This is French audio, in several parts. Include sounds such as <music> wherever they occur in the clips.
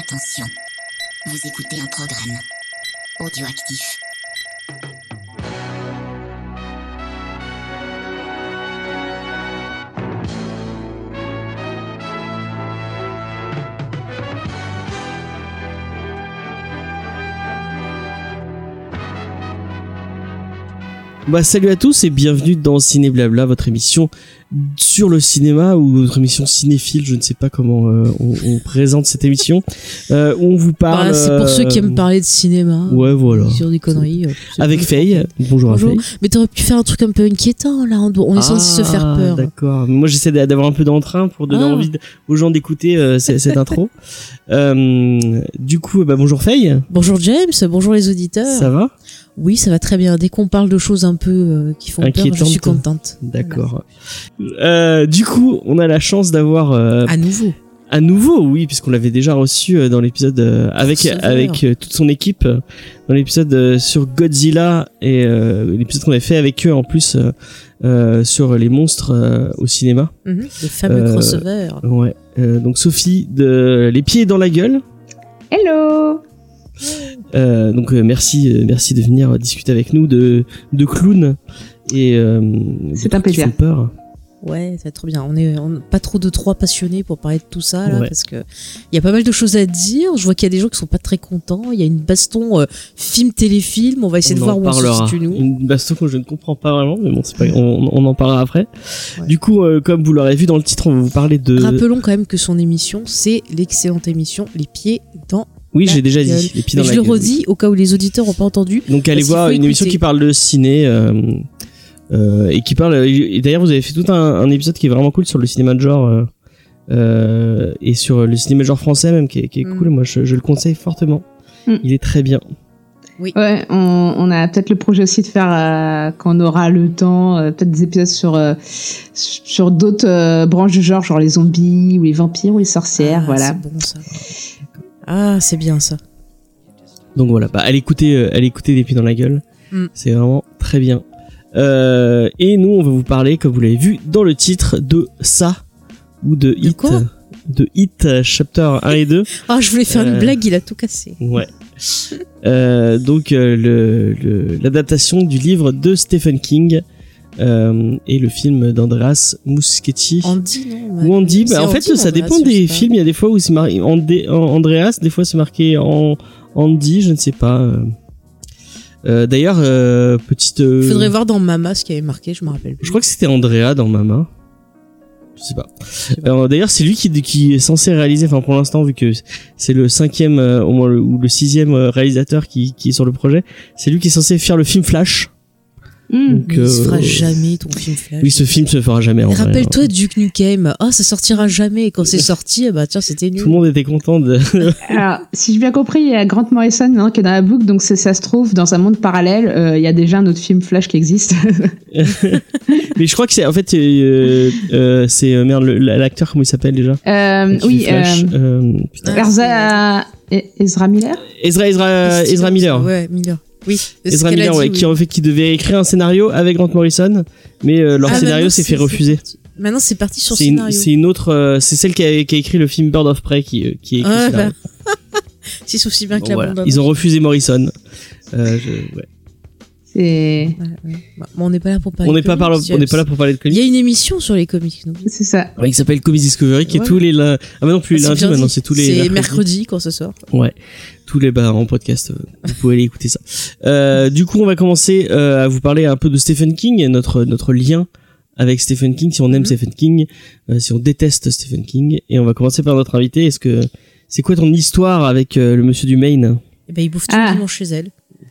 Attention, vous écoutez un programme audioactif. Bah salut à tous et bienvenue dans Ciné Blabla, votre émission sur le cinéma ou votre émission cinéphile, je ne sais pas comment euh, on, on présente cette émission, euh, où on vous parle. Bah, c'est pour ceux qui aiment euh, parler de cinéma. Ouais, voilà. Sur des conneries. euh, Avec. Faye. Bonjour, Bonjour. à Faye. Mais t'aurais pu faire un truc un peu inquiétant là. On, est censé se faire Ah, peur. D'accord. Moi j'essaie d'a- d'avoir un peu d'entrain pour donner Ah. envie aux gens d'écouter euh, cette intro. <laughs> Du coup, bah, bonjour Faye. Bonjour James, bonjour les auditeurs. Ça va? Oui, ça va très bien. Dès qu'on parle de choses un peu qui font peur, je suis contente. D'accord. Euh, du coup, on a la chance d'avoir euh, À nouveau. à nouveau, oui, puisqu'on l'avait déjà reçu euh, dans l'épisode euh, avec avec euh, toute son équipe dans l'épisode euh, sur Godzilla et euh, l'épisode qu'on avait fait avec eux en plus euh, euh, sur les monstres euh, au cinéma. Mhm. Le fameux Euh, crossover. Ouais. Euh, donc Sophie de les pieds dans la gueule. Hello Euh, donc euh, merci euh, merci de venir discuter avec nous de de clowns et euh, de C'est un qui plaisir. font peur. Ouais, ça va être trop bien. On est on- pas trop de trois passionnés pour parler de tout ça là, Ouais. parce que il y a pas mal de choses à dire. Je vois qu'il y a des gens qui sont pas très contents. Il y a une baston euh, film téléfilm. On va essayer de voir où on se situe nous. Une baston que je ne comprends pas vraiment, mais bon, c'est pas, on, on en parlera après. Ouais. Du coup, euh, comme vous l'aurez vu dans le titre, on va vous parler de. Rappelons quand même que son émission, c'est l'excellente émission Les pieds dans. Oui, j'ai déjà gueule. dit. Les pieds Mais dans je le redis au cas où les auditeurs n'ont pas entendu. Donc allez voir une émission qui parle de ciné. euh, euh, et qui parle. Et d'ailleurs, vous avez fait tout un, un épisode qui est vraiment cool sur le cinéma de genre. euh, euh, et sur le cinéma de genre français même, qui est, qui est Mm. cool. Moi, je, je le conseille fortement. Mm. Il est très bien. Ouais, on, on a peut-être le projet aussi de faire, euh, quand on aura le temps, euh, peut-être des épisodes sur, euh, sur d'autres euh, branches du genre, genre les zombies, ou les vampires, ou les sorcières, Ah, voilà. C'est bon ça. Ah, c'est bien ça. Donc voilà, bah, allez écouter, euh, allez écouter des pieds dans la gueule. Mm. C'est vraiment très bien. Euh, et nous, on va vous parler, comme vous l'avez vu dans le titre, de ça ou de, Hit, de Hit euh, Chapter 1 et 2. Ah, je voulais faire Euh. une blague, il a tout cassé. Ouais. Euh, donc euh, le- le- l'adaptation du livre de Stephen King euh, et le film d'Andreas Muschietti. Andy, non Ou Andy, bah, en fait ça dépend des films. Il y a des fois où c'est marqué Andreas, des fois c'est marqué en Andy, je ne sais pas. Euh. D'ailleurs, euh, petite. euh, Faudrait voir dans Mama ce qui avait marqué, je me rappelle plus. Je crois que c'était Andrea dans Mama. Je sais pas. D'ailleurs, c'est lui qui, qui est censé réaliser, enfin pour l'instant, vu que c'est le cinquième euh, au moins le, ou le sixième euh, réalisateur qui, qui est sur le projet, c'est lui qui est censé faire le film Flash. Hmm. Donc, il se euh, fera jamais ton film Flash. Oui, ce film se fera jamais. Rappelle-toi Duke Nukem. Ah, ça sortira jamais. Et quand c'est sorti, bah tiens, c'était Tout nul. le monde était content de. <laughs> Alors, si j'ai bien compris, il y a Grant Morrison maintenant qui est dans la boucle, donc ça se trouve, dans un monde parallèle, euh, il y a déjà un autre film Flash qui existe. <laughs> Mais je crois que c'est en fait euh, euh, c'est euh, merde l'acteur comment il s'appelle déjà? Euh, oui, Flash, euh, euh, putain. Ah, Erza, E- Ezra Miller? Ezra Ezra Ezra Miller. Ouais, Miller. Oui. Ezra Miller, dit, ouais, oui. qui en fait qui devait écrire un scénario avec Grant Morrison, mais euh, leur Ah, scénario s'est fait refuser. Maintenant, c'est parti sur scénario. c'est une autre, euh, c'est celle qui a, qui a écrit le film Bird of Prey qui, euh, qui a écrit. Ah, scénario. <laughs> C'est aussi bien que la voilà. Ils ont refusé Morrison. Euh, je- ouais. C'est on n'est pas là pour parler On n'est de pas, par- comics, on n'est pas là pour parler de Il y a une émission sur les comics. non c'est ça. Ouais, qui s'appelle Comics Discovery, qui est tous les lundis. Ah, bah non, plus les Ah, c'est lundis, maintenant, c'est tous les C'est mercredi quand ça sort. Ouais, tous les bah en podcast, euh, vous pouvez aller écouter ça. Euh, du coup, on va commencer euh, à vous parler un peu de Stephen King et notre notre lien avec Stephen King, si on aime Mhm. Stephen King, euh, si on déteste Stephen King, et on va commencer par notre invité. Est-ce que c'est quoi ton histoire avec euh, le monsieur du Maine? Et ben, il bouffe tout Ah. le dimanche chez elle.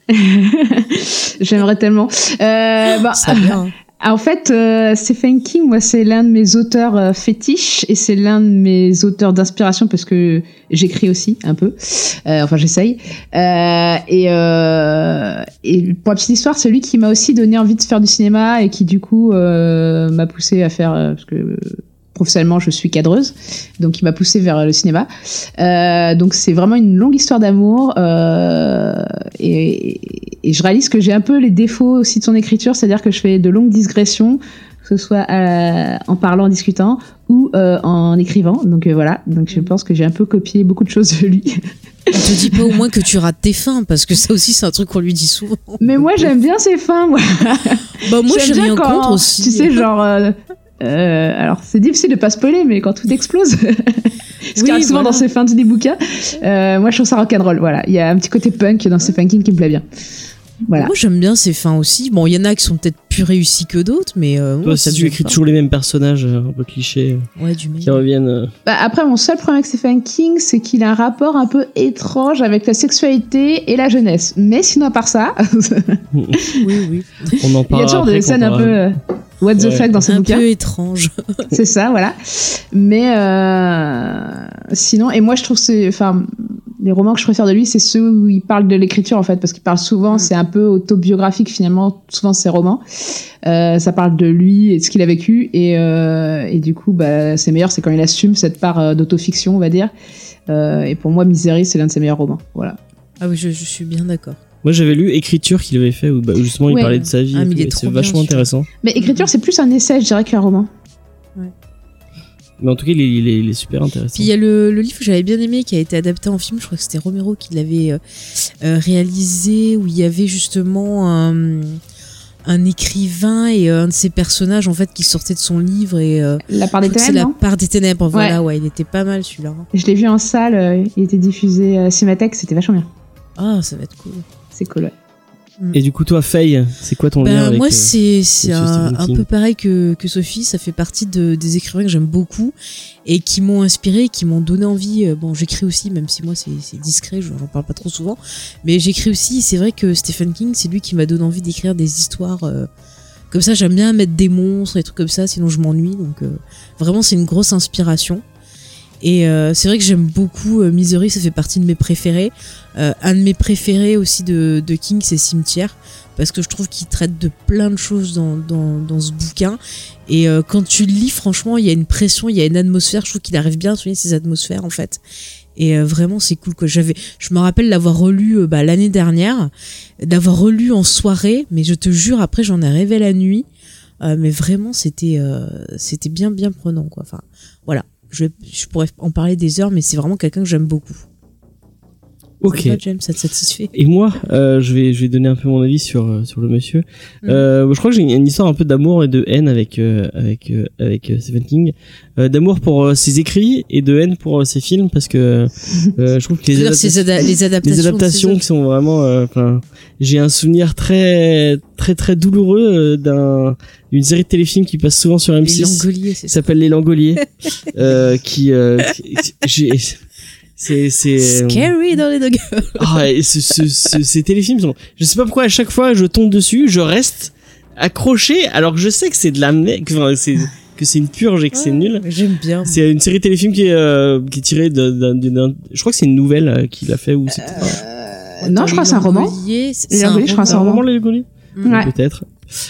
<laughs> J'aimerais tellement. Euh, bah, Ça. En fait, euh, Stephen King, moi, c'est l'un de mes auteurs euh, fétiches et c'est l'un de mes auteurs d'inspiration parce que j'écris aussi un peu. Euh, enfin, j'essaye. Euh, et, euh, et pour la petite histoire, c'est lui qui m'a aussi donné envie de faire du cinéma et qui, du coup, euh, m'a poussé à faire euh, parce que professionnellement, je suis cadreuse, donc il m'a poussé vers le cinéma. Euh, donc c'est vraiment une longue histoire d'amour euh, et, et je réalise que j'ai un peu les défauts aussi de son écriture, c'est-à-dire que je fais de longues digressions que ce soit euh, en parlant, en discutant ou euh, en écrivant. Donc voilà, donc je pense que j'ai un peu copié beaucoup de choses de lui. On te dit pas au moins que tu rates tes fins, parce que ça aussi, c'est un truc qu'on lui dit souvent. Mais moi j'aime bien ses fins, moi. Bah, moi, J'aime j'ai bien rien quand, contre aussi. Tu sais, genre. euh, euh, alors, c'est difficile de pas spoiler, mais quand tout explose, <laughs> ce qui Oui, arrive souvent voilà. dans ces fins des bouquins, euh, moi je trouve ça rock'n'roll. Voilà, il y a un petit côté punk dans ces Kings qui me plaît bien. Voilà. Moi, j'aime bien ces fins aussi. Bon, il y en a qui sont peut-être plus réussis que d'autres, mais. Euh, Toi, si tu écris toujours les mêmes personnages, euh, un peu clichés, Ouais, du même. qui reviennent. euh, Bah, après, mon seul problème avec Stephen King, c'est qu'il a un rapport un peu étrange avec la sexualité et la jeunesse. Mais sinon, à part ça, <laughs> <laughs> Oui, oui. on en il y parle. a toujours des scènes un peu euh, what the Ouais. fuck dans ses Un bouquins. peu étrange. <laughs> C'est ça, voilà. Mais euh, sinon, et moi je trouve c'est, enfin, les romans que je préfère de lui, c'est ceux où il parle de l'écriture en fait, parce qu'il parle souvent, Mm. c'est un peu autobiographique finalement, souvent ses romans. Euh, ça parle de lui et de ce qu'il a vécu, et, euh, et du coup, bah, c'est meilleur, c'est quand il assume cette part euh, d'autofiction, on va dire. Euh, et pour moi, Misery, c'est l'un de ses meilleurs romans. Voilà. Ah oui, je, je suis bien d'accord. Moi, j'avais lu Écriture qu'il avait fait où bah, justement il Ouais. parlait de sa vie. Ah, c'est vachement intéressant. Mais écriture, c'est plus un essai, je dirais, qu'un roman. Mais en tout cas, il est, il est- il est super intéressant. Puis il y a le, le livre que j'avais bien aimé qui a été adapté en film. Je crois que c'était Romero qui l'avait euh, euh, réalisé, où il y avait justement un, un écrivain et euh, un de ses personnages en fait qui sortait de son livre et euh, La part des ténèbres, la part des ténèbres. Voilà, ouais, il était pas mal celui-là. Je l'ai vu en salle, il était diffusé à Cinémathèque, c'était vachement bien. Ah, ça va être cool. C'est cool, ouais. Et du coup, toi, Faye, c'est quoi ton lien Ben, avec moi, euh, c'est un, peu pareil que, que Sophie. Ça fait partie de, des écrivains que j'aime beaucoup et qui m'ont inspiré, qui m'ont donné envie. euh, Bon, j'écris aussi, même si moi c'est discret, je- j'en parle pas trop souvent. Mais j'écris aussi. C'est vrai que Stephen King, c'est lui qui m'a donné envie d'écrire des histoires. euh, comme ça, j'aime bien mettre des monstres et des trucs comme ça, sinon je m'ennuie. Donc euh, vraiment, c'est une grosse inspiration. Et euh, c'est vrai que j'aime beaucoup euh, Misery, ça fait partie de mes préférés. Euh, un de mes préférés aussi de, de King, c'est Cimetière parce que je trouve qu'il traite de plein de choses dans, ce bouquin. Et euh, quand tu le lis, franchement, il y a une pression, il y a une atmosphère. Je trouve qu'il arrive bien à souligner ces atmosphères, en fait. Et euh, vraiment, c'est cool. Quoi. J'avais, je me rappelle l'avoir relu bah, l'année dernière, d'avoir relu en soirée, mais je te jure, après, j'en ai rêvé la nuit. Mais vraiment, c'était, bien, bien prenant. Quoi. Je, pourrais en parler des heures, mais c'est vraiment quelqu'un que j'aime beaucoup. Ok. James, ça te satisfait? Et moi, euh, je vais je vais donner un peu mon avis sur euh, sur le monsieur. Mm. Euh, je crois que j'ai une, une histoire un peu d'amour et de haine avec euh, avec euh, avec euh, Stephen King. Euh, d'amour pour ses écrits et de haine pour ses films parce que euh, je trouve que les, ces ada- les adaptations. les adaptations qui sont vraiment enfin j'ai un souvenir très très très douloureux d'un d'une série de téléfilms qui passe souvent sur Les M6 Langoliers, c'est qui ça. s'appelle Les Langoliers <laughs> euh, qui euh, qui- j'ai c'est c'est Scary dans les dogs. <laughs> ah, et ce, ce, ce- ces téléfilms sont je sais pas pourquoi à chaque fois je tombe dessus je reste accroché alors que je sais que c'est de la merde que enfin, c'est que c'est une purge et que c'est nul J'aime bien. c'est une série téléfilm qui est euh, qui est tirée d'un d'un- d'un- je crois que c'est une nouvelle euh, qu'il a fait ou c'est Euh, non, je crois que c'est un roman. Les Langoliers, je crois que c'est un roman. les Langoliers Mm. Ouais. peut-être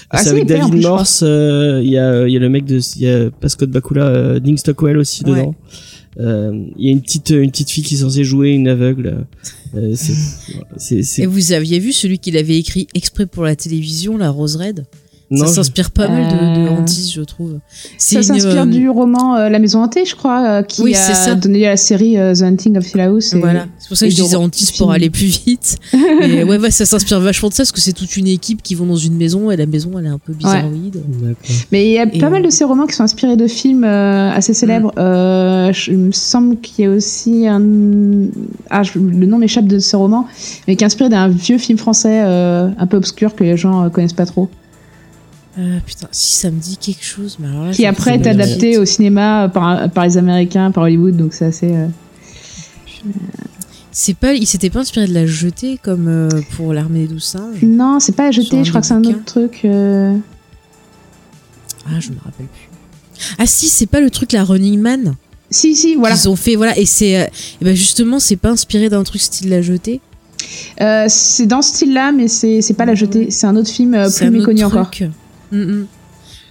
Ah, c'est avec David plus. Morse euh, il y a il y a le mec de il y a pas Scott Bakula euh, Dean Stockwell aussi Ouais. Euh, il y a une petite une petite fille qui est censée jouer une aveugle. Euh, Et vous aviez vu celui qu'il avait écrit exprès pour la télévision, La Rose Red non Ça s'inspire pas mal de, de Euh, Antis, je trouve. Ça s'inspire euh, du roman euh, La Maison Hantée, je crois, euh, qui Oui, a ça. donné à la série euh, The Hunting of Hill House. et- Voilà, c'est pour ça que je disais Antis pour film. aller plus vite. <laughs> Mais ouais, ouais, ça s'inspire vachement de ça parce que c'est toute une équipe qui vont dans une maison et la maison elle est un peu bizarroïde. Mais il y a Et, pas mal de ces romans qui sont inspirés de films euh, assez célèbres. Euh, je- il me semble qu'il y a aussi un. Ah, je- le nom m'échappe de ce roman, mais qui est inspiré d'un vieux film français euh, un peu obscur que les gens euh, connaissent pas trop. Euh, putain, si ça me dit quelque chose, mais alors là, Qui après est adapté au cinéma par, par les Américains, par Hollywood, donc c'est assez. euh, C'est pas, il s'était pas inspiré de la jetée comme euh, pour l'armée des douze singes. Non, c'est pas jeter, un je crois que c'est un autre truc. Ah, je me rappelle plus. Ah si, c'est pas le truc la Running Man Si, si, voilà. qu'ils ont fait, voilà. Et c'est, et ben justement, c'est pas inspiré d'un truc style la jetée. C'est dans ce style-là, mais c'est pas la jetée. C'est un autre film plus méconnu encore. truc. Mm, mm.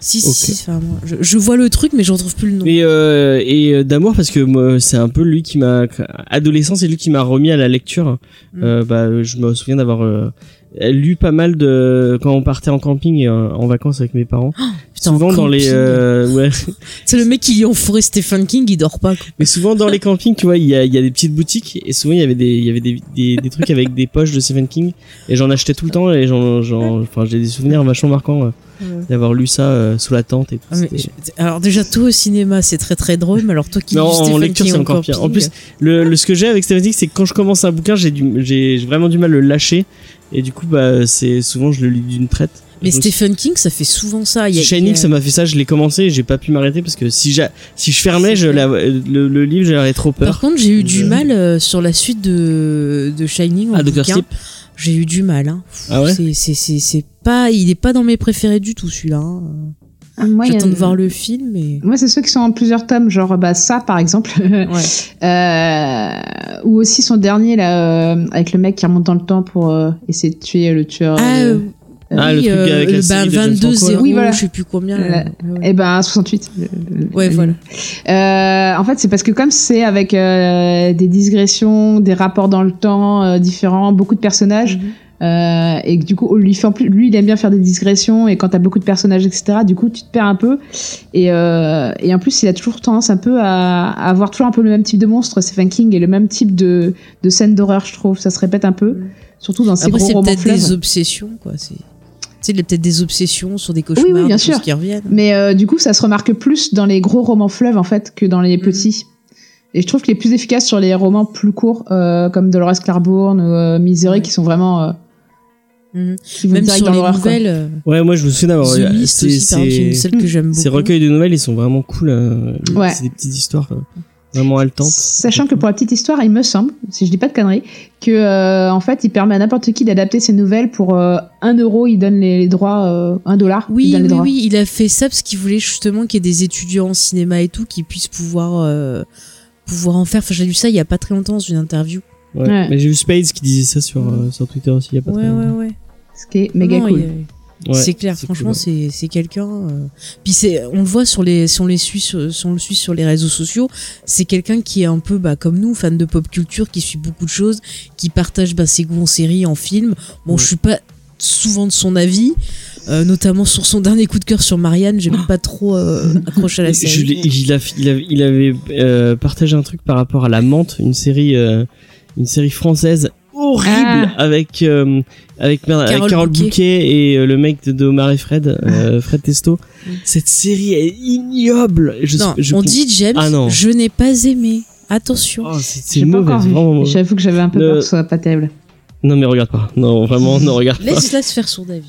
Si, si, si, enfin, moi, je, je vois le truc, mais je retrouve plus le nom. Et, euh, et euh, d'amour parce que c'est un peu lui qui m'a adolescent c'est lui qui m'a remis à la lecture Mm. euh, bah je me souviens d'avoir euh, lu pas mal de quand on partait en camping et euh, en vacances avec mes parents. Putain, souvent en dans les euh, ouais, <laughs> C'est le mec qui lui a enfouré Stephen King, il dort pas. quoi. mais souvent dans les campings, tu vois, il y a, y a des petites boutiques et souvent il y avait des y avait des, des, des trucs avec des poches de Stephen King et j'en achetais tout le temps et j'en j'en enfin j'ai des souvenirs vachement marquants euh, d'avoir lu ça euh, sous la tente et tout. Ah, je- alors déjà toi au cinéma c'est très très drôle, mais alors toi qui lis en, Stephen lecture, c'est encore pire. En plus, le, le ce que j'ai avec Stephen King, c'est que quand je commence un bouquin, j'ai du, j'ai vraiment du mal à le lâcher. Et du coup, bah, c'est souvent je le lis d'une traite. mais Donc, Stephen King ça fait souvent ça. Il y a- Shining, il y a- ça m'a fait ça. Je l'ai commencé, et j'ai pas pu m'arrêter parce que si si je fermais, je la- le, le livre, j'aurais trop Par peur. contre j'ai eu du Euh. mal euh, sur la suite de, de Shining en Ah, Dr. Sleep. J'ai eu du mal. Hein. Ah ouais C'est- c'est c'est c'est pas, il est pas dans mes préférés du tout celui-là. hein. Ah, J'attends de voir le film, mais Moi, c'est ceux qui sont en plusieurs tomes, genre bah, ça par exemple, ouais. <laughs> euh, ou aussi son dernier là, euh, avec le mec qui remonte dans le temps pour euh, essayer de tuer le tueur. Ah, euh, euh, Ah, le oui, truc euh, avec la le série bah, de James 22 Franco, là. 0 Oui, voilà. je sais plus combien. La-. Ouais, ouais. Eh ben 68. le- le- Ouais, le- voilà. Euh, en fait, c'est parce que comme c'est avec euh, des digressions, des rapports dans le temps euh, différents, beaucoup de personnages, Mhm. euh, et que du coup, lui, fait en plus, lui, il aime bien faire des digressions, et quand t'as beaucoup de personnages, etc., du coup, tu te perds un peu. Et, euh, et en plus, il a toujours tendance un peu à, à avoir toujours un peu le même type de monstre, Stephen King, et le même type de, de scène d'horreur, je trouve. Ça se répète un peu, Mhm. surtout dans ces Après, gros c'est romans peut-être fleuves. des obsessions, quoi. Sais, il a peut-être des obsessions sur des cauchemars, oui, bien des sûr. choses qui reviennent. Mais euh, du coup, ça se remarque plus dans les gros romans fleuves en fait que dans les Mhm. petits. Et je trouve qu'il est plus efficace sur les romans plus courts, euh, comme Dolores Claiborne ou euh, Misery, Ouais. qui sont vraiment qui vont Même direct sur dans les l'horreur. quoi. nouvelles, Ouais, moi je me souviens d'avoir. C'est- celle que j'aime beaucoup. Ces recueils de nouvelles, ils sont vraiment cool. euh, Ouais. C'est des petites histoires euh, vraiment haletantes. Sachant que pour la petite histoire, il me semble, si je dis pas de conneries, que euh, en fait, il permet à n'importe qui d'adapter ses nouvelles pour euh, 1 euro, il donne les, les droits, euh, 1 dollar. Oui, oui, droits. oui, il a fait ça parce qu'il voulait justement qu'il y ait des étudiants en cinéma et tout qui puissent pouvoir, euh, pouvoir en faire. Enfin, j'ai lu ça il y a pas très longtemps dans une interview. Ouais. Ouais. Mais j'ai vu Spades qui disait ça sur, euh, sur Twitter aussi il y a pas Ouais, très ouais, longtemps. ouais. Ce qui est méga Non, cool. il- Ouais, c'est clair, franchement, cool, c'est quelqu'un. euh, Puis c'est, on le voit sur les, si on les suit, sur, si on le suit sur les réseaux sociaux, c'est quelqu'un qui est un peu, bah, comme nous, fan de pop culture, qui suit beaucoup de choses, qui partage bah, ses goûts en série, en film. Bon, Ouais. je suis pas souvent de son avis, euh, notamment sur son dernier coup de cœur sur Marianne, j'ai pas trop euh, <laughs> accroché à la série. il, a, il, avait, il avait partagé un truc par rapport à La Menthe, une série, une série française horrible Ah. avec avec, merde, avec Carole Bouquet. Bouquet et euh, le mec de, de Omar et Fred, euh, Fred Testo. Cette série est ignoble. Je, non, je- on dit James, Ah non. je n'ai pas aimé. Attention. Oh, c'est mauvais, encore c'est vu. vraiment mauvais. J'avoue que j'avais un peu Le- peur que ce soit pas terrible. Non mais regarde pas. Non vraiment, ne regarde pas. Laisse-la se faire son David.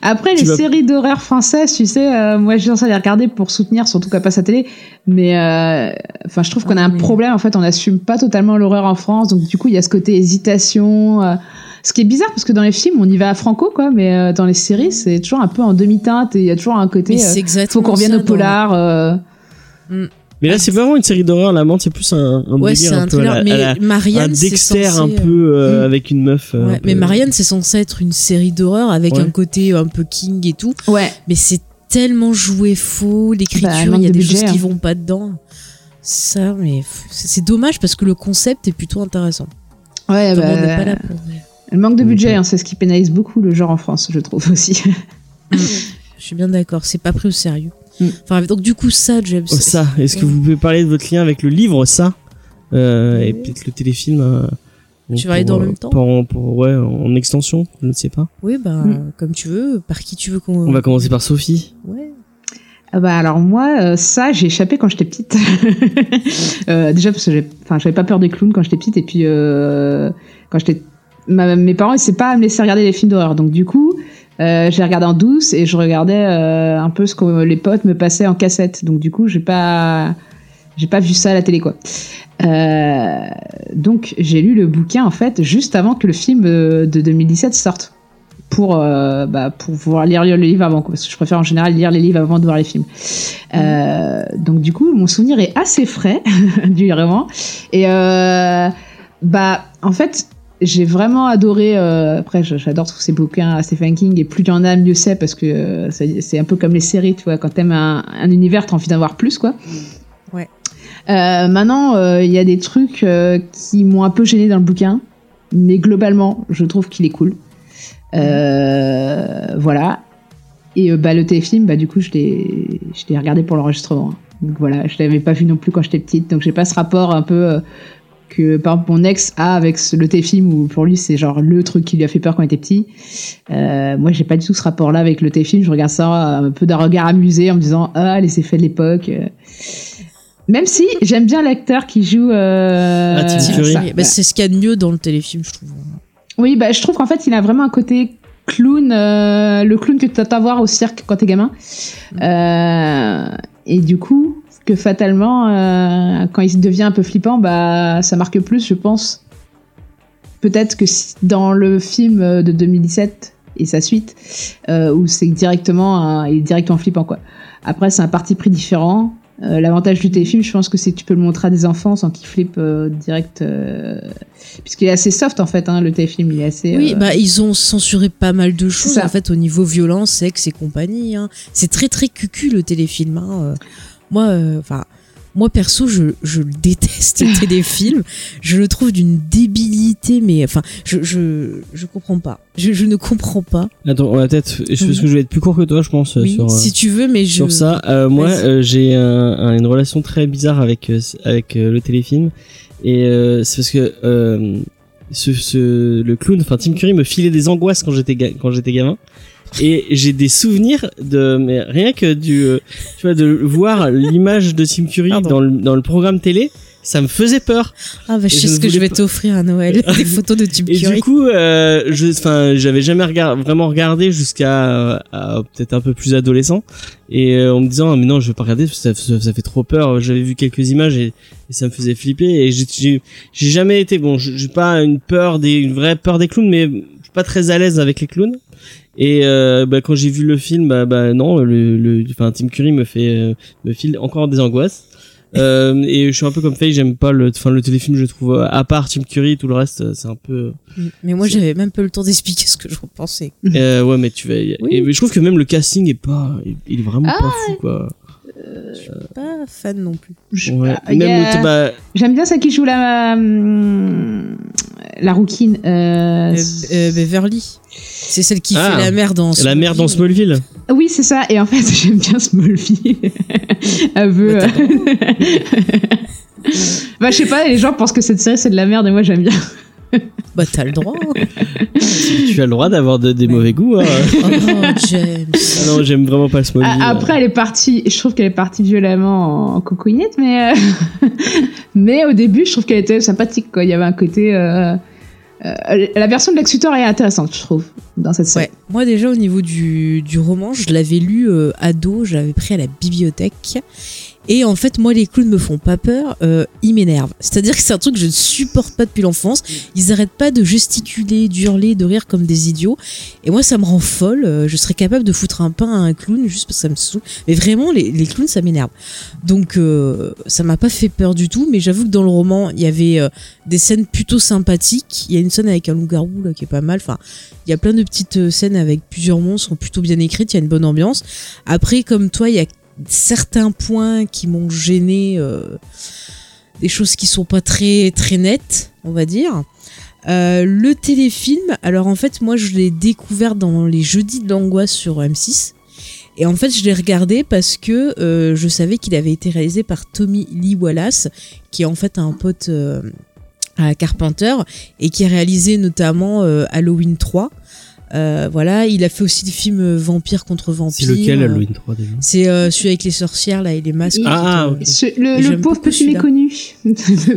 Après, Tu les vas- séries d'horreur françaises, tu sais, euh, moi j'ai tendance à les regarder pour soutenir, surtout qu'elle passe à télé. Mais euh, enfin, je trouve qu'on a Ah, un mais- problème. En fait, on n'assume pas totalement l'horreur en France. Donc, du coup, il y a ce côté hésitation. euh, ce qui est bizarre parce que dans les films, on y va à franco, quoi. Mais euh, dans les séries, c'est toujours un peu en demi-teinte et il y a toujours un côté. Euh, faut qu'on revienne au dans- polar. Euh, Mais là c'est vraiment une série d'horreur. La Menthe c'est plus un, un Ouais, délire c'est un peu à la- Mais la- Marianne, un c'est Dexter censé, un euh, peu euh, Mm. avec une meuf. euh, Ouais, un mais peu- Marianne, c'est censé être une série d'horreur avec Ouais. un côté un peu King et tout. Ouais. Mais c'est tellement joué faux, l'écriture, Bah, il y a de des budget, choses qui hein. vont pas dedans. Ça, mais c'est dommage parce que le concept est plutôt intéressant. Ouais, bah, n'est pas là pour. le manque de budget, hein, c'est ce qui pénalise beaucoup le genre en France, je trouve aussi. <laughs> Je suis bien d'accord, c'est pas pris au sérieux. Mm. Enfin, donc du coup, ça, James. Oh, ça, est-ce que vous pouvez parler de votre lien avec le livre ça euh, et peut-être le téléfilm euh, Tu vas aller dans le euh, même temps pour- pour- Ouais, en extension, je ne sais pas. Oui, bah, Mm. comme tu veux, par qui tu veux qu'on. On va commencer par Sophie. Ouais. Ah bah alors moi euh, ça j'ai échappé quand j'étais petite <laughs> Euh, déjà parce que j'ai enfin j'avais pas peur des clowns quand j'étais petite et puis euh, quand j'étais mes parents ils savaient pas à me laisser regarder les films d'horreur donc du coup euh, j'ai regardé en douce et je regardais euh, un peu ce que les potes me passaient en cassette. Donc du coup j'ai pas j'ai pas vu ça à la télé quoi. Euh, donc j'ai lu le bouquin en fait juste avant que le film euh, de 2017 sorte. Pour euh, bah, pour pouvoir lire, lire le livre avant quoi, parce que je préfère en général lire les livres avant de voir les films. Euh, donc du coup mon souvenir est assez frais <laughs> du roman. Et bah en fait j'ai vraiment adoré euh, après j'adore tous ces bouquins à Stephen King et plus il y en a mieux c'est parce que euh, c'est un peu comme les séries tu vois quand t'aimes un, un univers t'as envie d'en voir plus quoi Ouais. euh, maintenant il y a des trucs qui m'ont un peu gêné dans le bouquin mais globalement je trouve qu'il est cool voilà. Et bah, le téléfilm, bah, du coup, je l'ai regardé pour l'enregistrement. Donc voilà, je l'avais pas vu non plus quand j'étais petite, donc j'ai pas ce rapport un peu que par exemple mon ex a avec ce- le téléfilm où pour lui c'est genre le truc qui lui a fait peur quand il était petit. Euh, moi j'ai pas du tout ce rapport-là avec le téléfilm, je regarde ça un peu d'un regard amusé en me disant ah les effets de l'époque. euh. Même si j'aime bien l'acteur qui joue. Euh, Ah. Bah, c'est ce qu'il y a de mieux dans le téléfilm, je trouve. Oui, bah, je trouve qu'en fait, il a vraiment un côté clown, euh, le clown que tu vas voir au cirque quand t'es gamin. Euh, et du coup, que fatalement, euh, quand il devient un peu flippant, bah, ça marque plus, je pense. Peut-être que si- dans le film de 2017 et sa suite, euh, où c'est directement, un- il est directement flippant, quoi. Après, c'est un parti pris différent. Euh, L'avantage du téléfilm, je pense que c'est que tu peux le montrer à des enfants sans qu'ils flippent euh, direct. euh, Puisqu'il est assez soft en fait, hein, le téléfilm, il est assez. Oui, bah ils ont censuré pas mal de choses en fait au niveau violence, sexe et compagnie. hein. C'est très très cucu le téléfilm. hein. Euh, Moi, euh, enfin. moi perso, je, je le déteste <laughs> le téléfilm. Je le trouve d'une débilité, mais enfin, je, je, je comprends pas. Je, je ne comprends pas. Attends, on va peut-être. Je pense que je vais être plus court que toi, je pense, euh, Oui, sur. euh, si tu veux, mais je. sur ça. Euh, moi, euh, j'ai un- un- une relation très bizarre avec euh, avec euh, le téléfilm et euh, c'est parce que euh, ce, ce le clown, enfin Tim Curry me filait des angoisses quand j'étais quand j'étais gamin. Et j'ai des souvenirs de mais rien que du euh, tu vois de voir l'image de Tim Curry Pardon. dans le dans le programme télé, ça me faisait peur. Ah bah je Et sais ce que je vais t'offrir à Noël, <laughs> des photos de Tim Et Curry. du coup, euh, je, enfin, j'avais jamais regard- vraiment regardé jusqu'à euh, peut-être un peu plus adolescent, et euh, en me disant ah, mais non, je vais pas regarder, parce que ça, ça, ça fait trop peur. J'avais vu quelques images et, et ça me faisait flipper. Et j'ai- jamais été bon, j'ai j'ai pas une peur des, une vraie peur des clowns, mais je suis pas très à l'aise avec les clowns. Et euh, bah, quand j'ai vu le film, bah, bah non, le, le, enfin Tim Curry me fait euh, me file encore des angoisses. <laughs> Euh, et je suis un peu comme Faye, j'aime pas le, enfin le téléfilm, je trouve euh, à part Tim Curry, tout le reste, euh, c'est un peu. Mais moi j'avais même pas le temps d'expliquer ce que je pensais. Euh, ouais, mais tu vas. Oui. Et mais je trouve que même le casting est pas, il est vraiment Ah, pas fou quoi. Pas fan non plus. je- Ouais. ah, il y Même a- le- bah, J'aime bien celle qui joue la hum, la rouquine. Euh, Euh, euh, Beverly. C'est celle qui Ah, fait la mère dans la mère dans Smallville. Oui, c'est ça. Et en fait, <laughs> j'aime bien Smallville. <laughs> Bah, euh, <laughs> bah, je sais pas, les gens pensent que cette série c'est de la merde et moi j'aime bien. <laughs> Bah t'as le droit. tu as le droit d'avoir de- des mauvais goûts. Hein. <laughs> Oh <laughs> James. Ah non, j'aime vraiment pas Smallville. Ah, Après, elle est partie, je trouve qu'elle est partie violemment en cocooninette, mais, euh, mais au début, je trouve qu'elle était sympathique, quoi. Il y avait un côté, euh, euh, la version de Lex Luthor est intéressante, je trouve, dans cette série. Ouais. Moi déjà au niveau du, du roman, je l'avais lu euh, ado, je l'avais pris à la bibliothèque. Et en fait, moi, les clowns me font pas peur, euh, ils m'énervent. C'est-à-dire que c'est un truc que je ne supporte pas depuis l'enfance. Ils arrêtent pas de gesticuler, d'hurler, de rire comme des idiots. Et moi, ça me rend folle. Euh, Je serais capable de foutre un pain à un clown juste parce que ça me saoule. Mais vraiment, les, clowns, ça m'énerve. Donc, euh, ça m'a pas fait peur du tout. Mais j'avoue que dans le roman, il y avait euh, des scènes plutôt sympathiques. Il y a une scène avec un loup-garou qui est pas mal. Enfin, il y a plein de petites scènes avec plusieurs monstres plutôt bien écrites. Il y a une bonne ambiance. Après, comme toi, il y a certains points qui m'ont gêné, euh, des choses qui sont pas très très nettes, on va dire. Euh, le téléfilm, alors en fait, moi je l'ai découvert dans les jeudis de l'angoisse sur M6. Et en fait, je l'ai regardé parce que euh, je savais qu'il avait été réalisé par Tommy Lee Wallace, qui est en fait un pote à Carpenter et qui a réalisé notamment Halloween 3. Euh, voilà, il a fait aussi des films euh, vampires contre vampires. C'est lequel Halloween 3 déjà? C'est euh, celui avec les sorcières là et les masques. Ah, euh, ok. Ce- le, le pauvre petit méconnu. <laughs>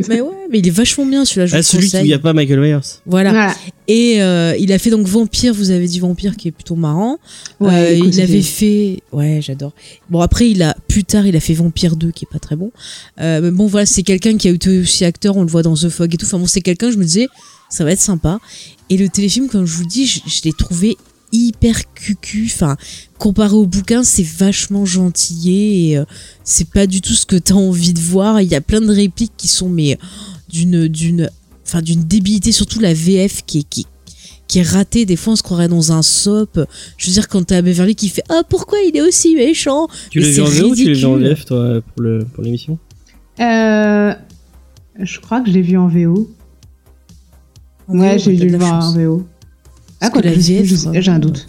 Mais ouais, mais il est vachement bien celui-là. Je Ah, celui qui conseille. n'y a pas Michael Myers. Voilà. Voilà. Et euh, il a fait donc Vampire. Vous avez dit Vampire qui est plutôt marrant. Ouais, Euh, écoute, il avait fait. Ouais, j'adore. Bon après, il a plus tard, il a fait Vampire 2 qui est pas très bon. Euh, mais bon voilà, c'est quelqu'un qui a été aussi acteur. On le voit dans The Fog et tout. Enfin bon, c'est quelqu'un. Je me disais, ça va être sympa. Et le téléfilm, comme je vous dis, je, je l'ai trouvé hyper cucu. Enfin, comparé au bouquin, c'est vachement gentillé et euh, c'est pas du tout ce que t'as envie de voir. Il y a plein de répliques qui sont mais d'une d'une enfin d'une débilité, surtout la VF qui est qui qui est ratée. Des fois, on se croirait dans un soap. Je veux dire, quand t'as Beverly qui fait ah pourquoi il est aussi méchant? Tu l'as vu en VO ou tu l'as vu en. VF toi pour le pour l'émission? Euh, je crois que je l'ai vu en VO. En Ouais, j'ai dû le voir en VO. Ah, quoi, j'ai un doute.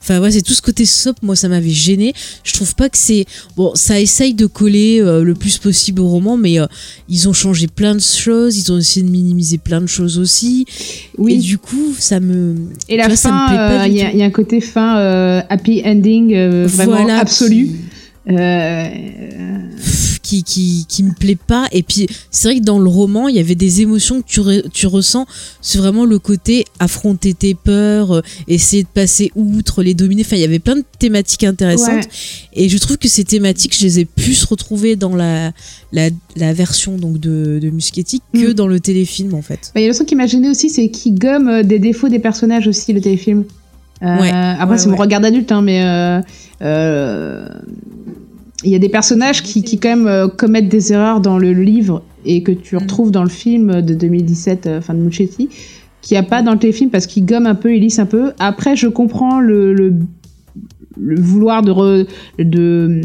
Enfin ouais, c'est tout ce côté soap, moi ça m'avait gêné. Je trouve pas que c'est bon, ça essaye de coller euh, le plus possible au roman, mais euh, ils ont changé plein de choses, ils ont essayé de minimiser plein de choses aussi. Et Oui. du coup, ça me Et la vois, fin, euh, il y, a- tout. il y a un côté fin euh, happy ending euh, vraiment Voilà, absolu. qui- Euh, <laughs> qui, qui, qui me plaît pas. Et puis, c'est vrai que dans le roman, il y avait des émotions que tu, re- tu ressens. C'est vraiment le côté affronter tes peurs, euh, essayer de passer outre, les dominer. Enfin, il y avait plein de thématiques intéressantes. Et je trouve que ces thématiques, je les ai plus retrouvées dans la, la, la version donc de, de Muschietti que Mm. dans le téléfilm, en fait. Bah, Il y a le truc qui m'a gêné aussi, c'est qu'il gomme euh, des défauts des personnages aussi, le téléfilm. Euh, Ouais, après, ouais, c'est mon ouais. regard d'adulte, hein, mais euh, euh, il y a des personnages qui, qui quand même euh, commettent des erreurs dans le livre et que tu Mm. retrouves dans le film de 2017, euh, enfin de Muschietti, qu'il n'y a pas dans le téléfilm parce qu'il gomme un peu, il lisse un peu. Après, je comprends le, le, le vouloir de, re- de,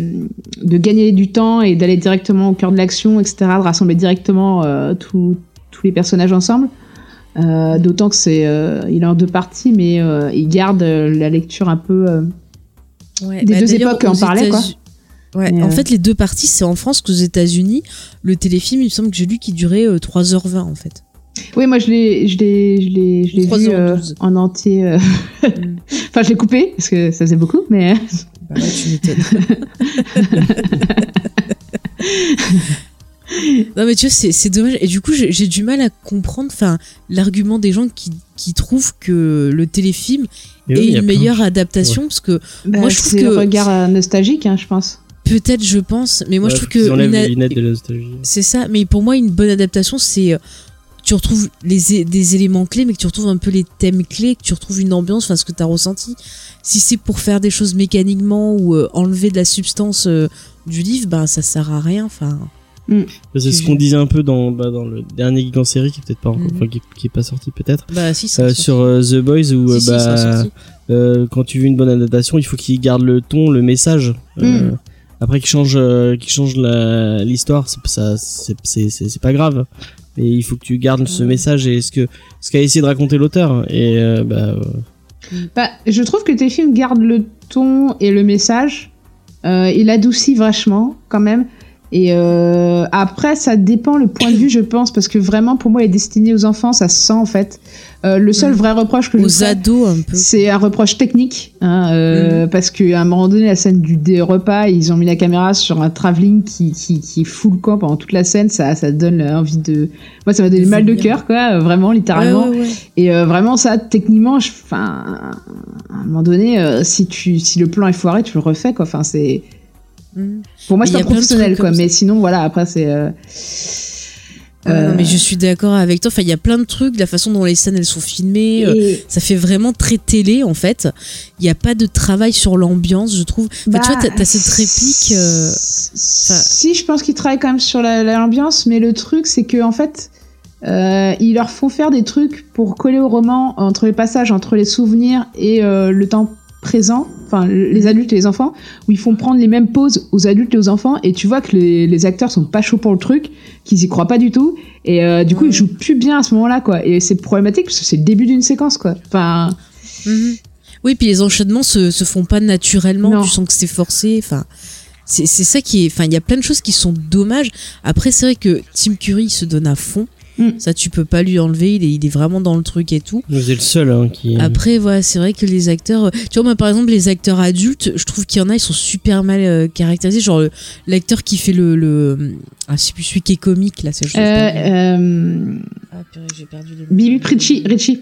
de gagner du temps et d'aller directement au cœur de l'action, etc., de rassembler directement euh, tous tous les personnages ensemble. Euh, D'autant que c'est, il est en deux parties, mais il garde la lecture un peu. Ouais, Des deux d'ailleurs, époques, aux parlait, quoi. Ouais, Mais, en euh, fait, les deux parties, c'est en France qu'aux États-Unis. Le téléfilm, il me semble que j'ai lu qu'il durait euh, 3h20 en fait. Oui, moi je l'ai, je l'ai, je l'ai, je l'ai vu 3h12. euh, en entier. euh, <laughs> enfin, je l'ai coupé parce que ça faisait beaucoup, mais Bah ouais, tu m'étonnes. <laughs> non mais tu vois, c'est, c'est dommage. Et du coup, j'ai, j'ai du mal à comprendre enfin, l'argument des gens qui, qui trouvent que le téléfilm Et est une de- meilleure adaptation. Parce que bah, Moi, je trouve c'est que- le regard euh, nostalgique, hein, je pense. Peut-être, je pense, mais moi Ouais, je trouve que... une a- les lunettes de la nostalgie. C'est ça, mais pour moi, une bonne adaptation, c'est. euh, Tu retrouves les, des éléments clés, mais que tu retrouves un peu les thèmes clés, que tu retrouves une ambiance, enfin ce que tu as ressenti. Si c'est pour faire des choses mécaniquement ou euh, enlever de la substance euh, du livre, bah ça sert à rien. Enfin, C'est ce qu'on disait un peu dans, bah, dans le dernier Geek en série qui est peut-être pas encore, Mhm. enfin, qui, qui est pas sorti peut-être. bah si, Euh, sur euh, The Boys où Si, euh, si, ça bah, euh, quand tu veux une bonne adaptation, il faut qu'il garde le ton, le message. Euh, Après qu'il change, euh, qu'il change la- l'histoire, c'est ça, c'est c'est c'est c'est pas grave. Mais il faut que tu gardes ce message et ce que ce qu'a essayé de raconter l'auteur. Et euh, bah, euh, Bah, je trouve que le téléfilm garde le ton et le message. Euh, il adoucit vachement, quand même. Et euh, après, ça dépend le point de vue, je pense, parce que vraiment, pour moi, il est destiné aux enfants, ça se sent en fait. Euh, le seul vrai reproche que je Aux ferais, ados un peu. c'est un reproche technique, hein, euh, Mm. parce qu'à un moment donné, la scène du des repas, ils ont mis la caméra sur un travelling qui, qui, qui fout le camp pendant toute la scène, ça, ça donne envie de... Moi, ça m'a donné mal de cœur, quoi, euh, vraiment, littéralement. Ouais, ouais, ouais. Et euh, vraiment, ça, techniquement, je- enfin, à un moment donné, euh, si tu, si le plan est foiré, tu le refais, quoi. Enfin, c'est, Mm. pour moi, c'est un professionnel, quoi. Mais sinon, voilà, après, c'est. euh, euh, non, mais je suis d'accord avec toi. Enfin, il y a plein de trucs, la façon dont les scènes elles sont filmées. euh, ça fait vraiment très télé en fait. Il n'y a pas de travail sur l'ambiance, je trouve. Enfin, bah, tu vois, t'as, t'as cette réplique. euh, Si, je pense qu'ils travaillent quand même sur la- la- l'ambiance, mais le truc, c'est que en fait, euh, ils leur font faire des trucs pour coller au roman entre les passages, entre les souvenirs et euh, le temps présent, enfin les adultes et les enfants, où ils font prendre les mêmes pauses aux adultes et aux enfants, et tu vois que les, les acteurs sont pas chauds pour le truc, qu'ils y croient pas du tout, et euh, du coup ils jouent plus bien à ce moment-là, quoi. Et c'est problématique parce que c'est le début d'une séquence, quoi. Enfin, mhm. Oui, puis les enchaînements se, se font pas naturellement. Non. Tu sens que c'est forcé. Enfin, c'est, c'est ça qui est. Enfin, il y a plein de choses qui sont dommages. Après, c'est vrai que Tim Curry il se donne à fond. Mm. Ça, tu peux pas lui enlever. Il est, il est vraiment dans le truc et tout. c'est le seul hein, qui. Après, voilà, c'est vrai que les acteurs. euh, Tu vois, moi, par exemple, les acteurs adultes, je trouve qu'il y en a, ils sont super mal euh, caractérisés. Genre, le- l'acteur qui fait le. le ah, je sais plus, celui qui est comique, là, c'est pas. euh, euh, Ah, purée, j'ai perdu le. Bibi Ritchie, Ritchie.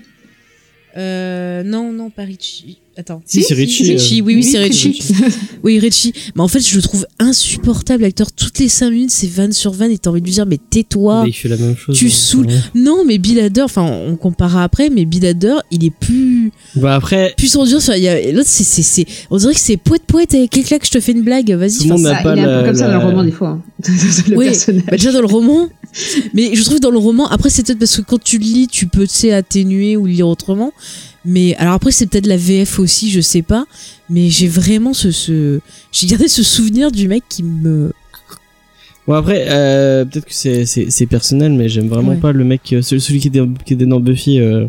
Euh, non, non, pas Richie. Attends. Si, c'est Richie, Richie, euh. oui, oui, c'est Bibi Richie. <laughs> Oui, Richie. Mais en fait, je le trouve insupportable, l'acteur. Toutes les 5 minutes, c'est vanne sur vanne et t'as envie de lui dire, mais tais-toi. il fait la même chose. tu hein, saoules. ouais. Non, mais Bill Hader, enfin, on comparera après, mais Bill Hader, il est plus, Bah après, plus en dur. L'autre, c'est, c'est, c'est, on dirait que c'est poète poète avec les claques, je te fais une blague, vas-y. Tout le monde pas il est un la- peu comme ça la- dans le roman des fois. hein. <laughs> le Oui, personnage. Bah, déjà dans le roman, mais je trouve dans le roman, après c'est peut-être parce que quand tu le lis, tu peux tu sais, atténuer ou le lire autrement. Mais alors après c'est peut-être la VF aussi, je sais pas. Mais j'ai vraiment ce, ce j'ai gardé ce souvenir du mec qui me. bon après, euh, peut-être que c'est personnel, mais j'aime vraiment Ouais. pas le mec, euh, celui, qui était qui était dans Buffy. Euh,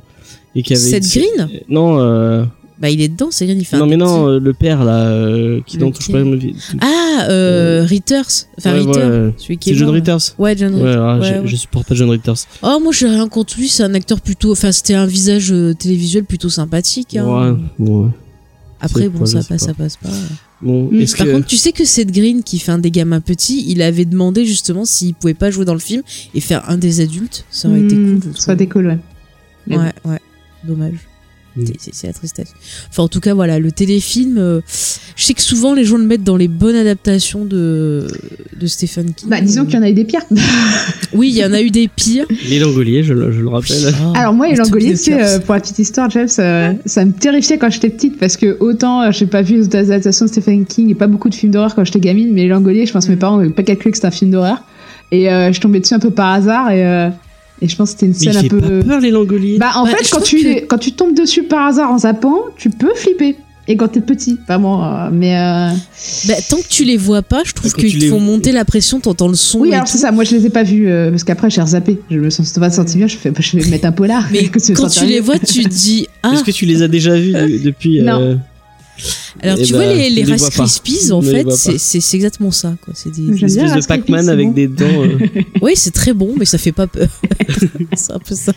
et qui avait été- Green? Non euh, Bah, il est dedans, c'est Green. il fait un non mais non euh, le père là euh, qui dans touche pas vie Ah, euh, Ritters. Enfin, Ouais, Ritter. ouais. Celui qui est c'est John Ritters Ouais, John ouais, Ouais, je, ouais. je supporte pas John Ritters Oh, moi, j'ai rien contre lui. C'est un acteur plutôt. Enfin, c'était un visage euh, télévisuel plutôt sympathique. hein. ouais bon, Après, bon, quoi, ça passe, pas. ça passe pas. bon Mm. est-ce Par que contre, tu sais que Seth Green, qui fait un des gamins petits, il avait demandé justement s'il pouvait pas jouer dans le film et faire un des adultes. Ça aurait été Hmm, cool. Ça trouve. décolle, ouais. Mais Ouais, ouais. Dommage. Mm. C'est- C'est c'est la tristesse. Enfin, en tout cas, voilà, le téléfilm. euh, je sais que souvent les gens le mettent dans les bonnes adaptations de, de Stephen King. Bah, disons qu'il y en a eu des pires. <laughs> Oui, il y en a eu des pires. les Langoliers je, le- je le rappelle Ah, <laughs> Alors moi, les Langoliers, Toby tu sais, Hookers. euh, pour la petite histoire, James, euh, ça me terrifiait quand j'étais petite parce que autant euh, j'ai pas vu les adaptations de Stephen King et pas beaucoup de films d'horreur quand j'étais gamine, mais les Langoliers, je pense que mes parents n'avaient pas calculé que c'était un film d'horreur. Et euh, je tombais dessus un peu par hasard et, euh, et je pense que c'était une scène un peu... pas peur les Langoliers Bah en Bah, fait, quand tu, que- quand tu tombes dessus par hasard en zappant, tu peux flipper. Et quand t'es petit, vraiment, euh, mais... euh, Bah, tant que tu les vois pas, je trouve qu'ils les- te font monter la pression, t'entends le son. Oui, et alors c'est ça, moi je les ai pas vus, euh, parce qu'après j'ai rezappé. Je me sens pas senti bien, je fais, bah, je vais mettre un polar. Mais <laughs> que quand tu les vois, tu te dis ah. est-ce que tu les as déjà vus de- depuis Non. euh, Alors Eh tu ben, vois les, les les Rice. Krispies, en les fait, c'est exactement ça. Quoi. C'est des, J'aime une bien espèce de Pac-Man c'est avec bon. des dents euh. <laughs> Oui, c'est très bon, mais ça fait pas peur. <laughs> c'est un peu ça.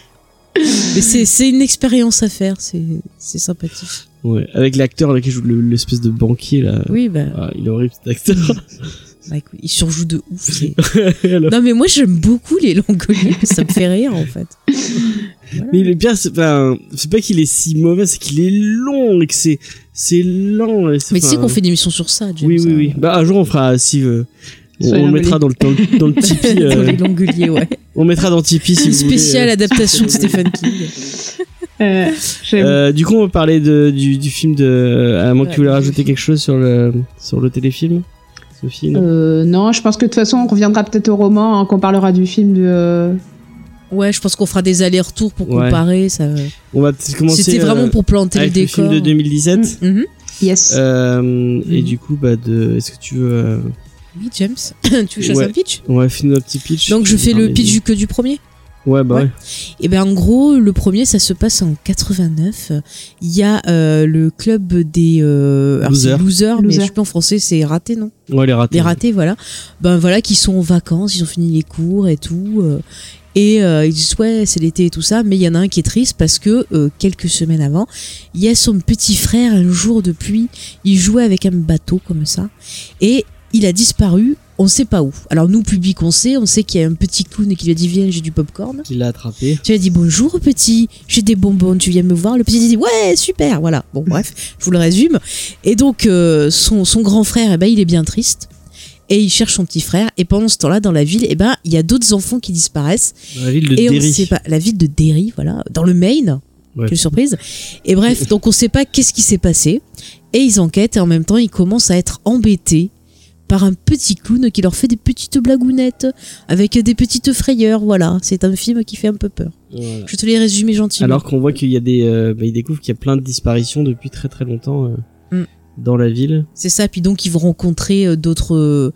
Mais c'est c'est une expérience à faire, c'est c'est sympathique. Ouais, avec l'acteur là qui joue le- l'espèce de banquier là. Oui, bah, Ah, il est horrible cet acteur. <laughs> bah, écoute, il surjoue de ouf. <laughs> Non, mais moi j'aime beaucoup les Langoliers, ça me fait rire en fait. <laughs> Mais le pire, c'est pas qu'il est si mauvais, c'est qu'il est long et que c'est c'est lent. Mais tu sais qu'on fait des émissions sur ça, James. Oui, oui, hein. oui. Bah un jour on fera si euh, on, le mettra dans le dans le, dans le Tipeee. <laughs> Dans euh, les Langoliers, ouais. on mettra dans Tipeee si vous voulez. Spéciale euh. adaptation de Stephen King. Euh. Euh, du coup, on va parler de, du, du film de. À moins que tu voulais rajouter quelque chose sur le sur le téléfilm, Euh, non, je pense que de toute façon, on reviendra peut-être au roman hein, quand on parlera du film de. euh, Ouais, je pense qu'on fera des allers-retours pour Ouais. comparer. Ça... On va peut-être commencer. C'était vraiment euh, pour planter le avec le décor. film de 2017. Mhm. Yes. Euh, Et Mhm. du coup, bah, de. Est-ce que tu veux. euh, Oui, James. <coughs> tu veux que je fasse Ouais. un pitch? On va finir notre petit pitch. Donc je fais le pitch du que du premier? Ouais, bah Ouais. ouais. Et ben en gros, le premier, ça se passe en 89. Il y a euh, le club des euh, alors c'est Losers. losers, mais je sais pas en français, c'est raté, non? Ouais, les ratés. Les ratés, voilà. Ben voilà, qui sont en vacances, ils ont fini les cours et tout. euh, et euh, ils disent ouais, c'est l'été et tout ça, mais il y en a un qui est triste parce que euh, quelques semaines avant, il y a son petit frère un jour de pluie, il jouait avec un bateau comme ça et il a disparu. On sait pas où. Alors nous, public, on sait. On sait qu'il y a un petit clown qui lui a dit viens, j'ai du popcorn. Qui l'a attrapé. Tu lui as dit bonjour petit, j'ai des bonbons, tu viens me voir. Le petit dit ouais super, voilà. Bon bref, je vous le résume. Et donc euh, son, son grand frère, eh ben, il est bien triste et il cherche son petit frère. Et pendant ce temps-là, dans la ville, eh ben il y a d'autres enfants qui disparaissent Dans la ville de et on Derry. sait pas la ville de Derry, voilà, dans le Maine. Ouais. Quelle surprise. Et bref, donc on sait pas qu'est-ce qui s'est passé. Et ils enquêtent et en même temps ils commencent à être embêtés par un petit clown qui leur fait des petites blagounettes avec des petites frayeurs. Voilà, c'est un film qui fait un peu peur. Voilà. Je te l'ai résumé gentiment. Alors qu'on voit qu'il y a des. euh, bah, ils découvrent qu'il y a plein de disparitions depuis très très longtemps euh, Mm. dans la ville. C'est ça, puis donc ils vont rencontrer euh, d'autres euh,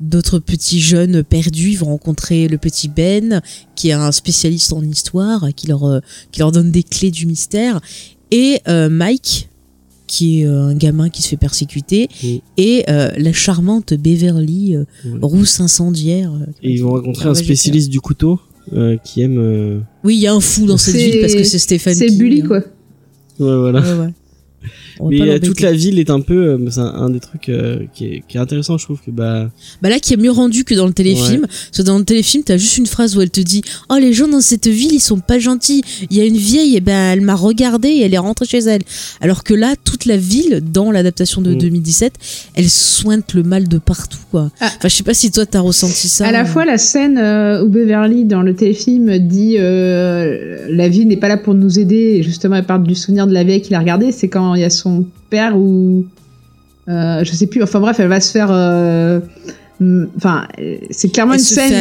d'autres petits jeunes perdus, ils vont rencontrer le petit Ben qui est un spécialiste en histoire qui leur qui leur donne des clés du mystère et Mike qui est euh, un gamin qui se fait persécuter Mm. et euh, la charmante Beverly euh, rousse incendiaire Et ils vont rencontrer qui un spécialiste du couteau euh, qui aime. euh. Oui, il y a un fou dans cette ville parce que c'est Stéphane C'est Bully, hein. quoi. Ouais, voilà. Ouais, ouais. Mais euh, toute la ville est un peu. euh, c'est un, un des trucs euh, qui, est, qui est intéressant, je trouve que bah. Bah là, qui est mieux rendu que dans le téléfilm. Parce que dans le téléfilm, t'as juste une phrase où elle te dit Oh, les gens dans cette ville, ils sont pas gentils. Il y a une vieille, et ben, elle m'a regardé et elle est rentrée chez elle. Alors que là, toute la ville, dans l'adaptation de Mm. 2017, elle sointe le mal de partout, quoi. Ah. Enfin, je sais pas si toi, t'as ressenti ça. À la euh. fois, la scène euh, où Beverly, dans le téléfilm, dit euh, La vie n'est pas là pour nous aider, et justement, elle parle du souvenir de la vieille qu'il a regardé, c'est quand il y a son père ou. euh, je sais plus, enfin bref, elle va se faire. euh, mm, Enfin, c'est clairement Elle une se scène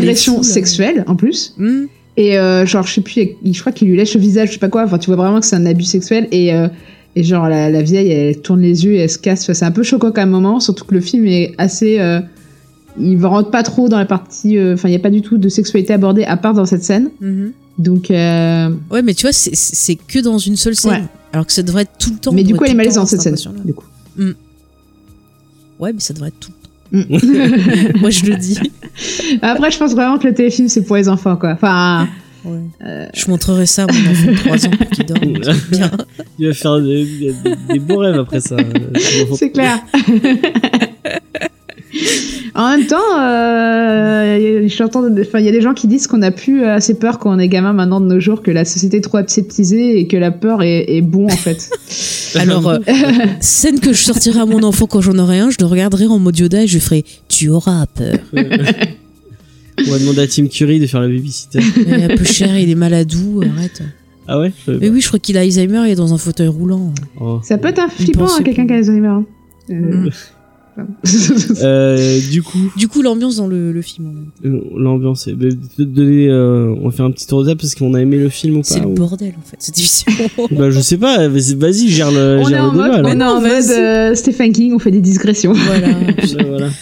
d'agression sexuelle en plus. Hmm. Et euh, genre, je sais plus, il- je crois qu'il lui lèche le visage, je sais pas quoi. Enfin, tu vois vraiment que c'est un abus sexuel. Et, et genre, la, la vieille, elle tourne les yeux et elle se casse. Enfin, c'est un peu choquant quand même, moment. Surtout que le film est assez. il rentre pas trop dans la partie. euh, Enfin, il y a pas du tout de sexualité abordée à part dans cette scène. Mhm. Donc, euh, Ouais, mais tu vois, c'est- c'est que dans une seule scène. Ouais. Alors que ça devrait être tout le temps. mais du coup, elle est malaisante cette scène. Du coup. Ouais, mais ça devrait être tout le temps. Mm. <laughs> Moi, je le dis. <laughs> Après, je pense vraiment que le téléfilm c'est pour les enfants, quoi. Enfin, Ouais. Euh. Je montrerai ça à mon enfant de 3 ans pour qu'il dorme. <laughs> Bien. Il va faire des, des- des beaux rêves après ça. C'est clair. En même temps, euh, il y a des gens qui disent qu'on a plus assez peur quand on est gamin maintenant de nos jours, que la société est trop aseptisée et que la peur est, est bon en fait. <laughs> Alors, euh, scène que je sortirai à mon enfant quand j'en aurai un, je le regarderai en mode Yoda et je ferai Tu auras peur. On va demander à Tim Curry de faire la babysitter. Il est un peu cher, il est maladou, arrête. Ah ouais Mais oui, je crois qu'il a Alzheimer, il est dans un fauteuil roulant. Oh. Ça peut être un flippant, hein, quelqu'un qui a Alzheimer. hein. Mm. Euh, Euh, du coup, Du coup, l'ambiance dans le, le film, en même temps, euh, l'ambiance, est- bah, donner, euh, on va faire un petit tour de table parce qu'on a aimé le film ou c'est pas. le ou- bordel en fait, cette émission. <laughs> Bah je sais pas, vas-y, gère le, on est gère en le débat. mode, on est en mode euh, Stephen King, on fait des digressions. voilà. <laughs>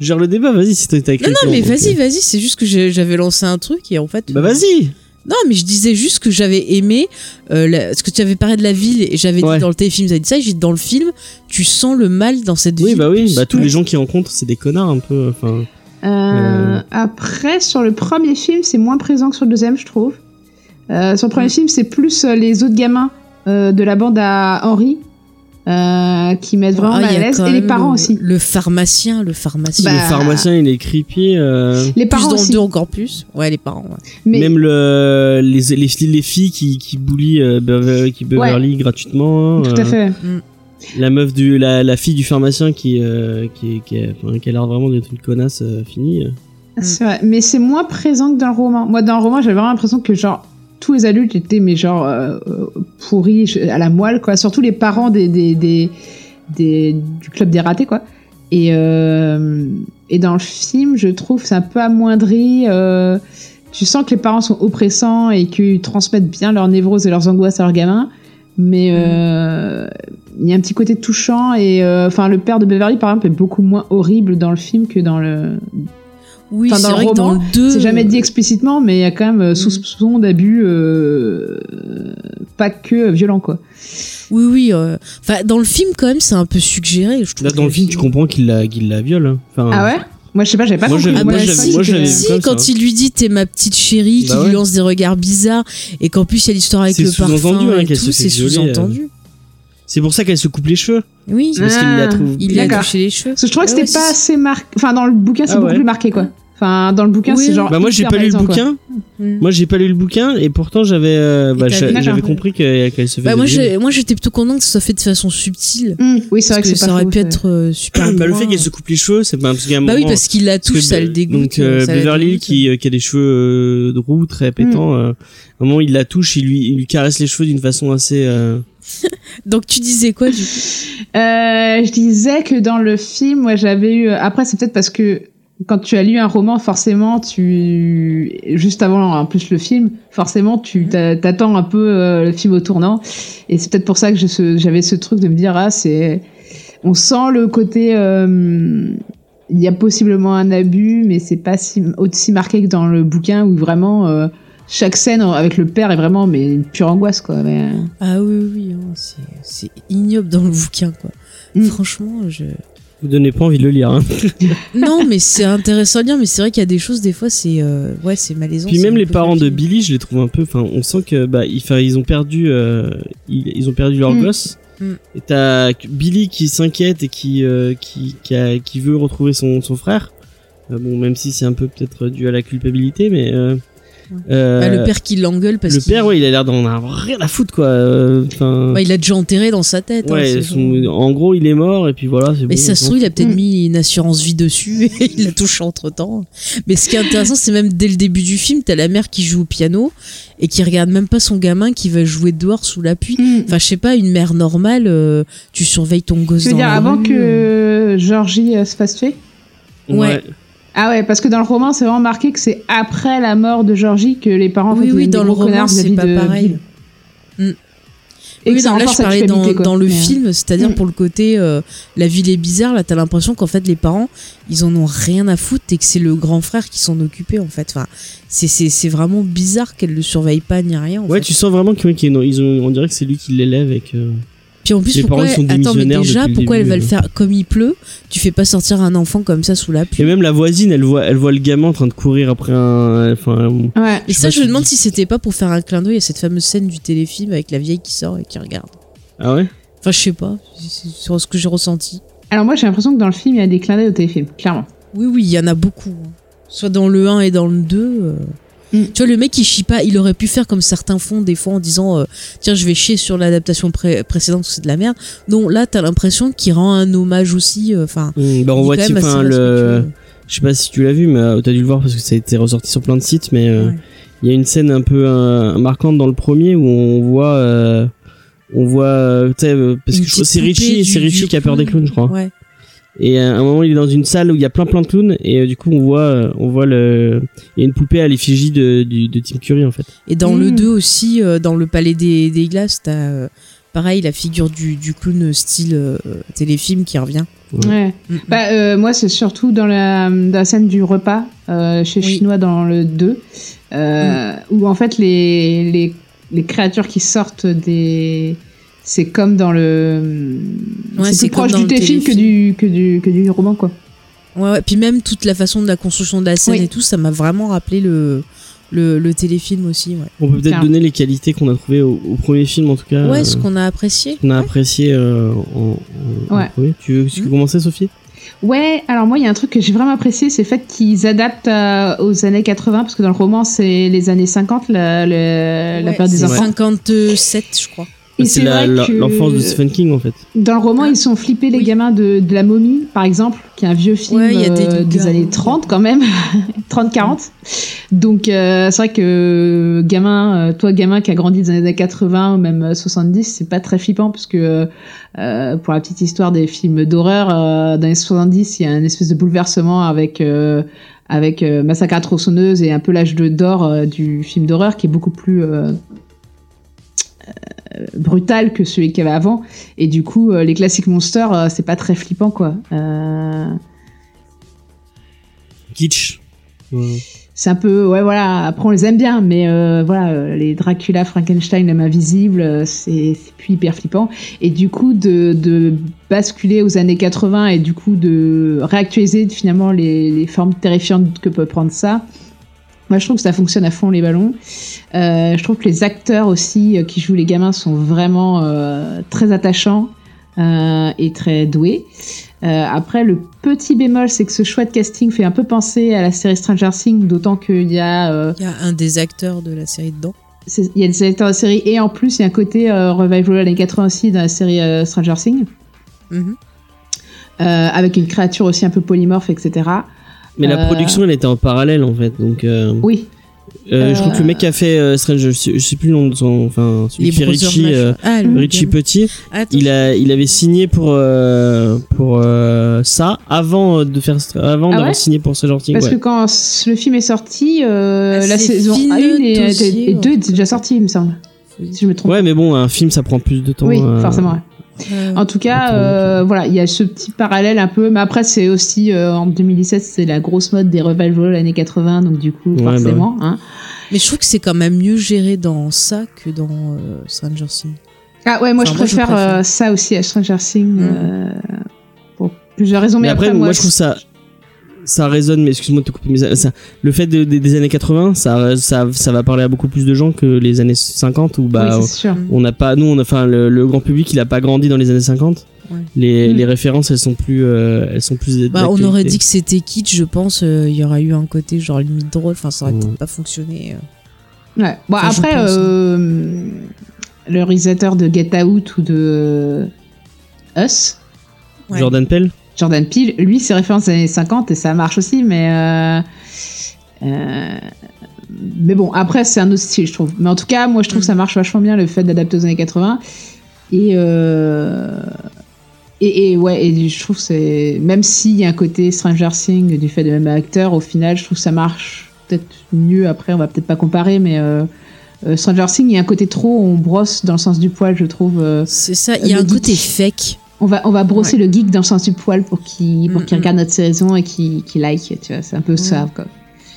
Gère le débat, vas-y, si t'as écrit Non, le non, mais vas-y, vas-y, c'est juste que j'avais lancé un truc et en fait. Bah euh, vas-y. Non, mais je disais juste que j'avais aimé. Euh, la- parce que tu avais parlé de la ville et j'avais Ouais. dit dans le téléfilm, ça dit ça, et j'ai dit dans le film, tu sens le mal dans cette Oui, ville. bah oui, bah tous les gens qui rencontrent, c'est des connards un peu. Enfin, Euh, Euh. Après, sur le premier film, c'est moins présent que sur le deuxième, je trouve. Euh, sur le premier film, c'est plus les autres gamins euh, de la bande à Henri euh, qui mettent vraiment Ah, à l'aise et les parents le- aussi. Le pharmacien, le pharmacien. Bah, le pharmacien, il est creepy. euh, Les plus parents dans le aussi. 2 encore plus. Ouais, les parents. ouais. Mais Même le, les, les, filles- les filles qui, qui euh, Beverly, qui Beverly gratuitement. tout euh, à fait. La meuf du, la, la fille du pharmacien qui, euh, qui, qui, a, qui a l'air vraiment d'être une connasse euh, finie. C'est vrai. Mais c'est moins présent que dans le roman. Moi, dans le roman, j'avais vraiment l'impression que genre tous les adultes étaient mais genre euh, euh, pourris à la moelle quoi. Surtout les parents des, des, des, du club des ratés quoi. Et euh, et dans le film, je trouve c'est un peu amoindri. euh, tu sens que les parents sont oppressants et qu'ils transmettent bien leurs névroses et leurs angoisses à leurs gamins. Mais il y a un petit côté touchant et enfin le père de Beverly par exemple est beaucoup moins horrible dans le film que dans le Oui, Enfin, c'est dans le vrai que dans roman, le 2. c'est jamais dit explicitement, mais il y a quand même euh, Mm. soupçon d'abus, euh, pas que violent, quoi. Oui, oui. euh, Enfin, dans le film, quand même, c'est un peu suggéré. Je trouve Là, dans le film, tu comprends qu'il la, qu'il la viole. hein. Enfin, Ah ouais? Moi, je sais pas, j'avais pas Moi, compris. j'avais- Ah moi, bah si, moi, si, comme quand ça. il lui dit t'es ma petite chérie, Bah qui ouais. lui lance des regards bizarres, et qu'en plus il y a l'histoire avec C'est le parfum sous-entendu, hein, et qu'elle tout, se fait c'est violer, euh. sous-entendu. C'est pour ça qu'elle se coupe les cheveux. Oui, C'est parce qu'il la Ah. trouve. il lui a touché les cheveux. Parce que je trouvais que Ah ouais, c'était pas c'est- assez marqué. Enfin, dans le bouquin, c'est Ah beaucoup ouais. plus marqué, quoi. Enfin, dans le bouquin, Oui. c'est genre. Bah moi j'ai pas lu le bouquin. Mm. Moi j'ai pas lu le bouquin et pourtant j'avais euh, bah, j'avais compris que- qu'elle se faisait Bah, moi, j'étais plutôt contente que ce soit fait de façon subtile. Hum, oui, c'est vrai Parce que ça pas aurait faux, pu être euh, super. bah, le fait qu'elle se coupe les cheveux, c'est pas parce qu'il Bah oui, parce qu'il la touche, ça le dégoûte. Donc euh, ça la Beverly qui, euh, qui a des cheveux euh, roux très pétants, euh, à un moment il la touche, il lui, il lui caresse les cheveux d'une façon assez. euh, <laughs> Donc tu disais quoi du coup? Euh, je disais que dans le film, moi, j'avais eu. Après, c'est peut-être parce que quand tu as lu un roman, forcément, tu juste avant en plus le film, forcément, tu t'a- t'attends un peu euh, le film au tournant, et c'est peut-être pour ça que ce- j'avais ce truc de me dire ah c'est, on sent le côté. euh, il y a possiblement un abus, mais c'est pas si, aussi marqué que dans le bouquin où vraiment euh, chaque scène avec le père est vraiment mais une pure angoisse quoi. Mais, Ah oui, oui, hein, c'est- c'est ignoble dans le bouquin quoi. Mm. Franchement, je. Vous donnez pas envie de le lire. Hein. <laughs> Non, mais c'est intéressant à lire, mais c'est vrai qu'il y a des choses, des fois, c'est euh, ouais, c'est malaisant. Puis même les parents de. Billy, je les trouve un peu. Enfin, on sent que bah ils, ils ont perdu, euh, ils, ils ont perdu leur Mm. gosse. Mm. Et t'as Billy qui s'inquiète et qui euh, qui qui, a- qui veut retrouver son son frère. Euh, bon, même si c'est un peu peut-être dû à la culpabilité, mais. Euh, Bah, le père qui l'engueule parce le qu'il père, ouais, il a l'air d'en avoir rien à foutre, quoi. Euh, Enfin, Ouais, il a déjà enterré dans sa tête. hein, ouais, son- en gros, il est mort et puis voilà. c'est Mais bon, ça se trouve, il a peut-être mis une assurance vie dessus <laughs> et il l'a touché entre temps. Mais ce qui est intéressant, c'est même dès le début du film, t'as la mère qui joue au piano et qui regarde même pas son gamin qui va jouer dehors sous la pluie. hum. Enfin, je sais pas, une mère normale, euh, tu surveilles ton gosse Tu veux dans dire la avant rue, que Georgie euh, se fasse tuer? Ouais. Ah ouais, parce que dans le roman, c'est vraiment marqué que c'est après la mort de Georgie que les parents Oui, oui, dans le roman, c'est pas de pareil. Bill. et Oui, non, là, je parlais dans, dans le film, c'est-à-dire Mm. pour le côté euh, la ville est bizarre. Là, t'as l'impression qu'en fait les parents, ils en ont rien à foutre et que c'est le grand frère qui s'en occupait en fait. Enfin, c'est c'est c'est vraiment bizarre qu'elle le surveille pas ni rien. En Ouais, fait. tu sens vraiment qu'ils ils ont, on dirait que c'est lui qui l'élève et que. Puis en plus, les pourquoi sont attends, mais démissionnaires déjà, pourquoi elle va le faire comme il pleut? Tu fais pas sortir un enfant comme ça sous la Et pluie. même la voisine, elle voit, elle voit le gamin en train de courir après un. Enfin, Ouais. Et ça, je me demande si c'était pas pour faire un clin d'œil à cette fameuse scène du téléfilm avec la vieille qui sort et qui regarde. ah ouais? Enfin, je sais pas, c'est sur ce que j'ai ressenti. Alors moi j'ai l'impression que dans le film il y a des clins d'œil au téléfilm, clairement. Oui, oui, il y en a beaucoup. hein. Soit dans le 1 et dans le 2. euh. Mm. Tu vois, le mec, il chie pas. Il aurait pu faire comme certains font des fois en disant euh, Tiens, je vais chier sur l'adaptation pré- précédente, c'est de la merde. Non, là, t'as l'impression qu'il rend un hommage aussi. euh, Enfin, Hmm, bah, on voit type, enfin, le. Je sais pas si tu l'as vu, mais euh, t'as dû le voir parce que ça a été ressorti sur plein de sites, mais Ouais. il y a une scène un peu marquante dans le premier où on voit. on voit. parce Une que c'est Richie, du- Richie du qui a peur des clowns, je crois. Ouais. Et euh, à un moment, il est dans une salle où il y a plein plein de clowns et euh, du coup, on voit, euh, on voit le, il y a une poupée à l'effigie de, Tim Curry en fait. Et dans Mm. le 2 aussi, euh, dans le Palais des, des Glaces, t'as euh, pareil la figure du, du clown style euh, téléfilm qui revient. Ouais. Mm, mm. Bah, euh, moi, c'est surtout dans la, dans la scène du repas euh, chez Oui. Chinois dans le 2, euh, où en fait les, les, les créatures qui sortent des. C'est comme dans le. Ouais, c'est proche du téléfilm que du, que, du, que du roman, quoi. Ouais, ouais. Puis même toute la façon de la construction de la scène Oui. et tout, ça m'a vraiment rappelé le, le, le téléfilm aussi. Ouais, On peut peut-être donner les qualités qu'on a trouvées au, au premier film en tout cas. ouais euh, ce qu'on a apprécié. qu'on a apprécié euh, en, en- en Ouais. premier. Tu veux, tu veux Mm. commencer, Sophie? Ouais, alors moi, il y a un truc que j'ai vraiment apprécié, c'est le fait qu'ils adaptent euh, aux années 80, parce que dans le roman, c'est les années 50, la, la, période des enfants. 57, je crois. C'est l'enfance de Stephen King en fait. dans le roman, ils sont flippés, les Oui. gamins de, de La Momie, par exemple, qui est un vieux film Ouais, il y a des euh, des années 30 quand même, <laughs> 30-40. Donc euh, c'est vrai que gamin, euh, toi gamin qui a grandi dans les années 80 ou même euh, 70, c'est pas très flippant parce que euh, pour la petite histoire des films d'horreur, euh, dans les 70, il y a un espèce de bouleversement avec euh, avec euh, Massacre à tronçonneuse et un peu l'âge d'or euh, du film d'horreur qui est beaucoup plus brutal que celui qu'il y avait avant. Et du coup, euh, les classiques monsters, euh, c'est pas très flippant, quoi. Euh, Kitsch. C'est un peu, ouais, voilà. Après, on les aime bien, mais euh, voilà, les Dracula, Frankenstein, l'homme invisible, c'est c'est plus hyper flippant. Et du coup, de, de basculer aux années 80 et du coup de réactualiser finalement les, les formes terrifiantes que peut prendre ça. Moi, je trouve que ça fonctionne à fond les ballons. Euh, je trouve que les acteurs aussi euh, qui jouent les gamins sont vraiment euh, très attachants et très doués. Après, le petit bémol, c'est que ce choix de casting fait un peu penser à la série Stranger Things, d'autant qu'il y a Il y a un des acteurs de la série dedans. il y a des acteurs de la série et en plus il y a un côté revival années 80 aussi dans la série Stranger Things, Mhm. avec une créature aussi un peu polymorphe, etc. Mais la Euh, production, elle était en parallèle en fait. Donc, euh, Oui, euh, je crois que le mec qui a fait euh, Strange, je sais, je sais plus le nom de son, enfin, celui qui Richie, euh, ah, Richie. Petit, Attends, il a, il avait signé pour pour pour euh, ça avant de faire, avant Ah d'avoir ouais signé pour ce genre de parce ouais. que quand le film est sorti, euh, Ah, la saison Finn 1 et, Dossier, et 2 ouais. étaient déjà sortis, il me semble. Si je me trompe. Ouais, mais bon, un film, ça prend plus de temps. oui, euh, forcément. Euh, En tout cas, euh, voilà, il y a ce petit parallèle un peu, mais après c'est aussi euh, en 2017, c'est la grosse mode des revivals années 80, donc du coup Ouais, bah forcément. Hein. Mais je trouve que c'est quand même mieux géré dans ça que dans euh, Stranger Things. Ah ouais, moi Enfin, je moi, je préfère, euh, ça aussi à Stranger Things Mm. euh, pour plusieurs raisons. Mais, Mais, après, moi, je trouve ça, ça résonne. Mais excuse-moi de te couper. Mais ça, ça- le fait de- de- des années 80, ça, ça, ça va parler à beaucoup plus de gens que les années 50 où bah oui, c'est sûr. on n'a pas, nous, on a, enfin, le, le grand public, il a pas grandi dans les années 50. Ouais. Les, les références, elles sont plus, euh, elles sont plus. Bah, on aurait dit que c'était kitsch, je pense. euh, Il y aurait eu un côté genre limite drôle. Enfin, ça aurait Ouais. peut-être pas fonctionné. euh. Ouais. Bon, Enfin, après, pense, hein. euh, le réalisateur de Get Out ou de Us, Ouais. Jordan Pell. Jordan Peele, lui, ses références des années 50 et ça marche aussi, mais. euh, euh, mais bon, après, c'est un autre style, je trouve. Mais en tout cas, moi, je trouve Mm. que ça marche vachement bien le fait d'adapter aux années 80. Et. euh, et, et ouais, et je trouve que c'est. Même s'il y a un côté Stranger Things du fait de même acteur, au final, je trouve que ça marche peut-être mieux. Après, on va peut-être pas comparer, mais. euh, Stranger Things, il y a un côté trop, on brosse dans le sens du poil, je trouve. C'est ça, il y a un côté fake. On va, on va brosser le geek dans le sens du poil pour qu'il pour Mm, qu'il mm. regarde notre saison et qu'il like, tu vois. C'est un peu ça, quoi.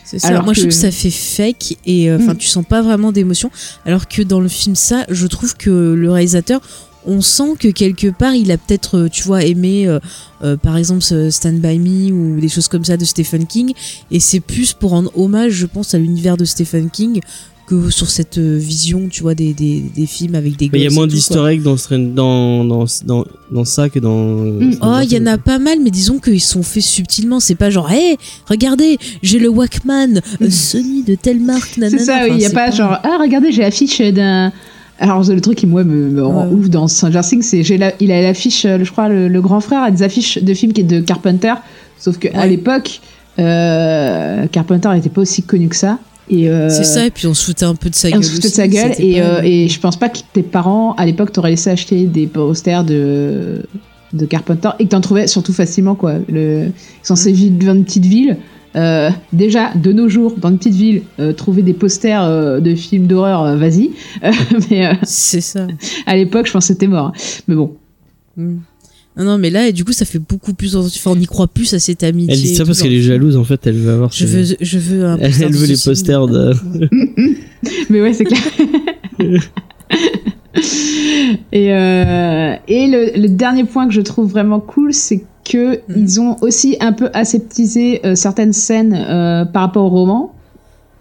Ça. Alors Moi, je trouve que- ça fait fake et euh, enfin, Mm. tu sens pas vraiment d'émotion. Alors que dans le film, ça, je trouve que le réalisateur, on sent que quelque part, il a peut-être, euh, tu vois, aimé, euh, euh, par exemple, Stand by Me ou des choses comme ça de Stephen King. Et c'est plus pour rendre hommage, je pense, à l'univers de Stephen King que sur cette euh, vision, tu vois, des, des, des films avec des Mais il y a moins eggs dans, dans, dans, dans, dans ça que dans. Mm. Oh, il y en a pas mal, mais disons qu'ils sont faits subtilement. C'est pas genre, hé, regardez, j'ai le Walkman, euh, Sony de telle marque, nanana. C'est ça, oui. Enfin, Il n'y a pas, genre, ah, regardez, j'ai l'affiche d'un. Alors, le truc qui, moi, me, me rend Ouais. ouf dans Stranger Things, c'est il a l'affiche, euh, je crois, le, le grand frère a des affiches de films qui est de Carpenter. Sauf qu'à Ouais. l'époque, euh, Carpenter n'était pas aussi connu que ça. Euh, C'est ça, et puis on se foutait un peu de sa gueule. on se foutait de sa gueule. Et, pas- euh, et je pense pas que tes parents, à l'époque, t'auraient laissé acheter des posters de, de Carpenter et que t'en trouvais surtout facilement, quoi. Le, ils sont censés Mm. vivre dans une petite ville. Euh, déjà, de nos jours, dans une petite ville, euh, trouver des posters euh, de films d'horreur, euh, vas-y. <laughs> Euh, mais C'est ça. à l'époque, je pense que c'était mort. Mais bon. Mm. Non, non, mais là, et du coup, ça fait beaucoup plus. Enfin, on y croit plus à cette amitié. Elle dit ça parce genre. qu'elle est jalouse en fait, elle veut avoir. Je ses- veux, je veux un <laughs> Elle, poster elle veut les posters de. <laughs> Mais ouais, c'est clair. <laughs> et euh, et le, le dernier point que je trouve vraiment cool, c'est que Mm. ils ont aussi un peu aseptisé euh, certaines scènes euh, par rapport au roman.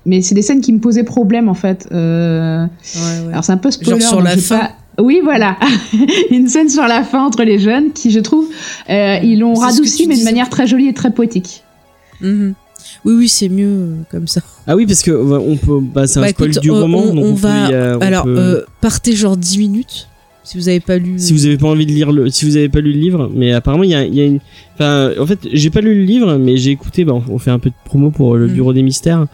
Mais c'est des scènes qui me posaient problème en fait. Euh, Ouais, ouais. alors c'est un peu spoiler. Genre sur la fin. pas- Oui, voilà. <laughs> Une scène sur la fin entre les jeunes qui, je trouve, euh, ils l'ont radouci, mais de manière très jolie et très poétique. Mhm. Oui, oui, c'est mieux euh, comme ça. Ah oui, parce que bah, on peut. Bah, c'est un Bah, spoil écoute, du on- roman, on- donc on va- y a- on Alors, peut- euh, partez genre 10 minutes. Si vous avez pas lu. si vous avez pas envie de lire le, si vous avez pas lu le livre, mais apparemment il y a, il y a une, enfin, en fait, j'ai pas lu le livre, mais j'ai écouté, bah, on- on fait un peu de promo pour le Mm. Bureau des Mystères.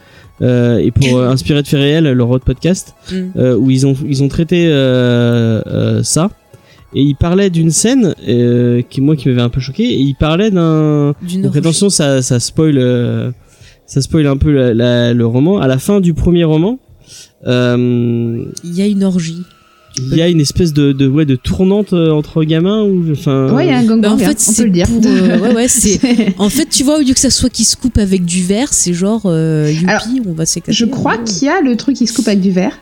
Euh, et pour euh, Inspiré de faits réels, leur autre podcast, Mm. euh, où ils ont ils ont traité euh, ça et ils parlaient d'une scène qui moi qui m'avait un peu choqué et ils parlaient d'un attention ça ça spoil ça spoil un peu la- la- le roman à la fin du premier roman Il y a une orgie. Il y a une espèce de de ouais de tournante euh, entre gamins ou enfin Ouais, il y a un gang Bah, en fait, on peut c'est le dire. pour. euh, ouais, ouais, <laughs> c'est. En fait, tu vois, au lieu que ça soit qui se coupe avec du verre, c'est genre euh, youpi, Alors, on va s'éclater. Je crois qu'il y a le truc qui se coupe avec du verre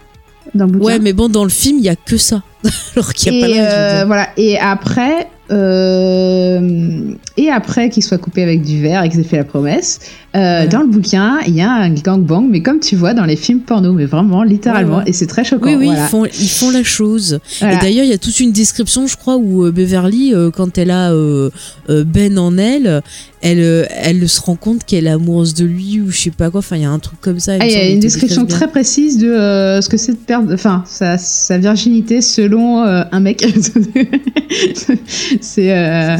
dans le bouquin. Ouais, mais bon, dans le film, il y a que ça. <laughs> Alors qu'il y a et pas euh, voilà. Et après, euh, et après qu'il soit coupé avec du verre et qu'ils aient fait la promesse, euh, Ouais. dans le bouquin, il y a un gangbang, mais comme tu vois dans les films porno, mais vraiment littéralement, Ouais, ouais. et c'est très choquant. Oui, oui, voilà. ils, font, ils font la chose. Voilà. Et d'ailleurs, il y a toute une description, je crois, où euh, Beverly, quand elle a Ben en elle, elle, elle se rend compte qu'elle est amoureuse de lui ou je sais pas quoi. Enfin, il y a un truc comme ça. Ah, il y me a une description très précise de euh, ce que c'est de perdre, enfin, sa, sa virginité selon euh, un mec. <laughs> <laughs> <laughs> c'est euh,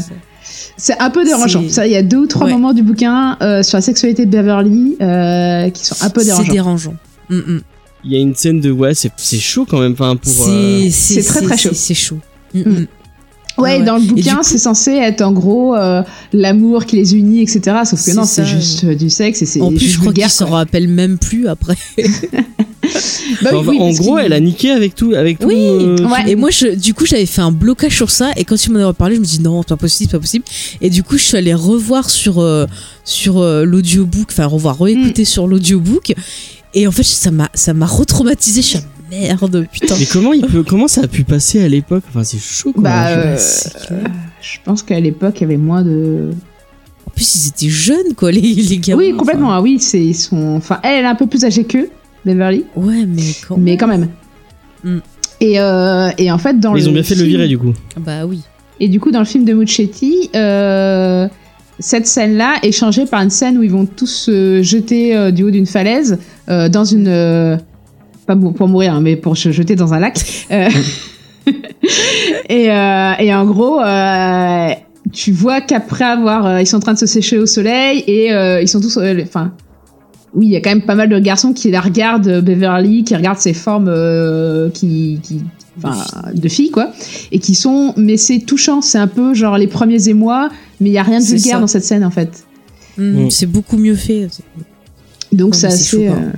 c'est un peu dérangeant. C'est- Ça, il y a deux ou trois Ouais. moments du bouquin euh, sur la sexualité de Beverly euh, qui sont un peu C'est dérangeants. dérangeant. Mm, mm. il y a une scène de ouais c'est c'est chaud quand même enfin pour C'est c'est très, très chaud. C'est chaud. Mm, Mm. mm. Ouais, Ouais, dans le bouquin, coup- c'est censé être en gros euh, l'amour qui les unit, etc. Sauf que C'est non, c'est juste euh, du sexe et c'est En plus, juste je crois vulgaire, qu'il s'en quoi. rappelle même plus après. <laughs> <laughs> Bah oui, enfin, oui, en gros elle a niqué avec tout avec tout Oui, euh, ouais. Et moi, je, du coup, j'avais fait un blocage sur ça. Et quand tu m'en as reparlé, je me dis non, c'est pas possible, c'est pas possible. Et du coup, je suis allée revoir sur, euh, sur euh, l'audiobook, enfin, revoir, Mm. réécouter sur l'audiobook. Et en fait, ça m'a, ça m'a retraumatisé. Je suis merde, putain. mais comment il peut comment ça a pu passer à l'époque? Enfin c'est chaud quoi Bah, euh, je pense qu'à l'époque, il y avait moins de. En plus, ils étaient jeunes, quoi, les, les gars. oui, complètement. ah oui, c'est ils sont. Enfin, elle, elle est un peu plus âgée qu'eux, Beverly, Ouais, mais quand mais quand même. Mm. Et, euh, et en fait, dans Mais le. ils ont bien fait de le film- virer du coup Bah oui. Et du coup, dans le film de Muccetti, euh, cette scène-là est changée par une scène où ils vont tous se jeter euh, du haut d'une falaise euh, dans une. euh, pas pour, mourir, hein, mais pour se jeter dans un lac. Euh, <laughs> et, euh, et en gros, euh, tu vois qu'après avoir. euh, ils sont en train de se sécher au soleil et euh, ils sont tous. euh, Enfin. Oui, il y a quand même pas mal de garçons qui la regardent, euh, Beverly, qui regardent ses formes euh, qui. qui Enfin, de filles quoi et qui sont mais c'est touchant c'est un peu genre les premiers émois mais il y a rien de vulgaire ça. dans cette scène en fait Mm, Mm. C'est beaucoup mieux fait. donc Ouais, c'est assez chaud, euh,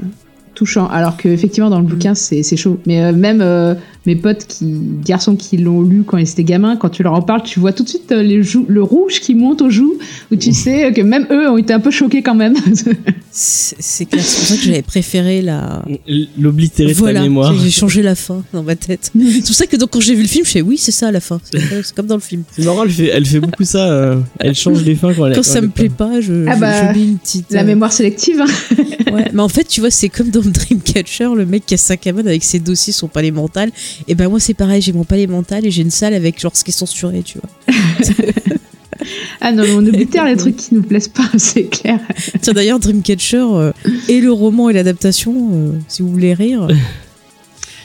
touchant. Alors que effectivement dans le bouquin c'est c'est chaud. Mais euh, même euh, mes potes qui garçons qui l'ont lu quand ils étaient gamins, quand tu leur en parles, tu vois tout de suite euh, les joues, le rouge qui monte aux joues, où tu sais que même eux ont été un peu choqués quand même. <laughs> C'est clair, c'est pour ça que j'avais préféré la. L'oblitérer de ta Voilà, mémoire. j'ai changé la fin dans ma tête. C'est pour ça que donc quand j'ai vu le film, je fais oui, c'est ça la fin. C'est comme dans le film. C'est marrant, elle fait, elle fait beaucoup ça. euh, elle change les fins quand elle Quand ça me plaît pas, je, Ah bah, je mets une petite. La euh, mémoire sélective. hein. Ouais, mais en fait, tu vois, c'est comme dans <laughs> Dreamcatcher, le mec qui a sa cabane avec ses dossiers, son palais mental. Et ben moi, c'est pareil, j'ai mon palais mental et j'ai une salle avec genre ce qui est censuré, tu vois. <laughs> Ah non, mais on oublie les trucs qui nous plaisent pas, <laughs> c'est clair. Tiens, d'ailleurs, Dreamcatcher euh, et le roman et l'adaptation, euh, si vous voulez rire. <laughs>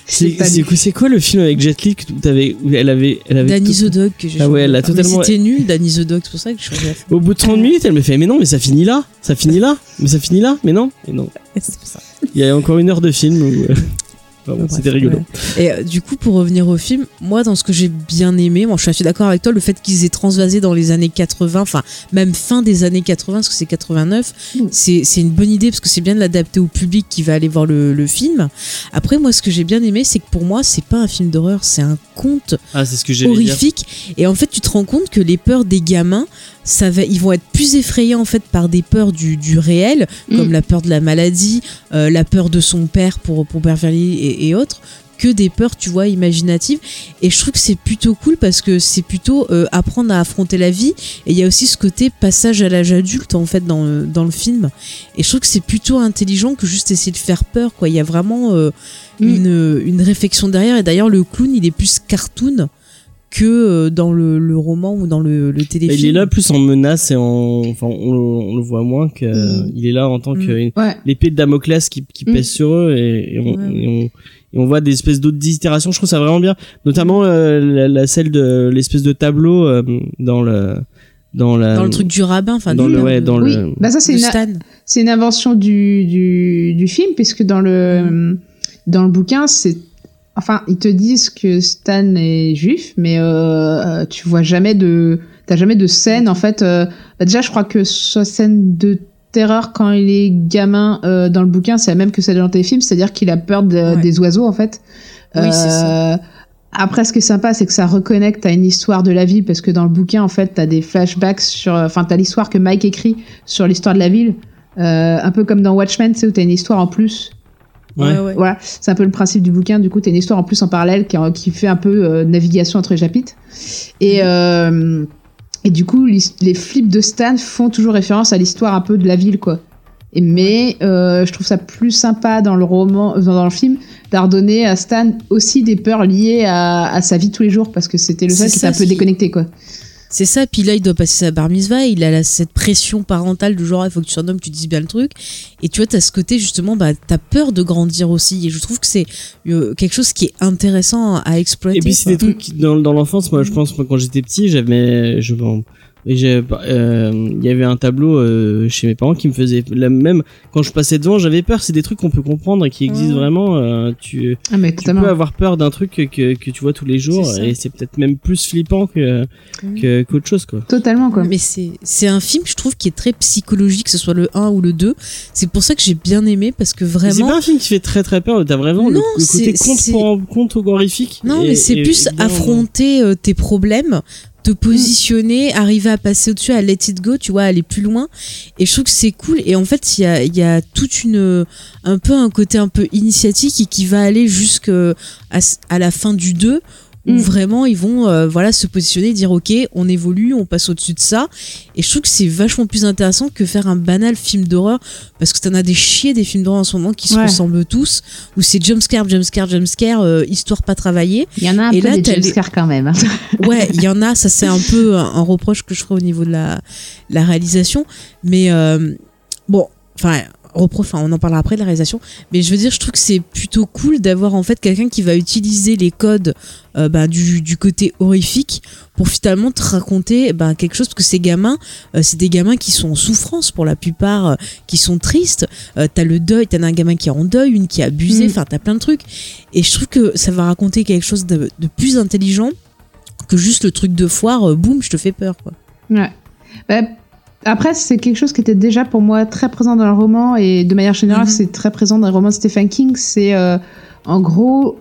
C'est quoi, le film avec Jet Li que t'avais, où elle avait, elle avait Danny tout- the Dog que j'ai Ah ouais, elle a totalement- C'était nul, Danny the Dog, c'est pour ça que je fin. Au bout de 30 minutes, elle me fait, mais non, mais ça finit là, ça finit là, mais ça finit là, mais non, et non. C'est pour ça. Il y a encore une heure de film où, Bref, c'était rigolo. ouais. Et euh, du coup, pour revenir au film, moi, dans ce que j'ai bien aimé, moi, je suis assez d'accord avec toi, le fait qu'ils aient transvasé dans les années 80, enfin, même fin des années 80, parce que c'est 89, Mm. c'est une bonne idée, parce que c'est bien de l'adapter au public qui va aller voir le, le film. Après, moi, ce que j'ai bien aimé, c'est que pour moi, c'est pas un film d'horreur, c'est un conte Ah, ce que horrifique. Et en fait, tu te rends compte que les peurs des gamins, ça va, ils vont être plus effrayés en fait par des peurs du, du réel, Mm. comme la peur de la maladie, euh, la peur de son père pour, pour Beverly et, et autres, que des peurs, tu vois, imaginatives. Et je trouve que c'est plutôt cool parce que c'est plutôt euh, apprendre à affronter la vie. Et il y a aussi ce côté passage à l'âge adulte en fait dans, le- dans le film. Et je trouve que c'est plutôt intelligent que juste essayer de faire peur. Quoi. Il y a vraiment euh, Mm. une, une réflexion derrière. Et d'ailleurs, le clown, il est plus cartoon que euh, dans le, le roman ou dans le, le téléfilm. il est là plus en menace et en, enfin, on, le- on le voit moins que, Mm. il est là en tant que Mm. une- Ouais. l'épée de Damoclès qui, qui Mm. pèse sur eux et, et on, Ouais. et on et on voit des espèces d'autres itérations. Je trouve ça vraiment bien, notamment euh, la, la- celle de l'espèce de tableau euh, dans le dans la dans le truc du rabbin, enfin dans du le ouais dans Oui, le bah ça c'est une, Stan. c'est une invention du, du, du film, puisque dans le, dans le bouquin, c'est. Enfin, ils te disent que Stan est juif, mais euh, tu vois jamais de. T'as jamais de scène, en fait. euh, bah déjà, je crois que sa scène de terreur quand il est gamin euh, dans le bouquin, c'est la même que celle dans le téléfilm, c'est-à-dire qu'il a peur de- Ouais. des oiseaux, en fait. Oui, c'est ça. Euh, Après, ce qui est sympa, c'est que ça reconnecte à une histoire de la ville, parce que dans le bouquin, en fait, t'as des flashbacks sur. Enfin, t'as l'histoire que Mike écrit sur l'histoire de la ville. Euh, un peu comme dans Watchmen, tu sais, où t'as une histoire en plus. Ouais. Ouais. Voilà, c'est un peu le principe du bouquin. Du coup, t'as une histoire en plus en parallèle qui, qui fait un peu euh, navigation entre les chapitres. Et, euh, et du coup, les flips de Stan font toujours référence à l'histoire un peu de la ville, quoi. Et, mais euh, je trouve ça plus sympa dans le roman, euh, dans le film, d'avoir donné à Stan aussi des peurs liées à, à sa vie de tous les jours, parce que c'était le seul C'est qui était un peu déconnecté, quoi. C'est ça, puis là il doit passer sa bar mitzvah, il a cette pression parentale du genre il faut que tu sois un homme, tu dises bien le truc. Et tu vois, t'as ce côté justement, bah t'as peur de grandir aussi. Et je trouve que c'est euh, quelque chose qui est intéressant à exploiter. Et puis c'est des trucs qui, dans, dans l'enfance, moi je pense moi, quand j'étais petit, j'avais je bon, et j'ai, euh, il y avait un tableau euh, chez mes parents qui me faisait la même quand je passais devant, j'avais peur, c'est des trucs qu'on peut comprendre et qui existent Ouais. vraiment euh, tu Ah, mais tu peux avoir peur d'un truc que, que, que tu vois tous les jours et c'est peut-être même plus flippant que que qu'autre chose quoi. Totalement, quoi. Mais c'est c'est un film, je trouve, qui est très psychologique, que ce soit le 1 ou le 2. C'est pour ça que j'ai bien aimé, parce que Mais C'est vraiment. pas un film qui fait très très peur, t'as vraiment le, Non, le côté conte horrifique. Non, et- mais c'est plus bien- affronter euh, tes problèmes, te positionner, arriver à passer au-dessus, à let it go, tu vois, aller plus loin. Et je trouve que c'est cool. Et en fait, il y a, y a toute une, un peu un côté un peu initiatique et qui va aller jusqu'à à la fin du 2 où Mm. vraiment ils vont euh, voilà se positionner dire ok on évolue on passe au-dessus de ça et je trouve que c'est vachement plus intéressant que faire un banal film d'horreur parce que t'en as des chiés des films d'horreur en ce moment qui se ressemblent tous où c'est jumpscare jumpscare jumpscare euh, histoire pas travaillée Il y en a un Et peu là, des jumpscares quand même. hein. <laughs> Ouais, il y en a, ça c'est un peu un, un reproche que je ferai au niveau de la, la réalisation. Mais euh, bon, enfin, reproche, enfin, on en parlera après de la réalisation. Mais je veux dire, je trouve que c'est plutôt cool d'avoir en fait quelqu'un qui va utiliser les codes euh, bah, du, du côté horrifique pour finalement te raconter bah, quelque chose. Parce que ces gamins, euh, c'est des gamins qui sont en souffrance pour la plupart, euh, qui sont tristes. T'as le deuil, t'as un gamin qui est en deuil, une qui est abusée, Mm. enfin, t'as plein de trucs. Et je trouve que ça va raconter quelque chose de, de plus intelligent que juste le truc de foire, boum, je te fais peur. Quoi. Ouais. Bah, après, c'est quelque chose qui était déjà pour moi très présent dans le roman et de manière générale, Mhm. c'est très présent dans les romans de Stephen King. C'est euh, en gros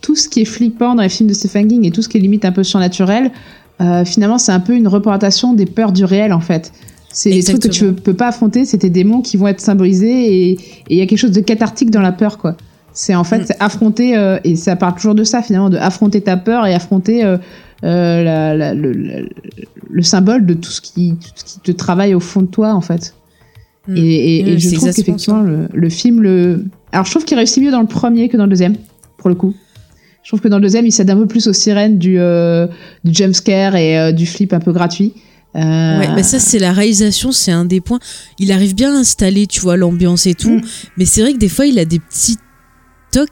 tout ce qui est flippant dans les films de Stephen King et tout ce qui est limite un peu surnaturel. euh, finalement, c'est un peu une représentation des peurs du réel en fait. C'est des trucs que tu peux pas affronter, c'est tes démons qui vont être symbolisés et il y a quelque chose de cathartique dans la peur quoi. C'est en fait Mm. c'est affronter euh, et ça parle toujours de ça finalement de affronter ta peur et affronter euh, la- la- le, le- le symbole de tout ce qui tout ce qui te travaille au fond de toi en fait. Mm. Et, et- et Mm, je trouve qu'effectivement le, le film le alors je trouve qu'il réussit mieux dans le premier que dans le deuxième pour le coup. Je trouve que dans le deuxième il s'aide un peu plus aux sirènes du euh, du jumpscare et euh, du flip un peu gratuit. Euh, Ouais, mais ça c'est la réalisation, c'est un des points. Il arrive bien à installer, tu vois, l'ambiance et tout. Mm. Mais c'est vrai que des fois il a des petits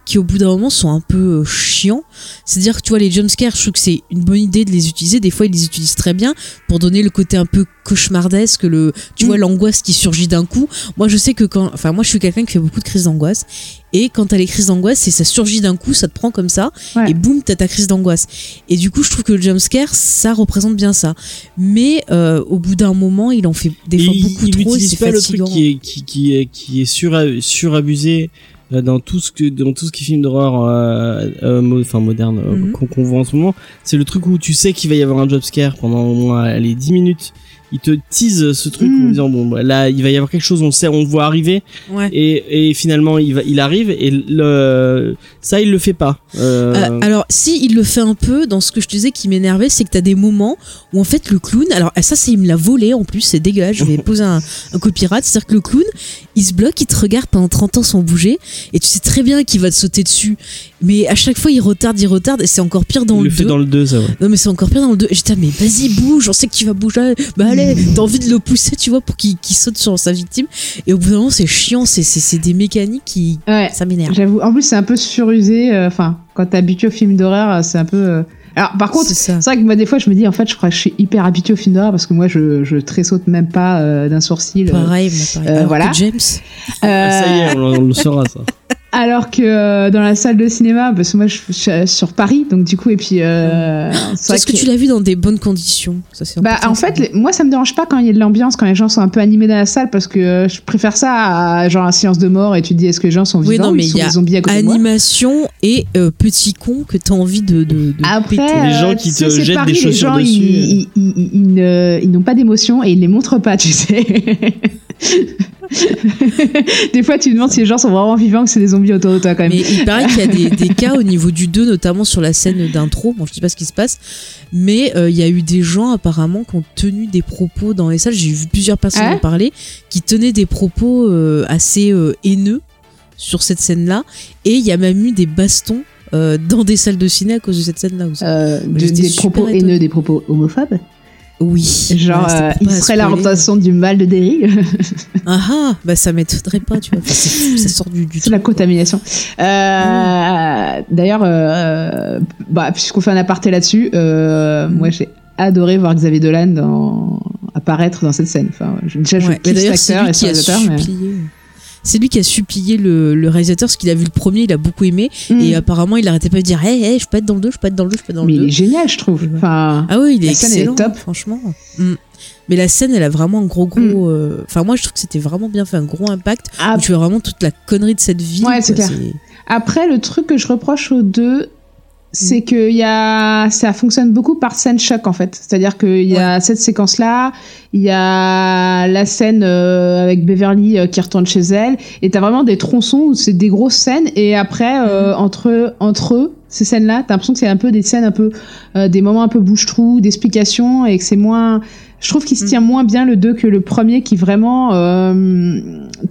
qui au bout d'un moment sont un peu euh, chiants. C'est-à-dire que tu vois les jumpscares, je trouve que c'est une bonne idée de les utiliser. Des fois ils les utilisent très bien pour donner le côté un peu cauchemardesque, le, tu Mm. vois l'angoisse qui surgit d'un coup. Moi je sais que quand, enfin moi je suis quelqu'un qui fait beaucoup de crises d'angoisse. Et quand t'as les crises d'angoisse, c'est ça surgit d'un coup, ça te prend comme ça, Ouais. et boum, t'as ta crise d'angoisse. Et du coup, je trouve que le jumpscare, ça représente bien ça. Mais euh, au bout d'un moment, il en fait des fois il- beaucoup il trop c'est pas fatigant. le truc qui est qui, qui est qui est sur surabusé dans tout ce que dans tout ce qui est film d'horreur euh, euh, enfin moderne euh, Mhm. qu'on voit en ce moment c'est le truc où tu sais qu'il va y avoir un jumpscare pendant au moins les 10 minutes il te tease ce truc en disant bon bah, là il va y avoir quelque chose on le sait on le voit arriver. Ouais. et, et finalement il va il arrive et le ça il le fait pas. Euh, Euh, alors, si il le fait un peu, dans ce que je te disais qui m'énervait, c'est que t'as des moments où en fait le clown, alors ah, ça c'est il me l'a volé en plus, c'est dégueulasse, je vais <laughs> poser un, un copyright, c'est-à-dire que le clown, il se bloque, il te regarde pendant 30 ans sans bouger, et tu sais très bien qu'il va te sauter dessus, mais à chaque fois il retarde, il retarde, et c'est encore pire dans il le le fait 2. dans le 2 ça ouais Non mais c'est encore pire dans le 2. J'étais mais vas-y bouge, on sait que tu vas bouger. Bah allez, t'as envie de le pousser, tu vois, pour qu'il saute sur sa victime. Et au bout d'un moment c'est chiant, c'est des mécaniques qui Ouais. ça m'énerve. J'avoue. En plus, c'est un peu surusé. euh, Enfin, quand t'es habitué aux films d'horreur, euh, c'est un peu. euh, Alors, par contre, C'est vrai que moi, des fois, je me dis, en fait, je crois que je suis hyper habitué aux films d'horreur parce que moi, je, je tressaute même pas euh, d'un sourcil. Pareil, moi, pareil. euh, Alors voilà. que James. Ah, ça y est on, on le saura ça <laughs> Alors que euh, dans la salle de cinéma, parce que moi, je, suis sur Paris, donc du coup, et puis. Euh, c'est Est-ce que, tu l'as vu dans des bonnes conditions? Ça, Bah, en fait, les- moi, ça me dérange pas quand il y a de l'ambiance, quand les gens sont un peu animés dans la salle, parce que euh, je préfère ça à genre un silence de mort et tu te dis est-ce que les gens sont Oui, vivants non, ou mais ils il sont y a des zombies à côté de moi? animation et euh, petit con que t'as envie de, de, de Après. Les gens qui tu sais, te jettent Paris, des les chaussures gens, dessus, Ils, ils, ils- ils ne- ils n'ont pas d'émotion et ils les montrent pas, tu sais. <laughs> <laughs> des fois, tu te demandes si les gens sont vraiment vivants, que c'est des zombies autour de toi quand même. Mais il paraît qu'il y a des, des cas au niveau du 2, notamment sur la scène d'intro. Bon, je sais pas ce qui se passe, mais euh, il y a eu des gens apparemment qui ont tenu des propos dans les salles. J'ai vu plusieurs personnes Ah en parler, qui tenaient des propos euh, assez euh, haineux sur cette scène-là. Et il y a même eu des bastons dans des salles de ciné à cause de cette scène-là aussi. Des propos haineux, des propos homophobes. Oui. Genre, euh, il serait la représentation du mal de Derry. <laughs> Ah ah, bah ça m'étonnerait pas, tu vois. Enfin, ça sort du, du C'est la contamination. Euh, D'ailleurs, euh, bah, puisqu'on fait un aparté là-dessus, moi j'ai adoré voir Xavier Dolan dans... apparaître dans cette scène. Enfin, déjà, je Ouais, kiffe cet acteur et son mais-. C'est lui qui a supplié le, le réalisateur parce qu'il a vu le premier, il a beaucoup aimé Mm. et apparemment il arrêtait pas de dire hey, hey, je peux être dans le 2, je peux être dans le 2, je peux être dans Mais le il 2. est génial, je trouve. Enfin, Ah oui, il est la scène, elle est excellent, top. franchement. Mm. Mais la scène, elle a vraiment un gros gros. Mm. euh, Enfin, moi, je trouve que c'était vraiment bien fait, un gros impact. ah, Où tu vois vraiment toute la connerie de cette ville. Ouais, c'est clair. Après, le truc que je reproche aux deux, c'est que y a, ça fonctionne beaucoup par scène choc en fait. C'est-à-dire qu'il y a cette séquence-là, il y a la scène euh, avec Beverly euh, qui retourne chez elle, et t'as vraiment des tronçons où c'est des grosses scènes, et après euh, entre entre eux, ces scènes-là, t'as l'impression que c'est un peu des scènes un peu euh, des moments un peu bouche-trou, d'explications, et que c'est moins. Je trouve qu'il se Mm. tient moins bien le 2 que le premier qui vraiment euh,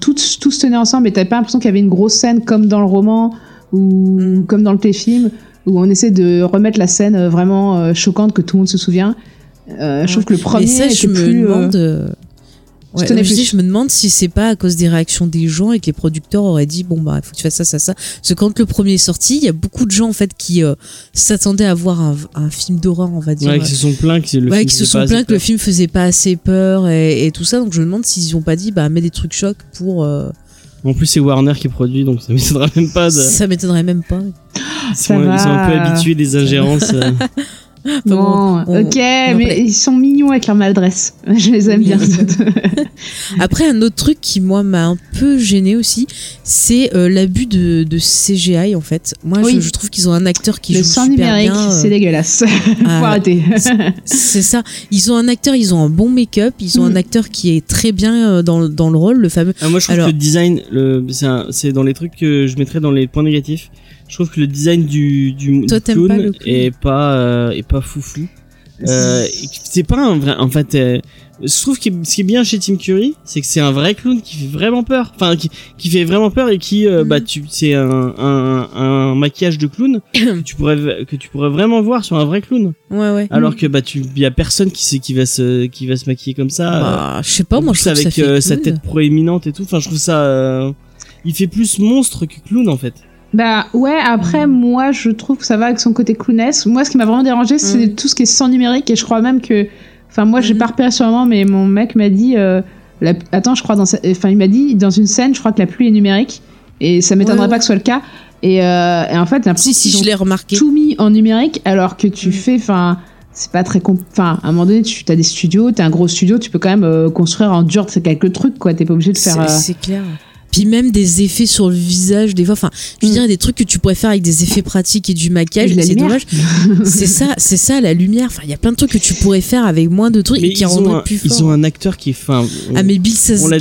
tout, tout se tenait ensemble et t'avais pas l'impression qu'il y avait une grosse scène comme dans le roman ou Mm. comme dans le téléfilm où on essaie de remettre la scène euh, vraiment euh, choquante que tout le monde se souvient. Euh, Je trouve que le premier Mais ça, je me plus, demande. euh, ouais, je, dis, je me demande si c'est pas à cause des réactions des gens et que les producteurs auraient dit bon bah il faut que tu fasses ça ça ça parce que quand le premier est sorti il y a beaucoup de gens en fait qui euh, s'attendaient à voir un, un film d'horreur on va dire Ouais, qui se sont plaints que le Ouais, film qui se faisait sont pas plaints assez que le peur. film faisait pas assez peur et, et tout ça. Donc je me demande s'ils ont pas dit bah mets des trucs chocs pour. euh, En plus, c'est Warner qui produit, donc ça m'étonnerait même pas de. Ça m'étonnerait même pas. Ils sont, ils sont un peu habitués des ingérences. <laughs> Enfin, <laughs> Bon, bon, on- ok, on mais ils sont mignons avec leur maladresse. <laughs> Je les aime bien. <laughs> Après, un autre truc qui, moi, m'a un peu gêné aussi, c'est euh, l'abus de, de CGI, en fait. Moi, je, Oui. je trouve qu'ils ont un acteur qui le joue super numérique, bien. euh, c'est dégueulasse. Faut ah, arrêter. c'est ça. Ils ont un acteur, ils ont un bon make-up, ils ont Mm. un acteur qui est très bien euh, dans, dans le rôle, le fameux. Ah, moi, je trouve Alors- que le design, le, c'est dans les trucs que je mettrais dans les points négatifs. Je trouve que le design du, du, Toi, du clown, pas clown est pas, euh, est pas foufou. Euh, et que c'est pas un vrai, en fait, euh, je trouve que ce qui est bien chez Tim Curry, c'est que c'est un vrai clown qui fait vraiment peur. Enfin, qui, qui fait vraiment peur et qui, euh, bah, tu, c'est un, un, un maquillage de clown <coughs> que tu pourrais, que tu pourrais vraiment voir sur un vrai clown. Ouais, ouais. Alors que, bah, tu, y a personne qui sait, qui va se, qui va se maquiller comme ça. euh, Bah, je sais pas, moi, je trouve avec que ça fait euh, sa tête proéminente et tout. Enfin, je trouve ça. euh, il fait plus monstre que clown en fait. Bah ouais, après, moi, je trouve que ça va avec son côté clownesque. Moi, ce qui m'a vraiment dérangé, c'est Mm. tout ce qui est sans numérique. Et je crois même que. Enfin, moi, j'ai Mhm. pas repéré sur le moment, mais mon mec m'a dit. euh, la- Attends, je crois dans. Enfin, il m'a dit dans une scène, je crois que la pluie est numérique. Et ça m'étonnerait Ouais, pas que ce soit le cas. Et, euh, et en fait, Si, si, je l'ai remarqué. tout mis en numérique, alors que tu fais. Enfin. C'est pas très. Enfin, à un moment donné, tu as des studios, t'as un gros studio, tu peux quand même euh, construire en dur c'est quelques trucs, quoi. T'es pas obligé de faire. C'est euh, clair. Puis même des effets sur le visage, des fois, enfin, je veux Mm. dire, des trucs que tu pourrais faire avec des effets pratiques et du maquillage, c'est dommage. c'est ça, c'est ça, la lumière. Enfin, il y a plein de trucs que tu pourrais faire avec moins de trucs Mais et qui rendraient plus fort. ils ont un acteur qui est. Enfin, Ah mais Bill on enfin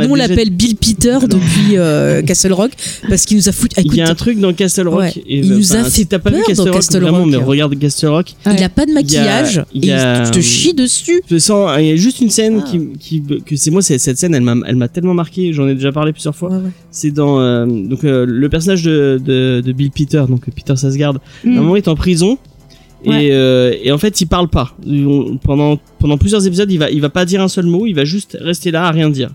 nous on déjà- l'appelle Bill Peter depuis euh, <laughs> Castle Rock parce qu'il nous a foutu. il y a un truc dans Castle Rock. Ouais, et, il nous a fait si t'as pas vu Castle dans Rock, Castle vraiment, Rock. mais regarde Castle Rock. il a pas de Il y a- maquillage il y a- et il te chie dessus. Je sens, il y a juste une scène Ah. qui, que c'est moi, c'est cette scène, elle m'a, elle m'a tellement marqué. J'en ai déjà parlé plusieurs fois. Ouais, ouais. C'est dans euh, donc euh, le personnage de, de, de Bill Peter, donc Peter Sarsgaard. À un Mm. moment, il est en prison. Ouais. Et, euh, et en fait, il parle pas. On- pendant, pendant plusieurs épisodes, il va, il va pas dire un seul mot, il va juste rester là à rien dire.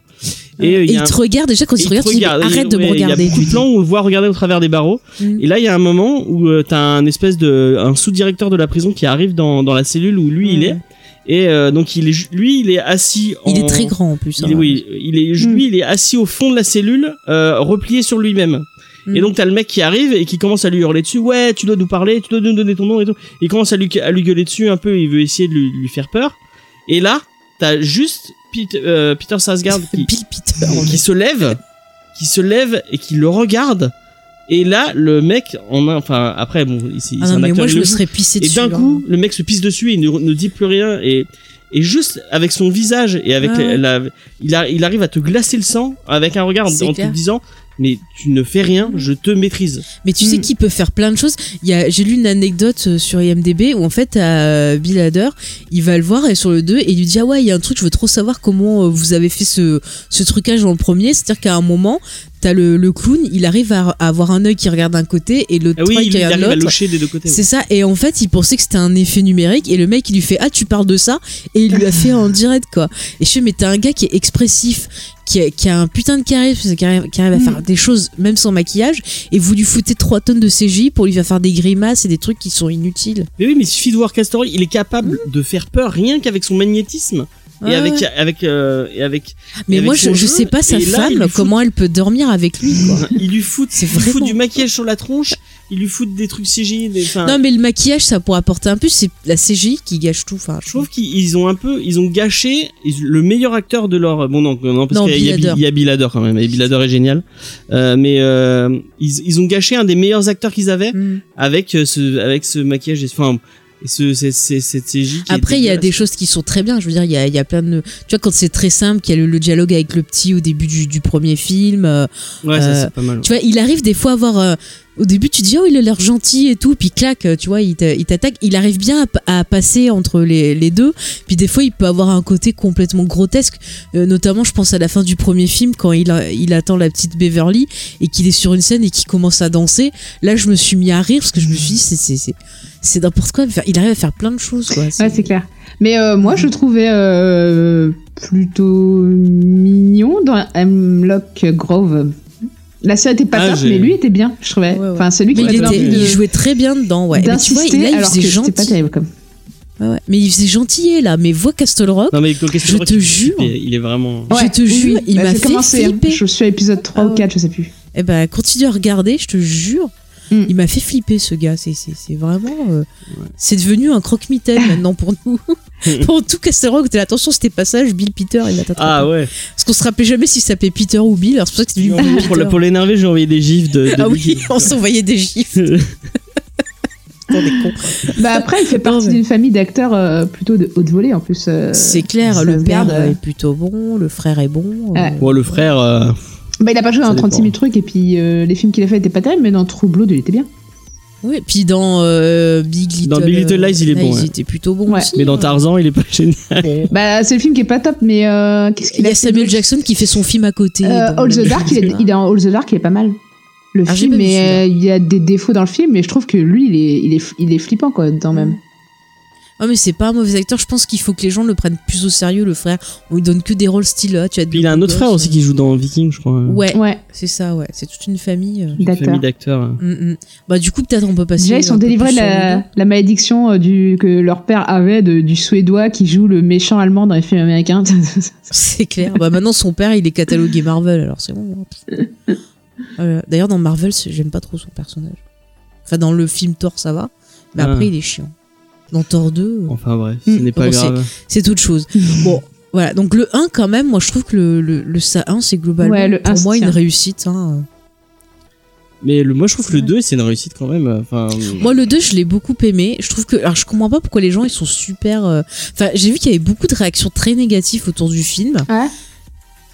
Et, euh, Et il y il a un- te regarde déjà quand il il te regarde, te tu dis, regarde, arrête de me regarder. Il y a beaucoup de plans où on le voit regarder au travers des barreaux. Mm. Et là, il y a un moment où euh, t'as un espèce de un sous-directeur de la prison qui arrive dans, dans la cellule où lui il est. Et euh, donc il est, lui, il est assis. Il en- est très grand en plus. Il hein. est, oui, il est, Mm. lui, il est assis au fond de la cellule, euh, replié sur lui-même. Et donc t'as le mec qui arrive et qui commence à lui hurler dessus. Ouais, tu dois nous parler, tu dois nous donner ton nom et tout. Il commence à lui, à lui gueuler dessus un peu. Il veut essayer de lui, lui faire peur. Et là, t'as juste Pete- euh, Peter Sarsgaard <laughs> qui, Peter. qui se lève, qui se lève et qui le regarde. Et là, le mec, en un, enfin après, bon, il- c'est Ah c'est un mais acteur, moi je me serais pissé Et dessus. d'un là. coup, le mec se pisse dessus et il ne, ne dit plus rien. Et, et juste avec son visage et avec Ah la- il, a- il arrive à te glacer le sang avec un regard en te disant mais tu ne fais rien, je te maîtrise. Mais tu sais Mm. qu'il peut faire plein de choses. J'ai lu une anecdote euh, sur IMDb où en fait, euh, Bill Hader, il va le voir et sur le 2 et il lui dit ah ouais, il y a un truc, je veux trop savoir comment euh, vous avez fait ce ce trucage dans le premier. C'est-à-dire qu'à un moment, t'as le, le clown, il arrive à, à avoir un œil qui regarde d'un côté et l'autre Ah oui, qui il regarde arrive à l'autre. loucher des deux côtés. C'est ça, et en fait, il pensait que c'était un effet numérique, et le mec, il lui fait Ah, tu parles de ça Et il lui a fait en direct, quoi. Et je fais Mais t'as un gars qui est expressif, qui a, qui a un putain de charisme, qui arrive, qui arrive à faire des choses même sans maquillage, et vous lui foutez 3 tonnes de CJ pour lui faire faire des grimaces et des trucs qui sont inutiles. Mais oui, mais il suffit de voir Castor, il est capable de faire peur rien qu'avec son magnétisme. Ouais, et avec, ouais. avec, euh, et avec, Mais moi, je, sais pas sa là, femme, fout- comment elle peut dormir avec lui, quoi. <laughs> il lui fout, C'est il lui fout vraiment- du maquillage sur la tronche, il lui fout des trucs CGI, des, Non, mais le maquillage, ça pourrait apporter un plus, c'est la CJ qui gâche tout. Enfin, Je trouve qu'ils ont un peu, ils ont gâché le meilleur acteur de leur. Bon non, non parce qu'il y, a Bill y a quand même. Et Bill est génial. Euh, mais euh, ils, ils ont gâché un des meilleurs acteurs qu'ils avaient Mm. avec ce, avec ce maquillage. Enfin, ce, cette CJ. Qui est Après, il y a des choses qui sont très bien. Je veux dire, il y a, il y a plein de. Tu vois, quand c'est très simple, qu'il y a le, le dialogue avec le petit au début du, du premier film. euh, Ouais, ça euh, c'est pas mal. tu vois, il arrive des fois à avoir. euh, au début, tu dis, oh, il a l'air gentil et tout. Puis, clac, tu vois, il t'a- il t'attaque. Il arrive bien à, passer entre les, les deux. Puis, des fois, il peut avoir un côté complètement grotesque. Euh, notamment, je pense à la fin du premier film, quand il, a- il attend la petite Beverly et qu'il est sur une scène et qu'il commence à danser. Là, je me suis mis à rire parce que je me suis dit, c'est- c'est n'importe quoi. Il arrive à faire plein de choses, quoi. Ouais, c'est clair. Mais euh, moi, je trouvais euh, plutôt mignon dans Hemlock Grove. La série était pas Ah, top, j'ai- mais lui était bien, je trouvais. Ouais, ouais. Enfin, celui qui il, était- de- il jouait très bien dedans, ouais. Mais tu vois, il- là, il alors faisait que c'était pas gentil. terrible comme. Ouais, ouais. Mais il faisait gentil là. Mais vois Castle Rock. Non mais Castle Je Rock, te il- jure. il est- vraiment. Je te jure, il Bah, m'a fait commencé, hein. flipper. Je suis à épisode 3 Ah ou ouais. 4, je sais plus. Eh ben, continue à regarder, je te jure. Mm. Il m'a fait flipper ce gars. C'est vraiment. euh, C'est devenu un croque-mitaine <laughs> maintenant pour nous. <laughs> pour tout Castle Rock, t'es attention, c'était passage, Bill Peter, il t'attraper. Ah ouais. Parce qu'on se rappelait jamais s'il s'appelait Peter ou Bill. Alors c'est pour ça que c'est devenu Bill Peter. pour l'énerver, j'ai envoyé des gifs de. de Ah oui, <laughs> on s'envoyait des gifs. Est. Bah après, il fait partie mais- d'une famille d'acteurs euh, plutôt de haute volée en plus. euh, C'est clair, ça le père garde, euh. est plutôt bon, le frère est bon. euh, Ouais. Moi, le frère. Euh, Bah, il a pas joué dans 36 dépend. 000 trucs et puis euh, les films qu'il a fait étaient pas terribles, mais dans True Blood, il était bien. Oui, puis dans euh, Big Little, Dans Big Little Lies, il est bon, Il ouais. était plutôt bon Ouais. aussi. Mais dans. Tarzan, il est pas <laughs> génial. Bah, c'est le film qui est pas top, mais euh, qu'est-ce Il qu'il y a Samuel Jackson qui fait son film à côté. Euh, All the Dark, il est, il est en All the Dark, il est pas mal. Le Ah, film, mais euh, il y a des défauts dans le film, mais je trouve que lui, il est, il est, il est flippant, quoi, dedans même. Ah, mais c'est pas un mauvais acteur. Je pense qu'il faut que les gens le prennent plus au sérieux, le frère. On lui donne que des rôles style là. Tu as Puis il a un autre frère aussi qui joue dans Viking, je crois. Ouais, Ouais, c'est ça, ouais. C'est toute une famille. euh. Une d'acteur. famille d'acteurs. Mm, mm. Bah, du coup, peut-être on peut passer. Déjà, ils sont délivrés de la, malédiction euh, du, que leur père avait de- du Suédois qui joue le méchant allemand dans les films américains. <laughs> <laughs> C'est clair. Bah, maintenant, son père, il est catalogué Marvel, alors c'est bon. Voilà. D'ailleurs, dans Marvel, c'est- j'aime pas trop son personnage. Enfin, dans le film Thor, ça va. Mais Ah. après, il est chiant. Dans Thor 2, euh, Enfin bref, ce Mm. n'est pas Bon, grave. c'est autre chose. <laughs> bon, voilà. Donc, le 1, quand même, moi, je trouve que le, le, le SA 1, c'est globalement, Ouais, le 1 pour moi, une réussite. Hein. Mais le, moi, je trouve que le 2, c'est une réussite quand même. Enfin, Moi, le 2, je l'ai beaucoup aimé. Je trouve que. Alors, je comprends pas pourquoi les gens, ils sont super. euh, Enfin, j'ai vu qu'il y avait beaucoup de réactions très négatives autour du film. Ouais.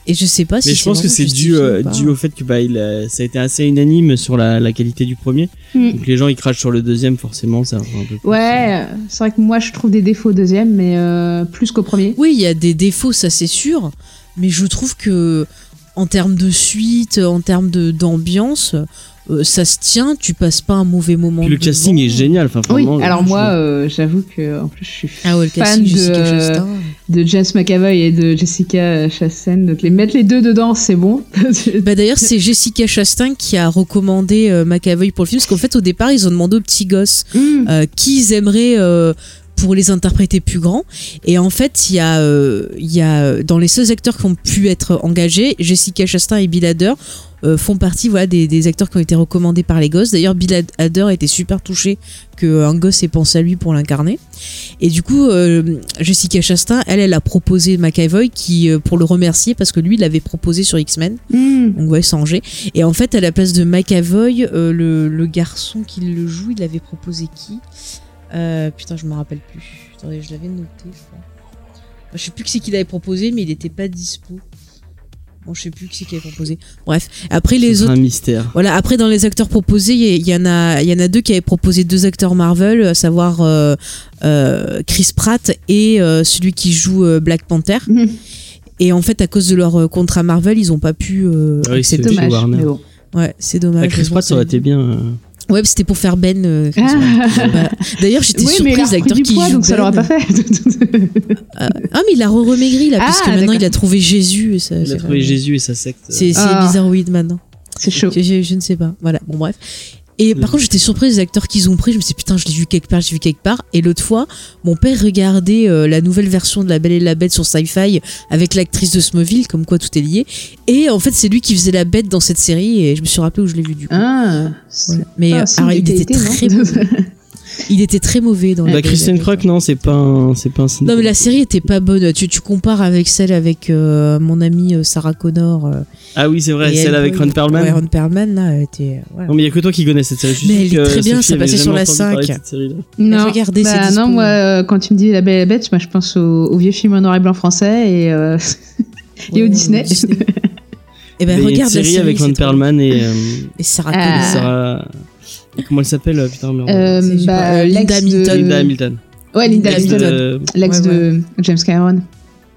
Et je sais pas si mais je pense que c'est dû, euh, dû au fait que bah, il a- ça a été assez unanime sur la, la qualité du premier. Mm. Donc les gens ils crachent sur le deuxième, forcément, ça. un peu plus. ouais, euh, c'est vrai que moi, je trouve des défauts au deuxième, mais euh, plus qu'au premier. Oui, il y a des défauts, ça c'est sûr. Mais je trouve que. En termes de suite, en termes de- d'ambiance, euh, ça se tient, tu passes pas un mauvais moment. Puis le devant. casting est génial. Enfin, Oui, vraiment, alors moi, euh, j'avoue que en plus, je suis Ah ouais, le fan casting, de, euh, de James McAvoy et de Jessica Chastain. Donc les mettre les deux dedans, c'est bon. <laughs> Bah d'ailleurs, c'est Jessica Chastain qui a recommandé euh, McAvoy pour le film, parce qu'en fait, au départ, ils ont demandé aux petits gosses Mm. euh, qui ils aimeraient euh, pour les interpréter plus grands. Et en fait, il y a, euh, y a euh, dans les seuls acteurs qui ont pu être engagés, Jessica Chastain et Bill Hader euh, font partie voilà des, des acteurs qui ont été recommandés par les gosses. D'ailleurs, Bill Hader était super touché qu'un gosse ait pensé à lui pour l'incarner. Et du coup, euh, Jessica Chastain, elle, elle a proposé McAvoy qui euh, pour le remercier parce que lui, il l'avait proposé sur X-Men. Mm. Donc ouais, sans G. Et en fait, à la place de McAvoy, euh, le, le garçon qui le joue, il avait proposé qui? Euh, Putain, je me rappelle plus. Attendez, je l'avais noté, je crois. Enfin, je sais plus qui c'est qu'il avait proposé, mais il était pas dispo. Bon, je sais plus qui c'est qui avait proposé. Bref, après les c'est autres. un mystère. Voilà, après dans les acteurs proposés, il y, en a, il y en a deux qui avaient proposé deux acteurs Marvel, à savoir euh, euh, Chris Pratt et euh, celui qui joue euh, Black Panther. <laughs> Et en fait, à cause de leur euh, contrat Marvel, ils ont pas pu euh, Ah oui, c'est Dommage, mais bon. Ouais, c'est dommage. Ah, Chris Pratt, ça aurait été bien. Ouais, c'était pour faire Ben. euh, <laughs> Ah. Voilà. D'ailleurs, j'étais Oui, mais il a surprise l'acteur qui poids, joue donc ça Ben. l'aura pas fait. Ah, ah, mais il a re-remaigri là, Ah, puisque maintenant d'accord. il a trouvé Jésus. Et ça, Il a trouvé Jésus et sa secte. C'est Ah. bizarroïde maintenant. c'est chaud. Je, je- je ne sais pas. Voilà, bon, bref. Et par Oui. contre, j'étais surprise des acteurs qu'ils ont pris. Je me suis dit, putain, je l'ai vu quelque part, j'ai vu quelque part. Et l'autre fois, mon père regardait euh, la nouvelle version de La Belle et la Bête sur Sci-Fi avec l'actrice de Smallville, comme quoi tout est lié. Et en fait, c'est lui qui faisait la bête dans cette série. Et je me suis rappelé où je l'ai vu du coup. Ah, c'est Voilà. Mais euh, alors, il était très. <laughs> Il était très mauvais dans La Bah, Belle et la Kristen Bête. Croc, non, c'est pas un, c'est pas un Non, mais la série était pas bonne. Tu, tu compares avec celle avec euh, mon amie euh, Sarah Connor. euh, Ah oui, c'est vrai, et celle elle, avec Ron Perlman. Ouais, Ron Perlman, là, elle était. euh, voilà. Non, mais il y a que toi qui connais cette série. Mais elle est très bien, ça passait sur la entendu parler de 5. cette série-là. Non, regardez, bah, dispo. non, moi, euh, quand tu me dis La Belle et la Bête, moi, je pense au, au vieux film en noir et blanc français et, euh, <laughs> et au Ouais, Disney. Et <laughs> ben Il y a une regarde la série série avec Ron Perlman et, Et Sarah Ah. Connor. Comment elle s'appelle euh, Putain. Euh, bah, euh, Linda l'ex de- Hamilton. Linda Hamilton. Ouais, Linda Hamilton. L'ex Ouais, de James Cameron.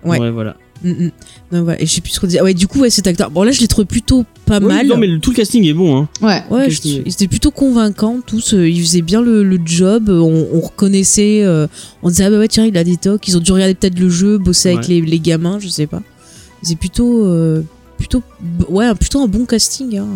Ouais. ouais, voilà. Mm, mm. Non, voilà, et je sais plus ce qu'on disait. Ah ouais, du coup, ouais, cet acteur. Bon, là, je l'ai trouvé plutôt pas Ouais, mal. Non, mais le- tout le casting est bon. Hein. Ouais. Ouais, qu'il- ils étaient plutôt convaincants tous. euh, Ils faisaient bien le, le job. On, on reconnaissait. euh, on disait ah bah ouais tiens il a des tocs. Ils ont dû regarder peut-être le jeu, bosser avec Ouais. les, les gamins, je sais pas. C'est plutôt euh, plutôt ouais plutôt un bon casting. Hein.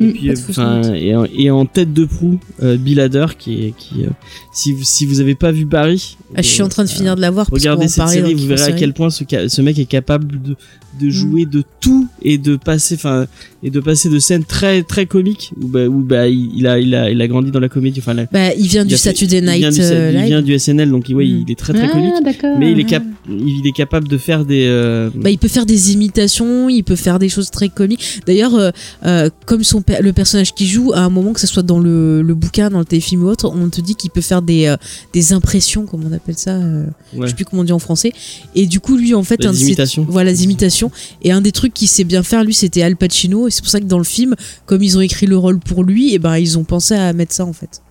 Et Mm. puis, euh, et, en- et en tête de proue, euh, Bill Hader, qui est, qui, euh, si vous, si vous avez pas vu Barry, Ah, je suis en train de euh, finir de la voir. Regardez cette parlait série, vous verrez à quel point ce, mec est capable de, de jouer de tout et de passer, enfin, et de passer de scènes très très comiques où bah, où, bah il, il a il a il a grandi dans la comédie. Enfin, la- Bah, il vient il du fait- Saturday il vient Night du, euh, il vient du SNL, donc ouais, Mm. il est très très ah, comique. Mais il est cap, il est capable de faire des. euh, Bah, il peut faire des imitations, il peut faire des choses très comiques. D'ailleurs, euh, euh, comme son le personnage qu'il joue, à un moment que ce soit dans le, le bouquin, dans le téléfilm ou autre, on te dit qu'il peut faire des, euh, des impressions, comme on appelle ça. euh, ouais. Je sais plus comment on dit en français. Et du coup, lui, en fait, un ses- imitations. voilà, des imitations. Et un des trucs qu'il sait bien faire, lui, c'était Al Pacino. Et c'est pour ça que dans le film, comme ils ont écrit le rôle pour lui, et ben ils ont pensé à mettre ça en fait.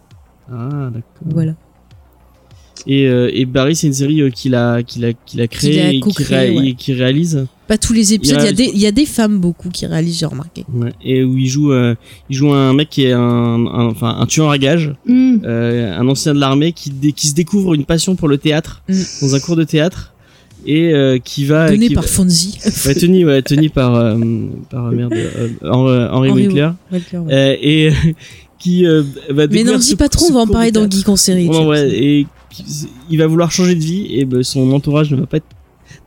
Ah d'accord. Voilà. Et, euh, et Barry, c'est une série euh, qu'il a qu'il a qu'il a créée a et qui, co-créée, ré- ouais. et qui réalise. Pas tous les épisodes. Il y, a des, il y a des femmes beaucoup qui réalisent, j'ai remarqué. Ouais. Et où il joue euh, il joue un mec qui est un, un- enfin un tueur à gages. Hmm. euh, un ancien de l'armée qui, qui se découvre une passion pour le théâtre Mm. dans un cours de théâtre et euh, qui va Donné qui par va- Fonzie. <laughs> ouais, tenu ouais, tenu par euh, par euh, merde euh, Henri, Winkler ouais. Euh, et <laughs> qui euh, va Mais ce- dis pas trop, on va en parler dans. Geek en série. Ouais, et qui- il va vouloir changer de vie et ben, son entourage ne va pas être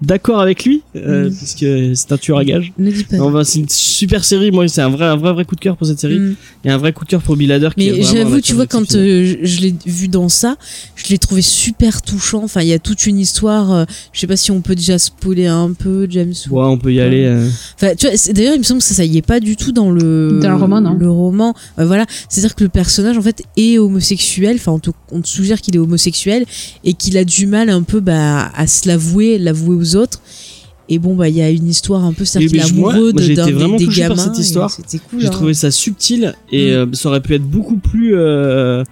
d'accord avec lui euh, Mm. parce que c'est un tueur à gages. Ne dis pas. Non, ben, c'est une super série. Moi, c'est un vrai, un vrai, vrai coup de cœur pour cette série. Mm. Et un vrai coup de cœur pour Bill Hader. qui est Mais j'avoue, tu vois, quand euh, je, l'ai vu dans ça, je l'ai trouvé super touchant. Enfin, il y a toute une histoire. euh, je sais pas si on peut déjà spoiler un peu, James. ou- Ouais, on peut y aller. euh. Enfin, tu vois, c'est- d'ailleurs, il me semble que ça, ça y est pas du tout dans le Dans le roman, non Le roman, euh, voilà, c'est-à-dire que le personnage en fait est homosexuel. Enfin, on te, on te suggère qu'il est homosexuel et qu'il a du mal un peu bah, à se l'avouer, l'avouer aux autres. Et bon, bah, il y a une histoire un peu, moi- amoureux moi, de- d'un des, vraiment des touché par gamins. cette et histoire. C'était cool. J'ai hein. trouvé ça subtil et Mm. euh, ça aurait pu être beaucoup plus euh,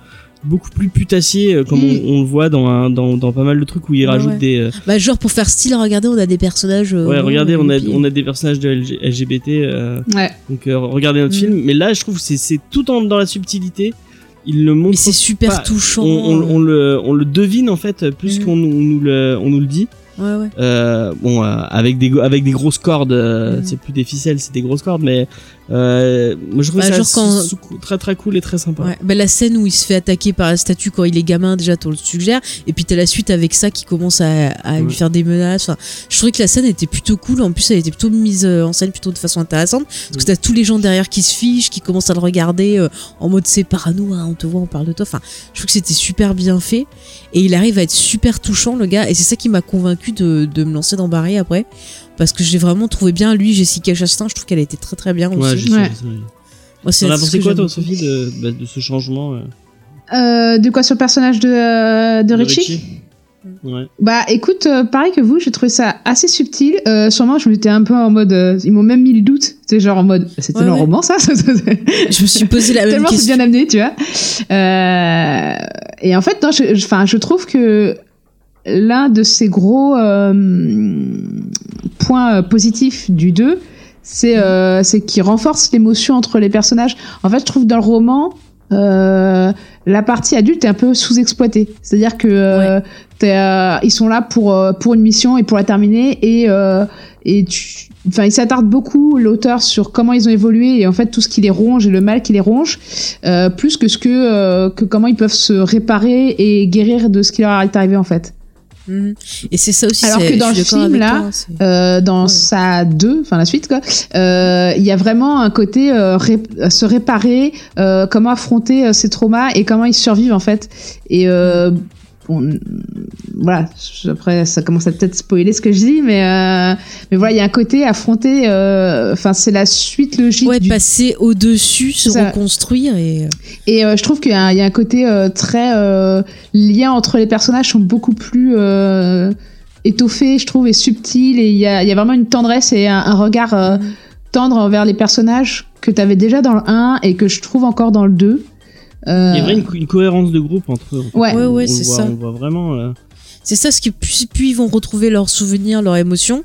beaucoup plus putassier euh, comme Mm. on, on le voit dans, un- dans dans pas mal de trucs où ils Ouais, rajoutent ouais. des euh, Bah, genre pour faire style, regardez, on a des personnages. euh, ouais regardez on a on a des personnages de LG LGBT euh, Ouais. donc euh, regardez notre Mm. film mais là je trouve que c'est c'est tout en dans la subtilité il le montre Mais c'est super pas- touchant. on, on- on le on le devine en fait plus qu'on nous, on nous le on nous le dit Ouais, ouais. euh, bon euh, avec des avec des grosses cordes euh, Mm. c'est plus des ficelles c'est des grosses cordes mais euh, moi je trouve Bah, ça quand- très très cool et très sympa Ouais. Bah, la scène où il se fait attaquer par la statue quand il est gamin, déjà, tu le suggères. Et puis t'as la suite avec ça qui commence à, à Ouais. lui faire des menaces. Enfin, je trouvais que la scène était plutôt cool. En plus, elle était plutôt mise euh, en scène plutôt de façon intéressante. Parce que t'as tous les gens derrière qui se fichent, qui commencent à le regarder euh, en mode c'est parano, hein, on te voit, on parle de toi. Enfin, je trouve que c'était super bien fait. Et il arrive à être super touchant, le gars. Et c'est ça qui m'a convaincu de, de me lancer dans Barry après. Parce que j'ai vraiment trouvé bien lui, Jessica Chastain. Je trouve qu'elle était très très bien aussi. Ouais. Moi, c'est pensé quoi toi. Sophie de, bah, de ce changement euh, Euh, de quoi sur le personnage de, euh, de de Richie Ouais. Bah écoute, euh, pareil que vous, j'ai trouvé ça assez subtil. Euh, sûrement, je m'étais un peu en mode. euh, ils m'ont même mis le doute. C'est genre en mode. C'était Ouais, un ouais. roman, <laughs> ça Je me suis posé la même Tellement c'est question. bien amené, tu vois. Euh, et en fait, non, je, je trouve que l'un de ces gros euh, points euh, positifs du 2, c'est euh, c'est qu'il renforce l'émotion entre les personnages. En fait, je trouve dans le roman, euh, la partie adulte est un peu sous-exploitée. C'est-à-dire que euh, euh, ils sont là pour euh, pour une mission et pour la terminer et euh, et tu Enfin, il s'attarde beaucoup l'auteur sur comment ils ont évolué et en fait tout ce qui les ronge et le mal qui les ronge, euh, plus que ce que euh, que comment ils peuvent se réparer et guérir de ce qui leur est arrivé en fait. Mhm. Et c'est ça aussi. Alors que dans le film, là, toi, Euh, dans Ouais. sa 2, enfin la suite quoi, euh, il y a vraiment un côté euh, ré- se réparer, comment affronter ces traumas et comment ils survivent en fait. Et euh, bon, voilà, après ça commence à peut-être spoiler ce que je dis, mais euh, mais voilà, il y a un côté affronter, euh, enfin c'est la suite logique ouais, du passer au-dessus, se Ça- reconstruire et. Et euh, je trouve qu'il y, a un- il y a un côté très lien entre les personnages sont beaucoup plus étoffés, je trouve, et subtils. Et il y a, il y a vraiment une tendresse et un, un regard Mhm. tendre envers les personnages que tu avais déjà dans le 1 et que je trouve encore dans le 2. Euh, Il y a vraiment une, co- une cohérence de groupe entre eux. Ouais. Ouais, ouais, c'est ça. On voit vraiment. euh, C'est ça, ce qui plus, plus ils vont retrouver leurs souvenirs, leurs émotions,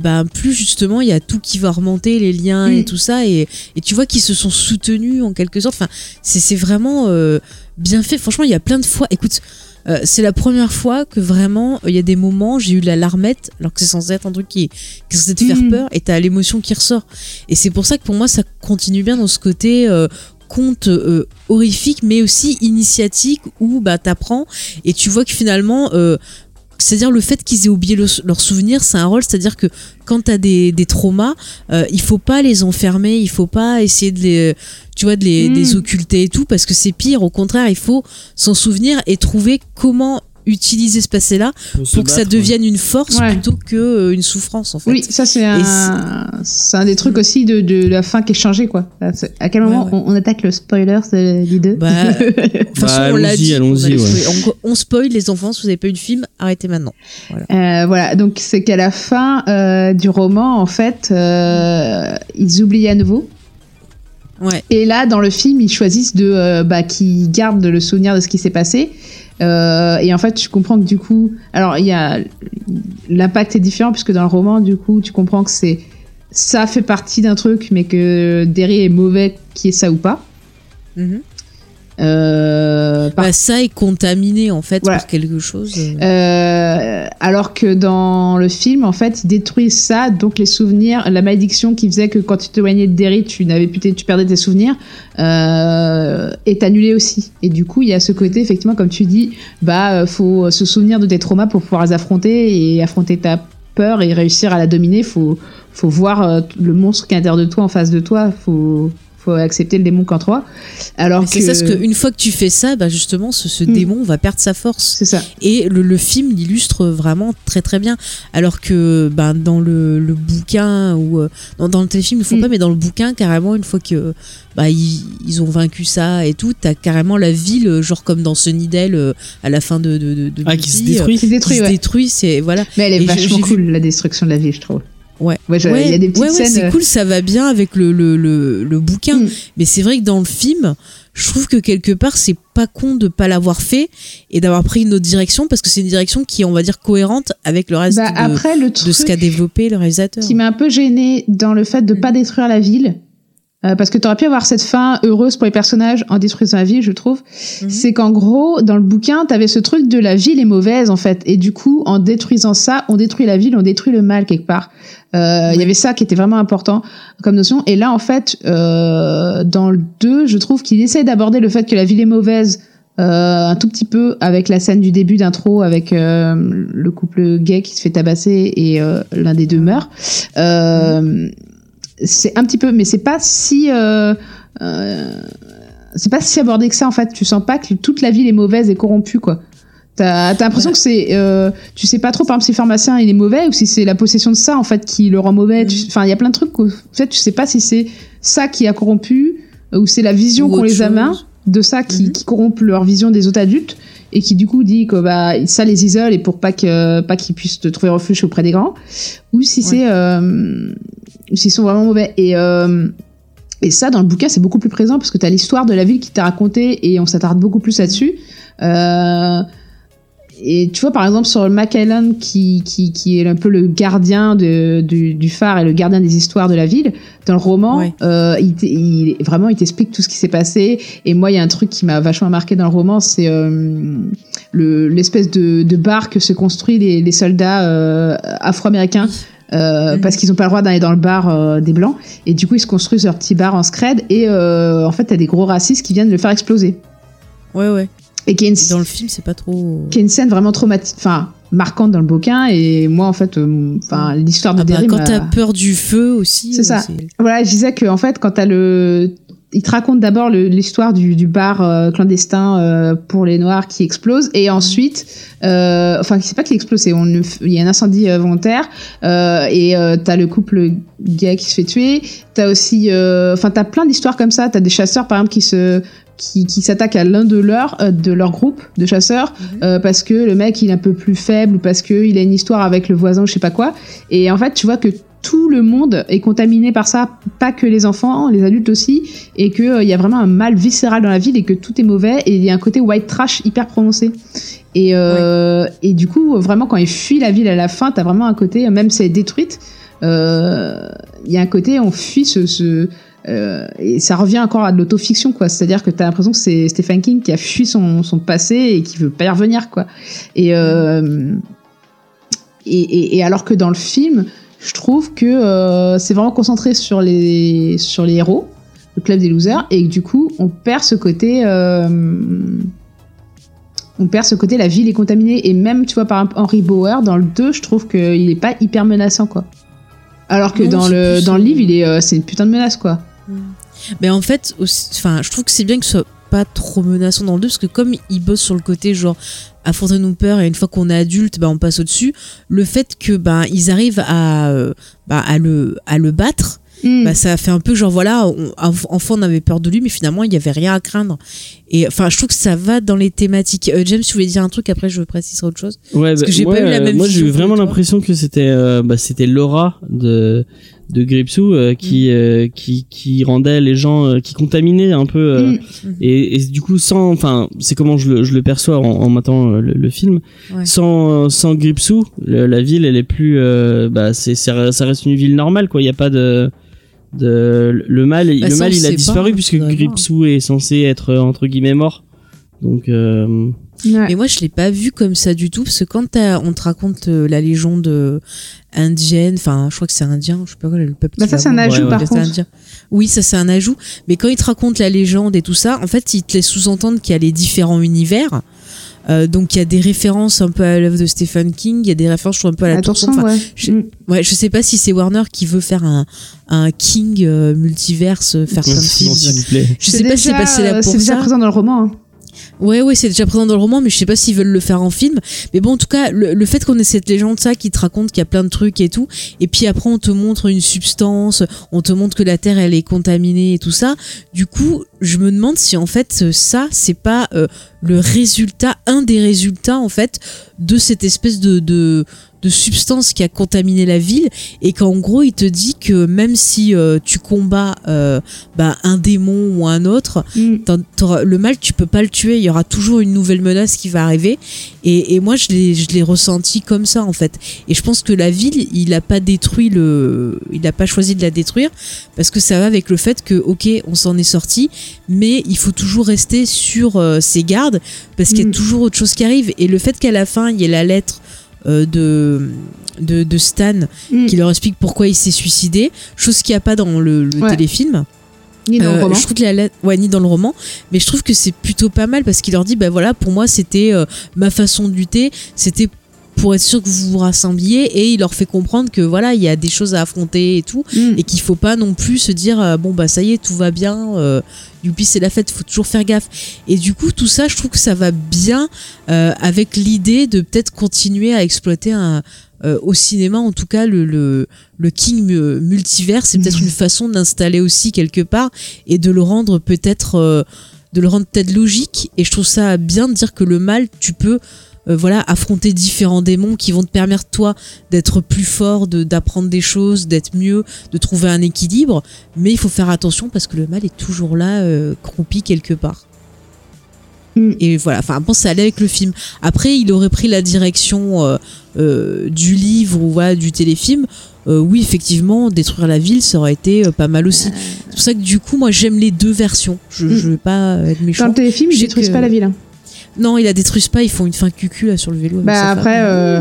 bah, plus justement il y a tout qui va remonter, les liens Mm. et tout ça, et, et tu vois qu'ils se sont soutenus en quelque sorte. Enfin, c'est vraiment euh, bien fait. Franchement, il y a plein de fois. Écoute, euh, c'est la première fois que vraiment euh, il y a des moments j'ai eu la larmette alors que c'est censé être un truc qui, qui est censé te faire Mhm. peur et t'as l'émotion qui ressort et c'est pour ça que pour moi ça continue bien dans ce côté euh, conte euh, horrifique mais aussi initiatique où bah t'apprends et tu vois que finalement euh, c'est-à-dire le fait qu'ils aient oublié le- leurs souvenirs, c'est un rôle, c'est-à-dire que quand t'as des, des traumas, euh, il faut pas les enfermer, il faut pas essayer de les, tu vois, de les, Mm. des occulter et tout, parce que c'est pire. Au contraire, il faut s'en souvenir et trouver comment utiliser ce passé-là pour que ça devienne une force Ouais. plutôt que euh, une souffrance en fait. Oui, ça c'est un, c'est un des trucs Mm. aussi de, de la fin qui est changé quoi. À quel moment Ouais, ouais. On, on attaque le spoiler de- des deux Bah, <laughs> Bah, allons-y, allons-y. On- on spoil les enfants, si vous n'avez pas eu de film, arrêtez maintenant. Euh, voilà, donc c'est qu'à la fin euh, du roman, en fait, euh, ils oublient à nouveau. Ouais. Et là, dans le film, ils choisissent de, euh, bah, qu'ils gardent le souvenir de ce qui s'est passé. Euh, et en fait, tu comprends que du coup, alors il y a l'impact est différent puisque dans le roman, du coup, tu comprends que c'est ça fait partie d'un truc, mais que Derry est mauvais, qui est ça ou pas. Mhm. Euh, par Bah, ça est contaminé en fait Voilà. par quelque chose. euh. Alors que dans le film, en fait, ils détruisent ça, donc les souvenirs, la malédiction qui faisait que quand tu t'éloignais de Derry, tu n'avais plus, tu perdais tes souvenirs, euh, est annulée aussi. Et du coup, il y a ce côté, effectivement, comme tu dis, bah, faut se souvenir de tes traumas pour pouvoir les affronter et affronter ta peur et réussir à la dominer. Faut, faut voir le monstre qui est à l'intérieur de toi en face de toi. Faut, faut accepter le démon qu'en toi. Alors C'est ça, parce qu'une fois que tu fais ça, bah justement, ce, ce Mm. démon va perdre sa force. c'est ça. Et le, le film l'illustre vraiment très très bien. Alors que ben, dans le, le bouquin, ou euh, dans, dans le téléfilm, ils le font Mm. pas, mais dans le bouquin, carrément, une fois que bah, ils, ils ont vaincu ça et tout, t'as carrément la ville, euh, genre comme dans Sunnydale, euh, à la fin de. de, de, de Ah, qui se détruit. Qui se détruit, se ouais. détruit, c'est. Voilà. Mais elle est Et vachement vu- cool, la destruction de la ville, je trouve. Ouais. Ouais, Ouais, il y a des petites ouais, c'est euh, cool, ça va bien avec le, le, le, le bouquin. Mm. Mais c'est vrai que dans le film, je trouve que quelque part, c'est pas con de pas l'avoir fait et d'avoir pris une autre direction parce que c'est une direction qui est, on va dire, cohérente avec le reste Bah, de, après, le de ce qu'a développé le réalisateur. qui m'a un peu gêné dans le fait de Mm. pas détruire la ville, euh, parce que tu aurais pu avoir cette fin heureuse pour les personnages en détruisant la ville, je trouve, Mhm. c'est qu'en gros, dans le bouquin, tu avais ce truc de la ville est mauvaise, en fait. Et du coup, en détruisant ça, on détruit la ville, on détruit le mal quelque part. Euh, Il y avait ça qui était vraiment important comme notion. Et là, en fait, euh, dans le 2, je trouve qu'il essaie d'aborder le fait que la ville est mauvaise euh, un tout petit peu avec la scène du début d'intro avec euh, le couple gay qui se fait tabasser et euh, l'un des deux meurt. Euh, c'est un petit peu, mais c'est pas si euh, euh, c'est pas si abordé que ça en fait. Tu sens pas que toute la ville est mauvaise et corrompue quoi. T'as t'as l'impression Ouais. que c'est, euh, tu sais pas trop par exemple si le pharmacien il est mauvais ou si c'est la possession de ça en fait qui le rend mauvais. Mhm. Enfin, il y a plein de trucs. En fait, tu sais pas si c'est ça qui a corrompu ou c'est la vision qu'ont les chose. de ça qui, Mhm. qui corrompt leur vision des autres adultes et qui du coup dit que bah ça les isole et pour pas que pas qu'ils puissent te trouver refuge auprès des grands ou si c'est euh, s'ils sont vraiment mauvais et euh, et ça dans le bouquin c'est beaucoup plus présent parce que tu as l'histoire de la ville qui t'a raconté et on s'attarde beaucoup plus là-dessus euh, et tu vois, par exemple, sur le Mac Island, qui, qui, qui est un peu le gardien de, du, du phare et le gardien des histoires de la ville, dans le roman, euh, il, vraiment, il t'explique tout ce qui s'est passé. Et moi, il y a un truc qui m'a vachement marqué dans le roman, c'est euh, le- l'espèce de, de bar que se construit les, les soldats euh, afro-américains. Euh, parce qu'ils n'ont pas le droit d'aller dans le bar euh, des blancs et du coup ils se construisent leur petit bar en scred et euh, en fait t'as des gros racistes qui viennent le faire exploser Ouais, ouais. et qui est une, Dans le film, c'est pas trop. qui est une scène vraiment traumatique, enfin marquante dans le bouquin. Et moi, en fait, euh, enfin l'histoire de Ah bah, Derry quand t'as peur du feu aussi. C'est euh, ça. Voilà, je disais que en fait, quand t'as le, il te raconte d'abord l'histoire du, du bar euh, clandestin euh, pour les Noirs qui explose, et ensuite, euh, enfin, c'est pas qu'il explose, c'est on, il y a un incendie euh, volontaire, euh, et euh, t'as le couple gay qui se fait tuer. T'as aussi, euh, enfin, t'as plein d'histoires comme ça. T'as des chasseurs, par exemple, qui se qui, qui s'attaquent à l'un de leurs euh, de leur groupe de chasseurs Mhm. euh, parce que le mec il est un peu plus faible ou parce que il a une histoire avec le voisin ou je sais pas quoi et en fait tu vois que tout le monde est contaminé par ça pas que les enfants les adultes aussi et que euh, il y a vraiment un mal viscéral dans la ville et que tout est mauvais et il y a un côté white trash hyper prononcé et euh, et du coup vraiment quand il fuit la ville à la fin t'as vraiment un côté même si elle est détruite euh, il y a un côté on fuit ce, ce euh, et ça revient encore à de l'autofiction, quoi. C'est-à-dire que t'as l'impression que c'est Stephen King qui a fui son, son passé et qui veut pas y revenir, quoi. Et, euh, et, et, et alors que dans le film, je trouve que euh, c'est vraiment concentré sur les, sur les héros, le club des losers, et que du coup, on perd ce côté. Euh, on perd ce côté, la ville est contaminée. Et même, tu vois, par exemple, Henry Bauer, dans le 2, je trouve qu'il est pas hyper menaçant, quoi. Alors que Non, dans le, dans le livre, il est, euh, c'est une putain de menace, quoi. Mais en fait, aussi- je trouve que c'est bien que ce soit pas trop menaçant dans le 2 parce que comme il bosse sur le côté genre affronter nos peurs et une fois qu'on est adulte, bah, on passe au-dessus. Le fait que bah, ils arrivent à, euh, bah, à le à le battre, Mm. bah, ça fait un peu genre voilà, on, enfant on avait peur de lui, mais finalement il y avait rien à craindre. Et enfin, je trouve que ça va dans les thématiques. Euh, James, tu voulais dire un truc après, je préciserai autre chose? Ouais, Parce bah, que j'ai pas eu la euh, même Moi, j'ai eu vraiment l'impression que c'était, euh, bah, c'était l'aura de de Gripsou euh, qui Mm. euh, qui qui rendait les gens, euh, qui contaminait un peu. euh, Mm. et, et du coup, sans, enfin, c'est comment je le, je le perçois en, en le, le film. Ouais. Sans sans Gripsou, le- la ville, elle est plus, bah, c'est c'est- ça reste une ville normale, quoi. Il y a pas de de le mal, Bah, le ça, mal, il a pas, disparu hein, puisque. Gripsou est censé être entre guillemets mort. Donc Ouais. Mais moi, je l'ai pas vu comme ça du tout, parce que quand t'as- on te raconte euh, la légende euh, indienne, enfin, je crois que c'est indien, je sais pas quoi, le peuple. Bah, ça, c'est un ajout, Ouais, par Ouais, contre. indien. Oui, ça, c'est un ajout. Mais quand il te raconte la légende et tout ça, en fait, il te laisse sous-entendre qu'il y a les différents univers. Euh, donc, il y a des références un peu à l'œuvre de Stephen King, il y a des références, je trouve, un peu à la tour Attention, sombre. Enfin, ouais. je- Mm. Ouais, je sais pas si c'est Warner qui veut faire un, un King euh, multiverse, faire plein de non, films. s'il vous plaît. Je sais pas si c'est passé là euh, pour C'est déjà ça. présent dans le roman. hein. Ouais, ouais, c'est déjà présent dans le roman, mais je sais pas s'ils veulent le faire en film. Mais bon, en tout cas, le, fait qu'on ait cette légende, ça, qui te raconte qu'il y a plein de trucs et tout, et puis après on te montre une substance, on te montre que la Terre, elle est contaminée et tout ça. Du coup, je me demande si en fait euh, ça, c'est pas euh, le résultat, un des résultats en fait de cette espèce de de substance qui a contaminé la ville et qu'en gros il te dit que même si euh, tu combats euh, bah, un démon ou un autre Mm. Le mal, tu peux pas le tuer. Il y aura toujours une nouvelle menace qui va arriver. Et, et moi, je l'ai, je l'ai ressenti comme ça, en fait. Et je pense que la ville, il a pas détruit le, il a pas choisi de la détruire parce que ça va avec le fait que, ok, on s'en est sorti, mais il faut toujours rester sur euh, ses gardes parce qu'il y a Mm. toujours autre chose qui arrive. Et le fait qu'à la fin, il y ait la lettre euh, de, de, de Stan Mm. qui leur explique pourquoi il s'est suicidé, chose qu'il n'y a pas dans le, le Ouais. téléfilm. Ni dans le Euh, roman. Je trouve que la ouais, ni dans le roman, mais je trouve que c'est plutôt pas mal parce qu'il leur dit, bah voilà, pour moi c'était euh, ma façon de lutter, c'était pour être sûr que vous vous rassembliez et il leur fait comprendre que voilà, il y a des choses à affronter et tout Mm. et qu'il faut pas non plus se dire euh, bon bah ça y est tout va bien, euh, youpi c'est la fête, faut toujours faire gaffe. Et du coup tout ça, je trouve que ça va bien euh, avec l'idée de peut-être continuer à exploiter un euh, au cinéma en tout cas le le, le King mu- multivers c'est peut-être une façon d'installer aussi quelque part et de le rendre peut-être euh, de le rendre peut-être logique et je trouve ça bien de dire que le mal tu peux euh, voilà affronter différents démons qui vont te permettre toi d'être plus fort de d'apprendre des choses d'être mieux de trouver un équilibre mais il faut faire attention parce que le mal est toujours là euh, croupi quelque part Mm. et voilà enfin bon ça allait avec le film après il aurait pris la direction euh, du livre ou voilà, du téléfilm oui effectivement détruire la ville ça aurait été pas mal aussi c'est pour ça que du coup moi j'aime les deux versions je, Mm. je veux pas être Dans méchant le téléfilm, Je ils détruisent que- pas la ville. hein. Non ils la détruisent pas ils font une fin cucu là sur le vélo Bah après, euh,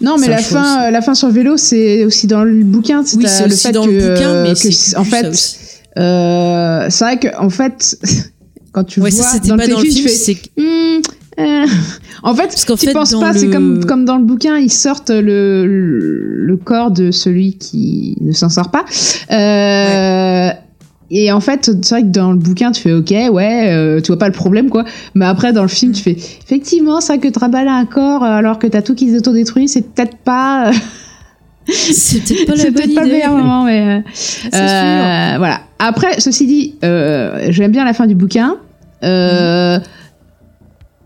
non, mais la fin, euh, la fin sur le vélo, c'est aussi dans le bouquin. oui c'est le fait dans que, le bouquin mais que c'est en fait, euh, c'est vrai que en fait, <laughs> quand tu ouais vois ça c'était dans pas le dans film tu fais, c'est Hmm, euh. En fait, Parce qu'en tu fait, penses pas, c'est comme, comme dans le bouquin, ils sortent le, le, le corps de celui qui ne s'en sort pas. Euh, Et en fait, c'est vrai que dans le bouquin, tu fais OK, ouais, euh, tu vois pas le problème, quoi. Mais après, dans le film, tu fais effectivement, ça que traballer un corps euh, alors que t'as tout qui s'autodétruit, c'est peut-être pas, euh, <laughs> c'est peut-être pas <laughs> la bonne peut-être pas le idée meilleur moment, mais. euh, c'est sûr euh, voilà. Après, ceci dit, euh, j'aime bien la fin du bouquin. Euh,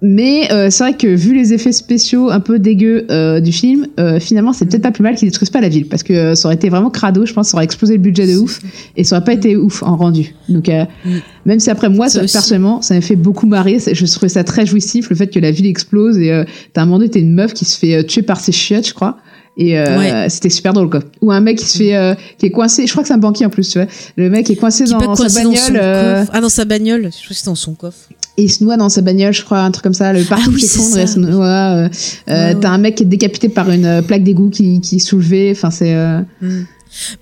Mais euh, c'est vrai que vu les effets spéciaux un peu dégueux euh, du film, euh, finalement c'est peut-être pas plus mal qu'ils détruisent pas la ville parce que euh, ça aurait été vraiment crado, je pense, ça aurait explosé le budget de ouf et ça aurait pas été ouf en rendu. Donc euh, Mm. même si après moi, Ça personnellement, ça m'a fait beaucoup marrer, je trouvais ça très jouissif le fait que la ville explose et euh, t'as un moment donné t'es une meuf qui se fait tuer par ses chiottes, je crois. Et euh, Ouais. c'était super drôle, quoi. Ou un mec qui se fait, euh, qui est coincé, je crois que c'est un banquier en plus, tu vois. Le mec est coincé Qui dans, sa dans bagnole, euh. Ah, dans sa bagnole. Je crois que c'est dans son coffre. Et il se noie dans sa bagnole, je crois, un truc comme ça. Le parking Ah oui, s'effondre, et se noie. euh, euh, T'as un mec qui est décapité par une euh, plaque d'égout qui, qui est soulevée. Enfin, c'est. Mm.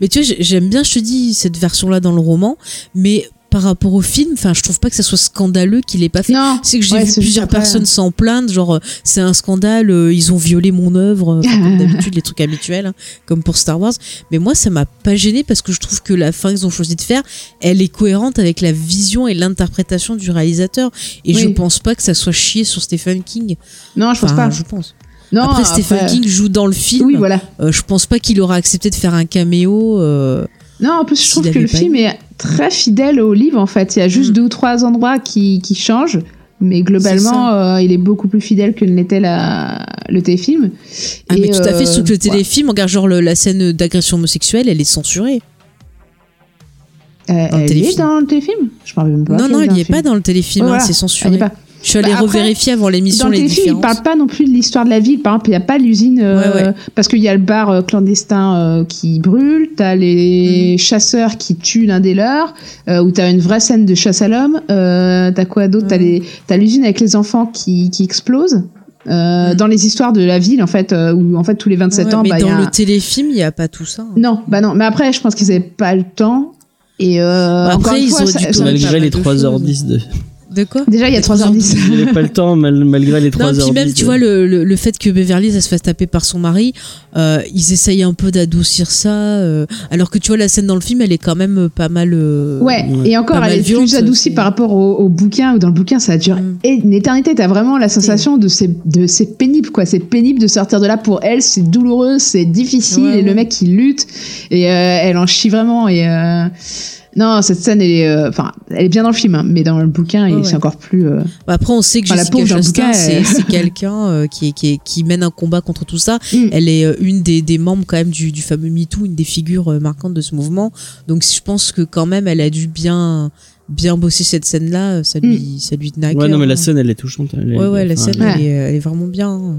Mais tu vois, j'ai- j'aime bien, je te dis, cette version-là dans le roman, mais par rapport au film, enfin, je trouve pas que ça soit scandaleux qu'il ait pas fait. Non. C'est que j'ai Ouais, vu plusieurs personnes s'en plaindre, genre euh, c'est un scandale, euh, ils ont violé mon œuvre, euh, enfin, comme d'habitude les trucs habituels, hein, comme pour Star Wars. Mais moi, ça m'a pas gêné parce que je trouve que la fin qu'ils ont choisi de faire, elle est cohérente avec la vision et l'interprétation du réalisateur. Et Oui. je pense pas que ça soit chié sur Stephen King. Non, je pense Enfin, pas. je pense. Non, après, Stephen King joue dans le film. Oui, voilà. Euh, je pense pas qu'il aura accepté de faire un caméo. euh, Non, en plus, je trouve que le film est très fidèle au livre, en fait. Il y a juste Mm. deux ou trois endroits qui, qui changent. Mais globalement, euh, il est beaucoup plus fidèle que ne l'était la... le téléfilm. Ah, Et, mais tout à fait, euh, sauf que le ouais. téléfilm, regarde, genre le- la scène d'agression homosexuelle, elle est censurée. Euh, elle est dans le téléfilm? Je rappelle même pas. non, non, elle n'y est pas dans le téléfilm, Ouais, hein, voilà. c'est Elle censuré. est pas. Je suis allée Bah, après, revérifier avant l'émission Dans le les téléfilm, il différences. parle pas non plus de l'histoire de la ville. Par exemple, il n'y a pas l'usine euh, Ouais, ouais. parce qu'il y a le bar euh, clandestin euh, qui brûle. T'as les chasseurs qui tuent l'un des leurs. Euh, où t'as une vraie scène de chasse à l'homme. Euh, t'as quoi d'autre? T'as les t'as l'usine avec les enfants qui qui explose. Euh, Mhm. Dans les histoires de la ville, en fait, euh, où en fait tous les 27 Ouais, ans, mais bah, y dans a le un- téléfilm, il n'y a pas tout ça. hein. non, bah non. Mais après, je pense qu'ils avaient pas le temps. Et euh, Bah, encore après, une ils fois, auraient ça- dû ça- les de 3h10 de. De quoi déjà il y a 3h10. Il avait pas le temps, mal- malgré les 3h10. Non, puis même, tu vois, le, le, le fait que Beverly elle se fasse taper par son mari, euh, ils essayent un peu d'adoucir ça. euh, alors que tu vois, la scène dans le film, elle est quand même euh, pas mal. euh, Ouais, Ouais. et encore, elle est violente, plus adoucie par rapport au, au bouquin, où dans le bouquin, ça dure Mm. une éternité. T'as vraiment la sensation de c'est, de c'est pénible, quoi. C'est pénible de sortir de là pour elle, c'est douloureux, c'est difficile, Ouais, et le mec, il lutte, et euh, elle en chie vraiment, et euh, non, cette scène, elle est, euh, enfin, elle est bien dans le film, hein, mais dans le bouquin, ouais. c'est encore plus, euh, Bah, après, on sait que Enfin, Jessica Chastain, c'est elle- <laughs> quelqu'un euh, qui, qui, mène un combat contre tout ça. Mm. Elle est euh, une des, des membres quand même du, du fameux MeToo, une des figures euh, marquantes de ce mouvement. Donc je pense que quand même, elle a dû bien bien bosser cette scène-là. Ça lui, ça lui tenait à Ouais, non, mais la hein. scène, elle est touchante. elle est- Ouais, ouais, la scène, Ouais. elle, est, elle est vraiment bien. hein.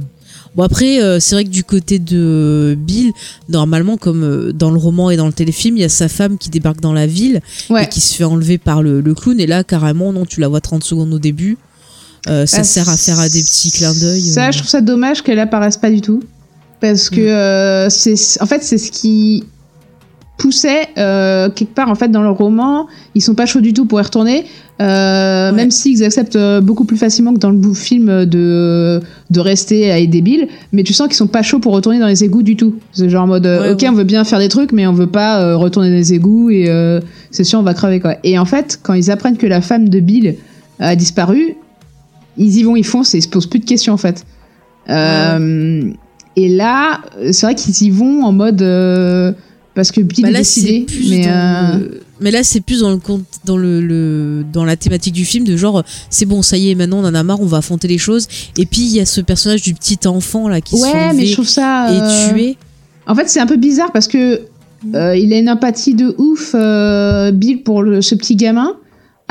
Bon, après, euh, c'est vrai que du côté de Bill, normalement, comme euh, dans le roman et dans le téléfilm, il y a sa femme qui débarque dans la ville ouais. et qui se fait enlever par le, le clown. Et là, carrément, non, tu la vois 30 secondes au début. Euh, ça Bah, sert à faire à des petits clins d'œil. Ça, je trouve ça dommage qu'elle apparaisse pas du tout. Parce que, Mm. euh, c'est, en fait, c'est ce qui poussait, euh, quelque part, en fait, dans le roman. Ils sont pas chauds du tout pour y retourner. Euh, Ouais. Même s'ils acceptent euh, beaucoup plus facilement que dans le film de, de rester à aider Bill. Mais tu sens qu'ils sont pas chauds pour retourner dans les égouts du tout. C'est genre en mode, euh, Ouais, ok, ouais. on veut bien faire des trucs, mais on veut pas euh, retourner dans les égouts et c'est sûr, on va crever, quoi. Et en fait, quand ils apprennent que la femme de Bill a disparu, ils y vont, ils foncent et ils se posent plus de questions en fait. Et là, c'est vrai qu'ils y vont en mode parce que Bill Bah est décidé. Mais euh, le- mais là, c'est plus dans le compte, dans le, le- dans la thématique du film de genre, c'est bon, ça y est, maintenant on en a marre, on va affronter les choses. Et puis il y a ce personnage du petit enfant là qui se fait ouais, mais je trouve ça. euh, et tuer. En fait, c'est un peu bizarre parce que euh, il a une empathie de ouf, Bill, pour ce petit gamin,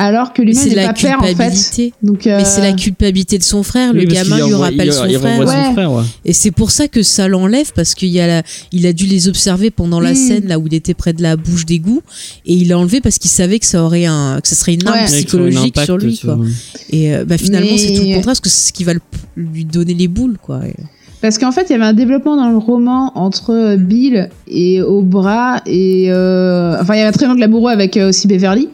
alors que Mais lui-même c'est n'est la pas père en fait. culpabilité. Donc, euh, Mais c'est la culpabilité de son frère. oui, le gamin lui rappelle il- son il frère. renvoie Ouais. son frère, ouais. Et c'est pour ça que ça l'enlève parce qu'il a la- il a dû les observer pendant la Mm. scène là où il était près de la bouche d'égout et il a enlevé parce qu'il savait que ça aurait un que ça serait une arme Ouais. Psychologique sur lui quoi. Et euh, bah, finalement Mais- c'est tout le contraire parce que c'est ce qui va le- lui donner les boules quoi. Et- Parce qu'en fait, il y avait un développement dans le roman entre euh, Bill et Obra et euh, enfin, il y avait un triangle amoureux avec aussi Beverly.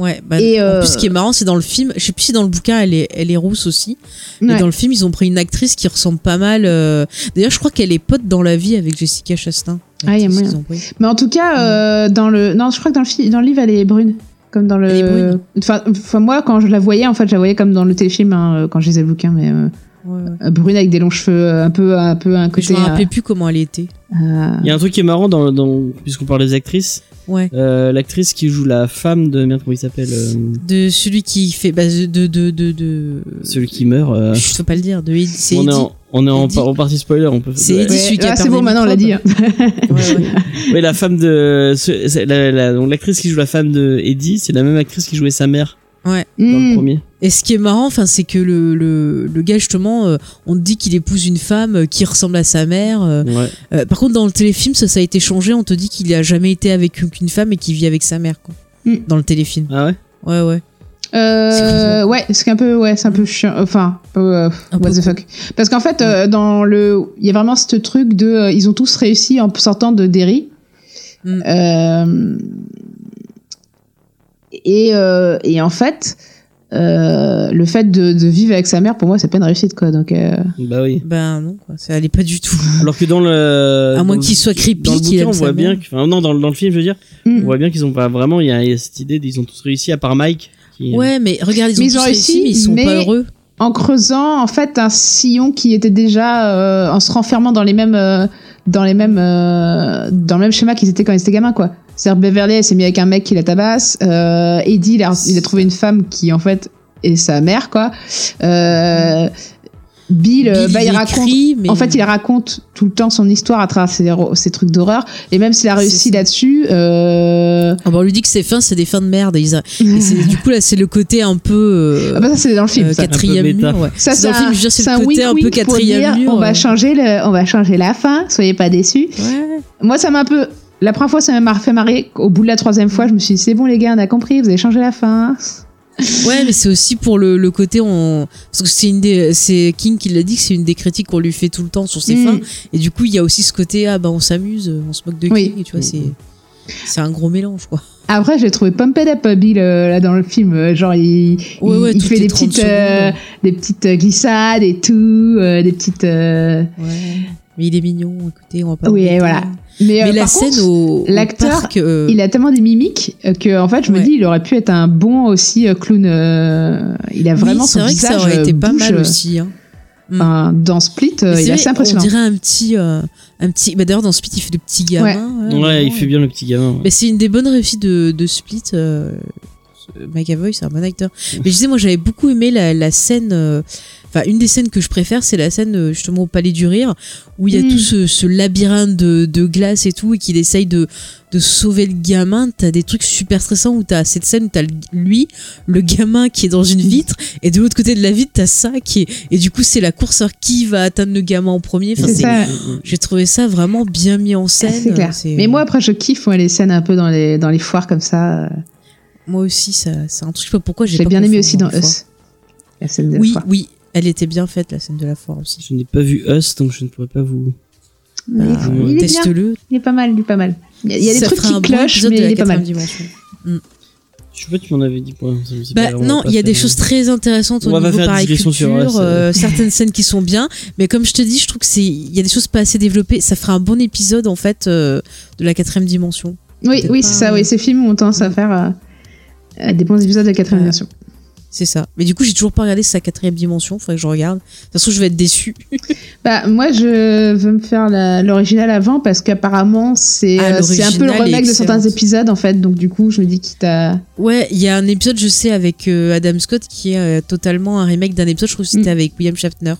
Ouais, bah, Et, en euh, plus ce qui est marrant c'est dans le film, je sais plus si dans le bouquin elle est elle est rousse aussi. Mais dans le film ils ont pris une actrice qui ressemble pas mal. euh, D'ailleurs je crois qu'elle est pote dans la vie avec Jessica Chastain. Ah, il y a moyen. Mais en tout cas, euh, dans le non, je crois que dans le fi- dans le livre, elle est brune. Comme dans le. Elle est brune. Enfin, enfin, moi, quand je la voyais, en fait, je la voyais comme dans le téléfilm hein, euh, quand je lisais le bouquin, mais euh, Ouais, ouais. euh, brune avec des longs cheveux, euh, un peu, un peu un côté. je me rappelais plus comment elle était. euh, Il y a un truc qui est marrant dans, dans puisqu'on parle des actrices. Ouais. Euh, L'actrice qui joue la femme de merde comment il s'appelle euh, De celui qui fait bah, de de de de, de... celui qui meurt. euh, Je peux pas le dire. De Eddie- c'est on est Eddie. en, on est en, Eddie. par- en partie spoiler. On peut. C'est ouais. Eddie, celui qui a ah, c'est bon, maintenant on l'a dit. hein. Ouais, ouais. Oui, la femme de la- la- donc l'actrice qui joue la femme de Eddie, c'est la même actrice qui jouait sa mère Ouais. dans le Hmm. premier. Et ce qui est marrant, enfin, c'est que le, le, le gars justement, euh, on te dit qu'il épouse une femme euh, qui ressemble à sa mère. euh, Ouais. euh, par contre, dans le téléfilm, ça, ça a été changé. On te dit qu'il a jamais été avec qu'une femme et qu'il vit avec sa mère, quoi. Mm. Dans le téléfilm. Ah ouais? Ouais, ouais. Euh, ouais, c'est un peu, ouais, c'est un peu chiant. Enfin, un peu, euh, Un what peu the fuck. Parce qu'en fait, euh, dans le, il y a vraiment ce truc de, euh, ils ont tous réussi en sortant de Derry. Mm. Et, euh, et en fait, euh, le fait de, de vivre avec sa mère, pour moi, c'est pas une réussite, quoi. Donc, euh, Bah oui. Ben non, quoi. Ça allait pas du tout. <laughs> Alors que dans le. À moins qu'il soit creepy, Dans le qu'il bouquin, on voit bien mère. que. Enfin, non, dans, le- dans le film, je veux dire, Mm. on voit bien qu'ils ont pas vraiment. Il y, a il y a cette idée, ils ont tous réussi, à part Mike. Qui, Ouais, mais regarde, ils ont, Mais ils tous ont réussi, réussi, mais ils sont mais- pas heureux. en creusant, en fait, un sillon qui était déjà, euh, en se renfermant dans les mêmes, euh, dans les mêmes, euh, dans le même schéma qu'ils étaient quand ils étaient gamins, quoi. C'est-à-dire Beverly, elle s'est mis avec un mec qui la tabasse. Euh, Eddie, il a, il a trouvé une femme qui, en fait, est sa mère, quoi. Euh, Bill, euh, Bill, bah, il, il raconte. écrit, mais- En fait, il raconte tout le temps son histoire à travers ses, ses trucs d'horreur. Et même s'il a réussi là-dessus, euh... Ah bah, on lui dit que ses fins, c'est des fins de merde. Et, a- <laughs> du coup, là, c'est le côté un peu. euh, ah bah ça c'est dans le film. euh, ça. quatrième mur, ouais. Ça, C'est un- film, je veux dire, c'est c'est le un côté un peu quatrième dire, mur. On va changer le, on va changer la fin. Soyez pas déçus. Ouais. Moi, ça m'a un peu. La première fois, ça m'a fait marrer. Au bout de la troisième fois, je me suis dit, c'est bon, les gars, on a compris, vous avez changé la fin. Ouais, mais c'est aussi pour le, le côté on parce que c'est une des c'est King qui l'a dit que c'est une des critiques qu'on lui fait tout le temps sur ses Mm. fins et du coup il y a aussi ce côté ah bah on s'amuse, on se moque de Oui. King et tu vois c'est c'est un gros mélange quoi. Après, j'ai trouvé pumped up Bill euh, là dans le film. Euh, Genre, il, Ouais, il, ouais, il toutes fait des 30 petites, euh, des petites euh, glissades et tout, euh, des petites. Ouais. Mais il est mignon, écoutez, on va pas Oui, voilà. Mais, euh, Mais la par scène contre, au, au l'acteur, euh, il a tellement des mimiques que en fait, je me dis, il aurait pu être un bon aussi euh, clown. euh, il a oui, vraiment c'est son vrai que visage ça aurait été pas bouge, mal aussi. Hein. enfin, dans Split, euh, il c'est est assez vrai, impressionnant. On dirait un petit, euh, un petit. Bah d'ailleurs dans Split il fait de petits gamins. Ouais, il fait bien le petit gamin. ouais. Mais c'est une des bonnes réussites de, de Split. Euh, McAvoy, c'est un bon acteur. Mais je disais, moi, j'avais beaucoup aimé la, la scène. euh, Enfin, une des scènes que je préfère, c'est la scène euh, justement au Palais du Rire, où il y a Mm. tout ce, ce labyrinthe de, de glace et tout, et qu'il essaye de, de sauver le gamin. T'as des trucs super stressants où t'as cette scène où t'as lui, le gamin qui est dans une vitre, et de l'autre côté de la vitre, t'as ça qui est. Et du coup, c'est la course qui va atteindre le gamin en premier. Enfin, C'est c'est- ça. J'ai trouvé ça vraiment bien mis en scène. Clair. C'est- Mais moi, après, je kiffe moi, les scènes un peu dans les, dans les foires comme ça. Moi aussi, ça, c'est un truc, je sais pas pourquoi j'ai J'ai pas bien aimé aussi dans le. Us. La scène de la Oui, foire. oui, elle était bien faite, la scène de la foire aussi. Je n'ai pas vu Us, donc je ne pourrais pas vous. Mais Bah, il est bien. Teste-le. Il est pas mal, il est pas mal. Il y a, il y a des trucs qui bon clochent, mais la il est pas mal. quatrième dimension. Je sais pas, tu m'en avais dit dit Bah non, il y a des choses très intéressantes On au niveau faire pareil digression sur culture, Us, euh. euh, certaines scènes qui sont bien, mais comme je te dis, je trouve que c'est il y a des choses pas assez développées. Ça ferait un bon épisode en fait euh, de la quatrième dimension. Oui, peut-être oui, pas- c'est ça. Oui, ces films ont tendance à faire des bons épisodes de la quatrième dimension. C'est ça. Mais du coup, j'ai toujours pas regardé sa quatrième dimension. Faudrait que je regarde. De toute façon, je vais être déçue. <laughs> Bah, moi, je veux me faire l'original avant parce qu'apparemment, c'est Ah, euh, c'est un peu le remake de certains épisodes, en fait. Donc, du coup, je me dis qu'il t'a. Ouais, il y a un épisode, je sais, avec euh, Adam Scott qui est euh, totalement un remake d'un épisode. Je trouve que c'était Mm. avec William Shatner.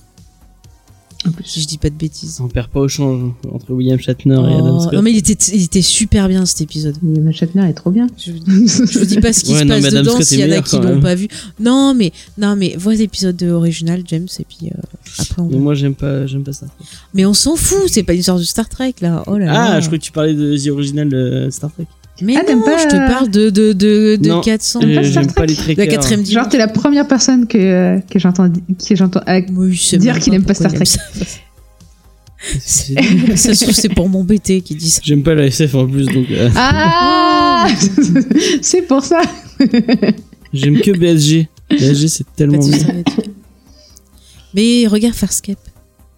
En plus. Si je dis pas de bêtises. On perd pas au change entre William Shatner et Adam Oh, Scott. non mais il était, il était super bien cet épisode. William Shatner est trop bien. Je, je vous dis pas ce qui <laughs> Ouais, se non, passe dedans s'il y en a qui l'ont pas vu. Non mais non mais vois l'épisode de original James et puis euh, après on Mais moi j'aime pas, j'aime pas ça. Mais on s'en fout, c'est pas une sorte de Star Trek là. Oh là là. Ah, je croyais que tu parlais de The Original de Star Trek. Mais Ah, non, pas, je te euh, parle de de de, de Non. 400 T'aimes pas Euh, Star J'aime pas les de la quatrième Genre, t'es la première personne que, que j'entends que j'entends. euh, Oui, dire qu'il aime pas Star C'est- <laughs> ça. se trouve c'est pour m'embêter qu'il dit ça. J'aime pas la SF en plus, donc euh, Ah <laughs> C'est pour ça j'aime que BSG. BSG c'est tellement bien. Mais regarde Farscape.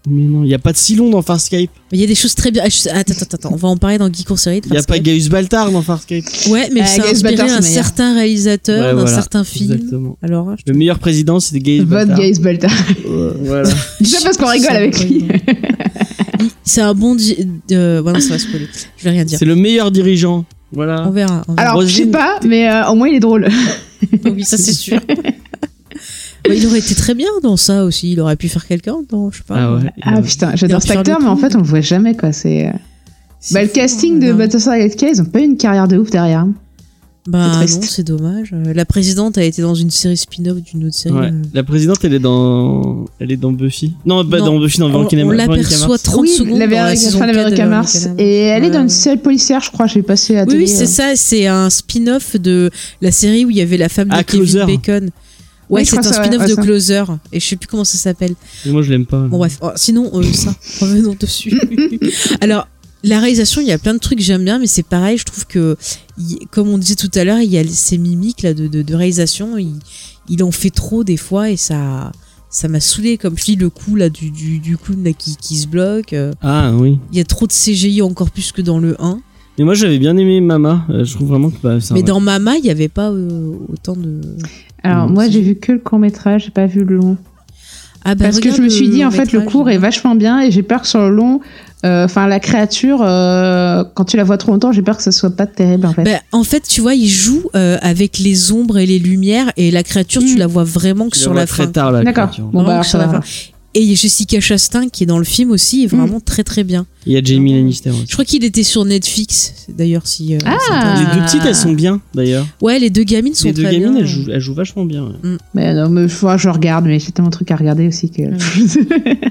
Mais non, y a pas de Silon dans Farscape. Mais il y a des choses très bien. Ah, je- Attends, attends, attends. On va en parler dans Geek en série. de Y a pas. Gaius Baltar dans Farscape. Ouais, mais Euh, ça a Gaze inspiré Baltar, c'est un certain réalisateur Ouais, d'un voilà. certain film. Exactement. Alors, je Le meilleur président c'est Gaius Baltar. Gaze Baltar. Euh, voilà. <laughs> Déjà parce qu'on rigole avec lui. <laughs> C'est un bon. di- De... Ouais, non, ça va spoiler. Je vais rien dire. C'est le meilleur dirigeant. Voilà. On verra. on verra. Alors, je sais pas, mais euh, au moins il est drôle. oui, ça c'est sûr. <laughs> Ouais, il aurait été très bien dans ça aussi. Il aurait pu faire quelqu'un dans, je sais pas. Ah ouais. Ah putain, j'adore cet acteur, mais en fait on le voit jamais quoi. C'est. C'est Bah, le casting de. Battlestar Galactica, ils ont pas eu une carrière de ouf derrière. Bah non, c'est dommage. Euh, La présidente a été dans une série spin-off d'une autre série. Ouais. euh. La présidente, elle est dans, elle est dans Buffy. Non, pas Non. dans Buffy, dans On, Veronica on Veronica l'aperçoit Mars. 30 oui, secondes la dans la Veronica- saison enfin, la 4 de Veronica Mars. Mars. Et elle est dans une série policière, je crois, je l'ai passé à la Oui, oui, c'est euh. ça. C'est un spin-off de la série où il y avait la femme de Ah, Kevin Closer. Bacon. Ouais, c'est un spin-off ouais, de ça. Closer. Et je sais plus comment ça s'appelle. Moi, je l'aime pas. Bon, bref. Oh, sinon, euh, ça, <laughs> revenons dessus. <laughs> Alors, la réalisation, il y a plein de trucs que j'aime bien, mais c'est pareil, je trouve que, comme on disait tout à l'heure, il y a ces mimiques là, de, de, de réalisation, il, il en fait trop des fois et ça ça m'a saoulé comme je dis le coup là du, du, du clown là, qui, qui se bloque euh, Ah oui. il y a trop de CGI encore plus que dans le 1 Mais moi, j'avais bien aimé Mama. Euh, je trouve vraiment que bah, c'est un- mais dans Mama il y avait pas euh, autant de Alors, moi, j'ai vu que le court-métrage, j'ai pas vu le long. ah bah, Parce que je me suis dit, en fait, le court est vachement bien et j'ai peur que sur le long, euh, enfin, la créature, euh, quand tu la vois trop longtemps, j'ai peur que ça soit pas terrible, en fait. Bah, en fait, tu vois, il joue euh, avec les ombres et les lumières et la créature, tu Mm. la vois vraiment que Tu la sur la très fin. tard la D'accord. Bon, bah, sur ça la va. fin. Et Jessica Chastain qui est dans le film aussi est vraiment très très bien. Il y a Jamie Lannister. aussi. Je crois qu'il était sur Netflix d'ailleurs si. euh, Ah. Les deux petites, elles sont bien d'ailleurs. Ouais, les deux gamines sont Les deux très gamines, bien. elles jouent, elles jouent vachement bien. ouais. Mais non, mais faut- je regarde, mais j'ai tellement de trucs à regarder aussi que. <laughs>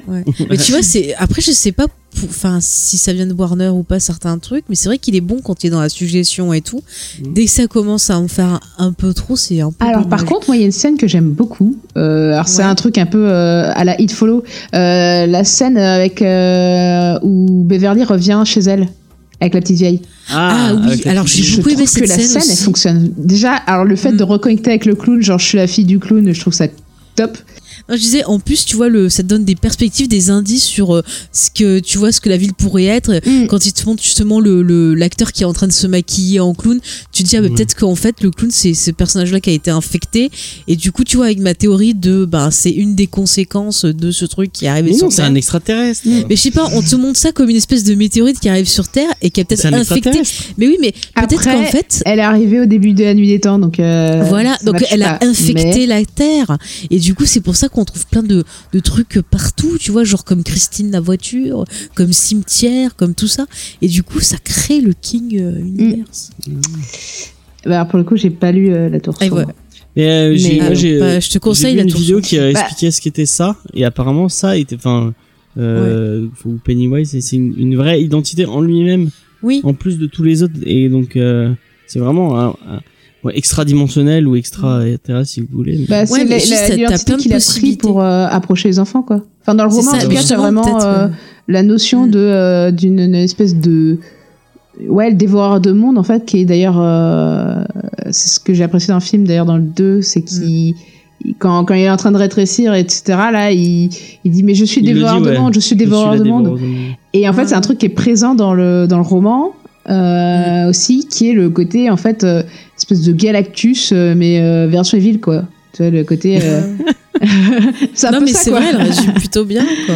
Ouais. Mais tu vois, c'est après je sais pas, pour- enfin si ça vient de Warner ou pas certains trucs, mais c'est vrai qu'il est bon quand il est dans la suggestion et tout. Mm. Dès que ça commence à en faire un, peu trop, c'est un peu. Alors par contre, moi il y a une scène que j'aime beaucoup. Euh, alors c'est un truc un peu euh, à la Hit Follow. Euh, la scène avec euh, où Beverly revient chez elle avec la petite vieille. Ah oui, avec la alors j'ai je beaucoup aimé que la scène scène, elle aussi. fonctionne. Déjà, alors le fait Mm. de reconnecter avec le clown, genre je suis la fille du clown, je trouve ça top. Non, je disais, en plus, tu vois, le, ça te donne des perspectives, des indices sur euh, ce que tu vois, ce que la ville pourrait être. Mm. Quand il te montre justement le le- l'acteur qui est en train de se maquiller en clown, tu te dis ah, bah, Ouais. peut-être qu'en fait le clown c'est ce personnage-là qui a été infecté. Et du coup, tu vois, avec ma théorie de bah c'est une des conséquences de ce truc qui est arrivé Mais sur non, c'est Terre. un extraterrestre. Mais je sais pas, on te montre ça comme une espèce de météorite qui arrive sur Terre et qui a peut-être C'est infecté. Mais oui, mais peut-être qu'en fait, Elle est arrivée au début de la nuit des temps, donc. euh, voilà, donc elle a infecté Mais- la Terre. Et du coup, c'est pour ça qu'on trouve plein de, de trucs partout, tu vois, genre comme Christine la voiture, comme cimetière, comme tout ça. Et du coup, ça crée le King euh, Universe. Bah, alors, pour le coup, j'ai pas lu euh, la tour. Et sombre. Mais euh, Mais- moi, bah, je te conseille la une tour vidéo sombre. qui Bah- expliquait ce qu'était ça et apparemment ça était enfin euh, ou Pennywise c'est- c'est une, une vraie identité en lui-même Oui, en plus de tous les autres et donc euh, c'est vraiment un, un- ouais, extra-dimensionnel ou extra-terrestre si vous voulez. mais- Bah, Ouais, c'est t'as l'identité qu'il a pris pour euh, approcher les enfants, quoi. Enfin, dans le c'est roman, ça. en tout cas, t'as Justement, vraiment euh, la notion Mm. de euh, d'une une espèce de ouais le dévoreur de monde en fait qui est d'ailleurs euh, c'est ce que j'ai apprécié dans le film d'ailleurs dans le 2 c'est qu'il il- quand, quand il est en train de rétrécir etc là il, il dit mais je suis Il dévoreur dit, de ouais. monde je suis Je suis dévoreur de monde dévoreuse de monde. et en fait Ah. c'est un truc qui est présent dans le dans le roman euh, aussi qui est le côté en fait euh, espèce de Galactus euh, mais euh, version Evil quoi tu vois le côté euh, <laughs> <laughs> c'est un non peu mais ça, c'est quoi. vrai, elle résume <laughs> plutôt bien. Quoi.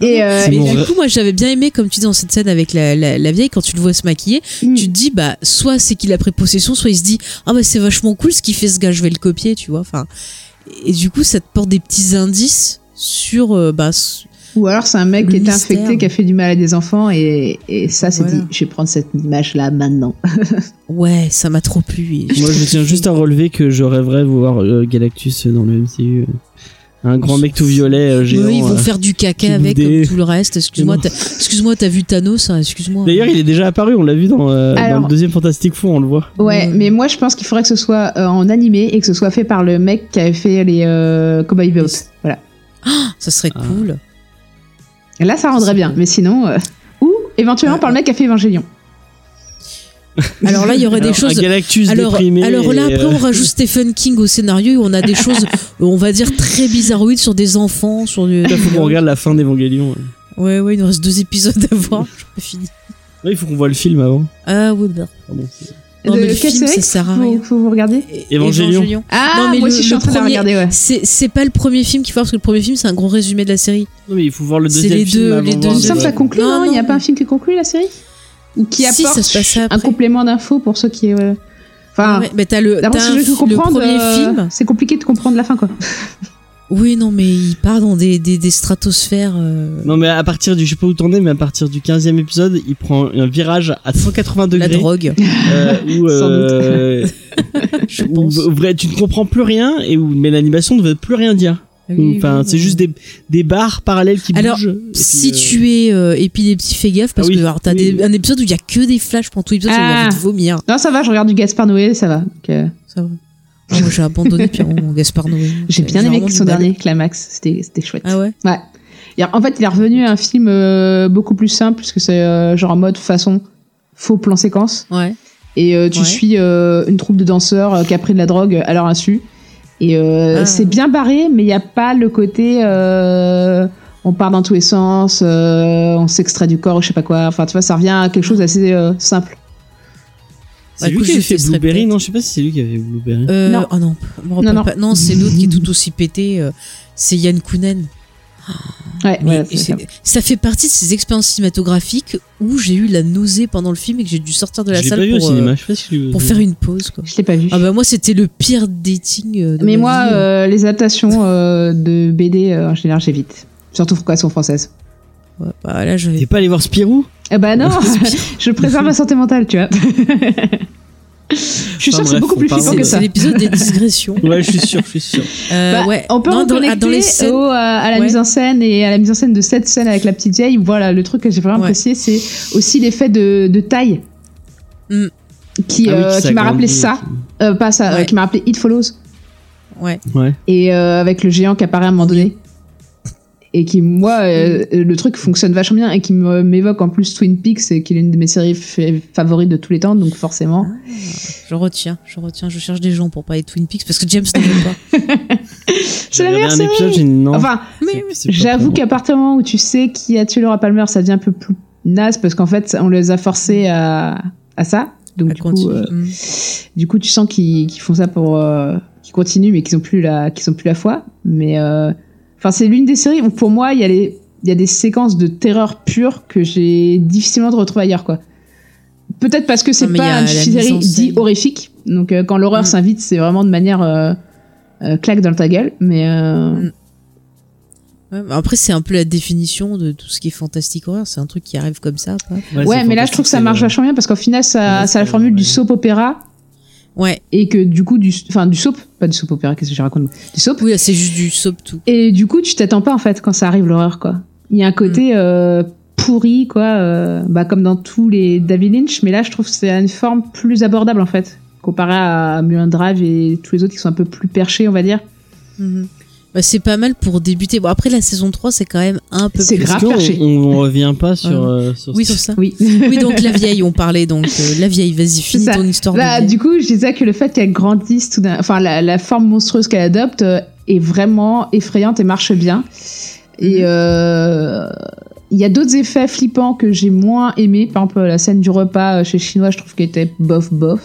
et, euh, du coup, moi, j'avais bien aimé, comme tu dis dans cette scène avec la, la, la vieille, quand tu le vois se maquiller, Mm. tu te dis, bah, soit c'est qu'il a pris possession, soit il se dit, ah bah c'est vachement cool ce qu'il fait ce gars, je vais le copier, tu vois. Enfin, et du coup, ça te porte des petits indices sur, euh, bah, Ou alors c'est un mec Le qui était mystère. infecté, qui a fait du mal à des enfants, et, et ça, c'est Voilà. dit, je vais prendre cette image-là maintenant. <laughs> ouais, ça m'a trop plu. et Moi je tiens juste à relever que je rêverais de voir euh, Galactus dans le MCU. Un grand mec tout violet euh, géant. Oui, ils vont euh. faire du caca avec comme tout le reste. Excuse-moi, excuse-moi, t'as vu Thanos, hein, excuse-moi. D'ailleurs, il est déjà apparu, on l'a vu dans, euh, le deuxième Fantastic Four, on le voit. Ouais, Ouais. mais moi, je pense qu'il faudrait que ce soit euh, en animé et que ce soit fait par le mec qui avait fait les euh, Cowboy Bebop. Voilà. ça serait Ah. cool. Et là, ça rendrait bien, mais sinon. euh, Ou éventuellement Ouais. par le mec qui a fait Evangelion. <laughs> Alors là, il y aurait des Alors, choses. Un Galactus Alors, déprimé. alors là, après, euh, on rajoute Stephen King au scénario où on a des choses, <laughs> on va dire, très bizarroïdes sur des enfants, sur du. Là, faut qu'on regarde la fin d'Evangelion. Ouais, ouais, il nous reste deux épisodes à voir. <laughs> Je finir. Ouais, il faut qu'on voit le film avant. Ah, ouais, bah. Pardon, c'est- Non, De mais le film, sert à faut, rien. faut vous regarder Évangélion. Ah, Non, mais moi le- aussi, je suis en train de regarder, ouais. C'est, c'est pas le premier film qu'il faut voir parce que le premier film, c'est un gros résumé de la série. Non, mais il faut voir le C'est deuxième les film deux- les de deux- voir Il me semble que ça conclut, Non, non Il n'y a pas un film qui conclut la série Ou qui Si, apporte ça se passait un complément d'infos pour ceux qui. euh, Enfin, Ouais, mais t'as le, le comprendre, premier euh, film. c'est compliqué de comprendre la fin, quoi. Oui, non, mais il part dans des, des, des stratosphères. euh, Non, mais à partir du, je sais pas où tourner, mais à partir du 15e épisode, il prend un virage à 180 la degrés. drogue, euh, <laughs> où, Sans doute. euh, <laughs> je où pense. vrai, tu ne comprends plus rien et où, mais l'animation ne veut plus rien dire. Oui, Enfin, oui, c'est oui. juste des, des barres parallèles qui Alors, bougent. puis, Si euh, tu es euh, épilepsie, fais gaffe parce Ah oui, que alors, t'as oui, des- oui. un épisode où il y a que des flashs pendant tout l'épisode, j'ai Ah. envie de vomir. Non, ça va, je regarde du Gaspard Noé, ça va. Ça va. Ah, j'ai abandonné Pierrot, mon Gaspard Noé. J'ai bien aimé son dernier Climax, c'était chouette. Ah ouais Ouais. En fait, il est revenu à un film euh, beaucoup plus simple, puisque c'est euh, genre en mode façon faux plan séquence. Ouais. Et euh, tu Ouais. suis une troupe de danseurs qui a pris de la drogue à leur insu. Et Ah. c'est bien barré, mais il n'y a pas le côté on part dans tous les sens, on s'extrait du corps, je sais pas quoi. Enfin, tu vois, ça revient à quelque chose d'assez simple. C'est Bah, lui écoute, qui avait fait Blueberry, non, je sais pas si c'est lui qui avait Blueberry. Euh, Non. Oh non, Non, non. c'est l'autre qui est tout aussi pété. euh, c'est Yann Kounen. Ouais, ouais, c'est ça. ça fait partie de ces expériences cinématographiques où j'ai eu la nausée pendant le film et que j'ai dû sortir de la je salle pas vu au pour, cinéma, euh, je sais pas si je l'ai pour vu. faire une pause. Quoi. Je l'ai pas vu. Ah bah moi c'était le pire dating euh, de mais ma moi, vie. euh, les adaptations euh, de BD, euh, en général, j'évite. Surtout pourquoi elles sont françaises. Ouais, bah là j'avais T'es pas allé voir Spirou? Eh bah non, <laughs> je préserve ma santé mentale, tu vois. je suis Enfin sûre que c'est beaucoup plus flippant que ça. c'est l'épisode des digressions. Ouais, je suis sûr, je suis sûr. <laughs> Euh, Bah, ouais. On peut Non, dans, reconnecter dans les scènes. au, euh, à la Ouais. mise en scène et à la mise en scène de cette scène avec la petite vieille. Voilà, le truc que j'ai vraiment Ouais. apprécié, c'est aussi l'effet de, de taille Mm. qui, Ah oui, euh, qui qui m'a rappelé ça. Euh, pas ça, euh, qui m'a rappelé It Follows. Ouais. Ouais. Et euh, avec le géant qui apparaît à un moment donné. Et qui, moi, euh, le truc fonctionne vachement bien et qui m'évoque en plus Twin Peaks, et qui est l'une de mes séries favorites de tous les temps, donc forcément. Je retiens, je retiens, je cherche des gens pour parler de Twin Peaks parce que James n'en veut pas. <laughs> C'est la meilleure série. épisode, j'ai dit non. Enfin, J'avoue qu'à partir du moment où tu sais qui a tué Laura Palmer, ça devient un peu plus naze parce qu'en fait, on les a forcés à, à ça. Donc, du coup, continue. euh, Mm. du coup, tu sens qu'ils font ça pour. euh, qu'ils continuent, mais qu'ils ont plus la, qu'ils ont plus la foi. Mais, euh, enfin, c'est l'une des séries où, pour moi, il y a les. Il y a des séquences de terreur pure que j'ai difficilement de retrouver ailleurs, quoi. Peut-être parce que c'est pas a une série dit horrifique. Donc, euh, quand l'horreur Mm. s'invite, c'est vraiment de manière euh, euh, claque dans ta gueule. Mais, euh, Mm. Ouais, mais après, c'est un peu la définition de tout ce qui est fantastique horreur. C'est un truc qui arrive comme ça. Pas. Ouais, mais là, je trouve que ça marche vachement bien parce qu'au final, ça, Ouais, ça a la formule du soap opéra Ouais, et que du coup, du, enfin, du soap, pas du soap opéra, qu'est-ce que je raconte Du soap? oui, là, c'est juste du soap tout. Et du coup, tu t'attends pas en fait quand ça arrive l'horreur, quoi. Il y a un côté Mm. euh, pourri, quoi, euh, bah, comme dans tous les David Lynch, mais là, je trouve que c'est une forme plus abordable en fait, comparé à Mulholland Drive et tous les autres qui sont un peu plus perchés, on va dire. Mhm. Bah, c'est pas mal pour débuter. Bon, après, la saison 3, c'est quand même un peu C'est plus. grave on, on revient pas sur, euh, sur Oui, ce- sur ça. Oui. <laughs> Oui, donc la vieille, on parlait donc euh, la vieille. Vas-y, finis ça. ton histoire. de Bah, vieille. du coup, je disais que le fait qu'elle grandisse, tout d'un- enfin la, la forme monstrueuse qu'elle adopte euh, est vraiment effrayante et marche bien. Et Mhm. euh, il y a d'autres effets flippants que j'ai moins aimés. Par exemple, la scène du repas chez Chinois, je trouve qu'elle était bof bof.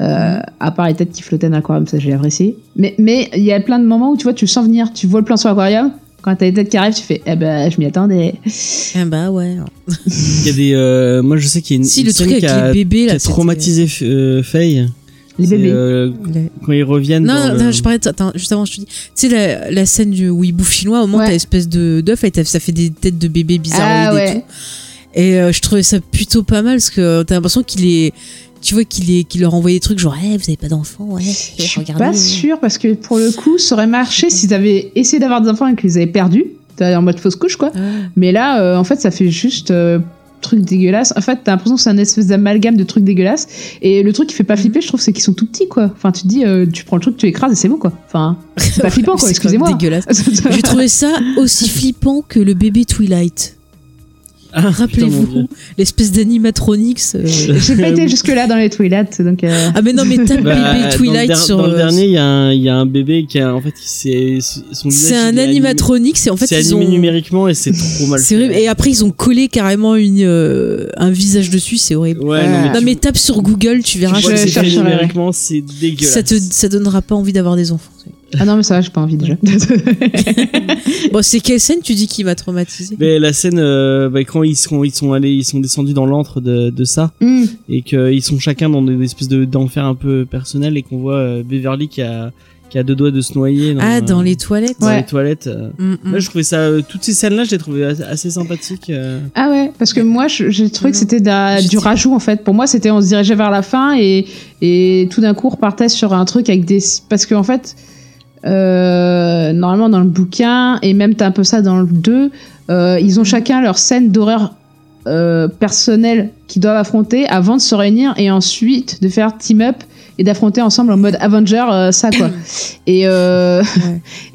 Euh, à part les têtes qui flottaient dans l'aquarium, ça j'ai apprécié. Mais mais il y a plein de moments où tu vois, tu le sens venir, tu vois le plan sur l'aquarium. Quand t'as les têtes qui arrivent, tu fais, eh ben, je m'y attendais. Ah bah ouais. Il y a des. euh, moi, je sais qu'il y a une, Si, une le scène truc avec qui a, les bébés, qui là. a c'était- traumatisé euh, Faye. Les bébés. euh, Les- quand ils reviennent. Non, dans non, le- je parlais de, attends, juste avant, je te dis. Tu sais, la, la scène du, où il bouffe chinois, au moment, Ouais. t'as espèce de d'œuf ça fait des têtes de bébés bizarroïdes Ah et ouais. tout. Et euh, je trouvais ça plutôt pas mal parce que t'as l'impression qu'il est. Tu vois qu'il est, qu'il leur envoyait des trucs genre, Eh, vous avez pas d'enfants, ouais. Je suis regardez. pas sûre parce que pour le coup, ça aurait marché s'ils avaient essayé d'avoir des enfants et qu'ils les avaient perdus, en mode fausse couche quoi. Ah. Mais là, euh, en fait, ça fait juste euh, truc dégueulasse. En fait, t'as l'impression que c'est un espèce d'amalgame de trucs dégueulasses. Et le truc qui fait pas flipper, je trouve, c'est qu'ils sont tout petits quoi. Enfin, tu te dis, euh, tu prends le truc, tu l'écrases et c'est bon quoi. Enfin, c'est pas <laughs> flippant quoi. Excusez-moi. dégueulasse. <laughs> J'ai trouvé ça aussi flippant que le bébé Twilight. Ah, Rappelez-vous, l'espèce d'animatronix. euh. J'ai pas été <laughs> jusque là dans les Twilight, donc. euh, Ah mais non mais tape Bah, bébé dans le Twilight der- sur. Dans le euh, dernier, il y, a un- il y a un bébé qui a en fait, c'est son visage. C'est un animatronix et en fait C'est animé ont. numériquement et c'est trop mal. C'est fait. horrible. Et après ils ont collé carrément une euh, un visage dessus, c'est horrible. Ouais, Ouais. non, mais Non tu- mais tape sur Google, tu tu verras. vois je que c'est- numériquement, c'est dégueulasse. ça te ça donnera pas envie d'avoir des enfants. Ah non, mais ça va, j'ai pas envie déjà. <laughs> Bon c'est quelle scène tu dis qui m'a traumatisé Mais la scène, euh, bah, quand ils sont, ils sont allés, ils sont descendus dans l'antre de, de ça, Hmm. et qu'ils sont chacun dans des espèces de d'enfer un peu personnel, et qu'on voit euh, Beverly qui a, qui a deux doigts de se noyer. Dans, Ah, dans euh, les toilettes. dans Ouais. les toilettes. euh. Mm, mm. Là, je trouvais ça, euh, toutes ces scènes-là, je les trouvais assez, assez sympathiques. euh. Ah ouais, parce que moi, j'ai trouvé que Non. c'était du rajout en fait. Pour moi, c'était on se dirigeait vers la fin et, et tout d'un coup, on repartait sur un truc avec des. Parce qu'en en fait, euh, normalement, dans le bouquin, et même t'as un peu ça dans le 2, euh, ils ont chacun leur scène d'horreur euh, personnelle qu'ils doivent affronter avant de se réunir et ensuite de faire team up et d'affronter ensemble en mode Avenger euh, ça quoi. <coughs> Et, Ouais.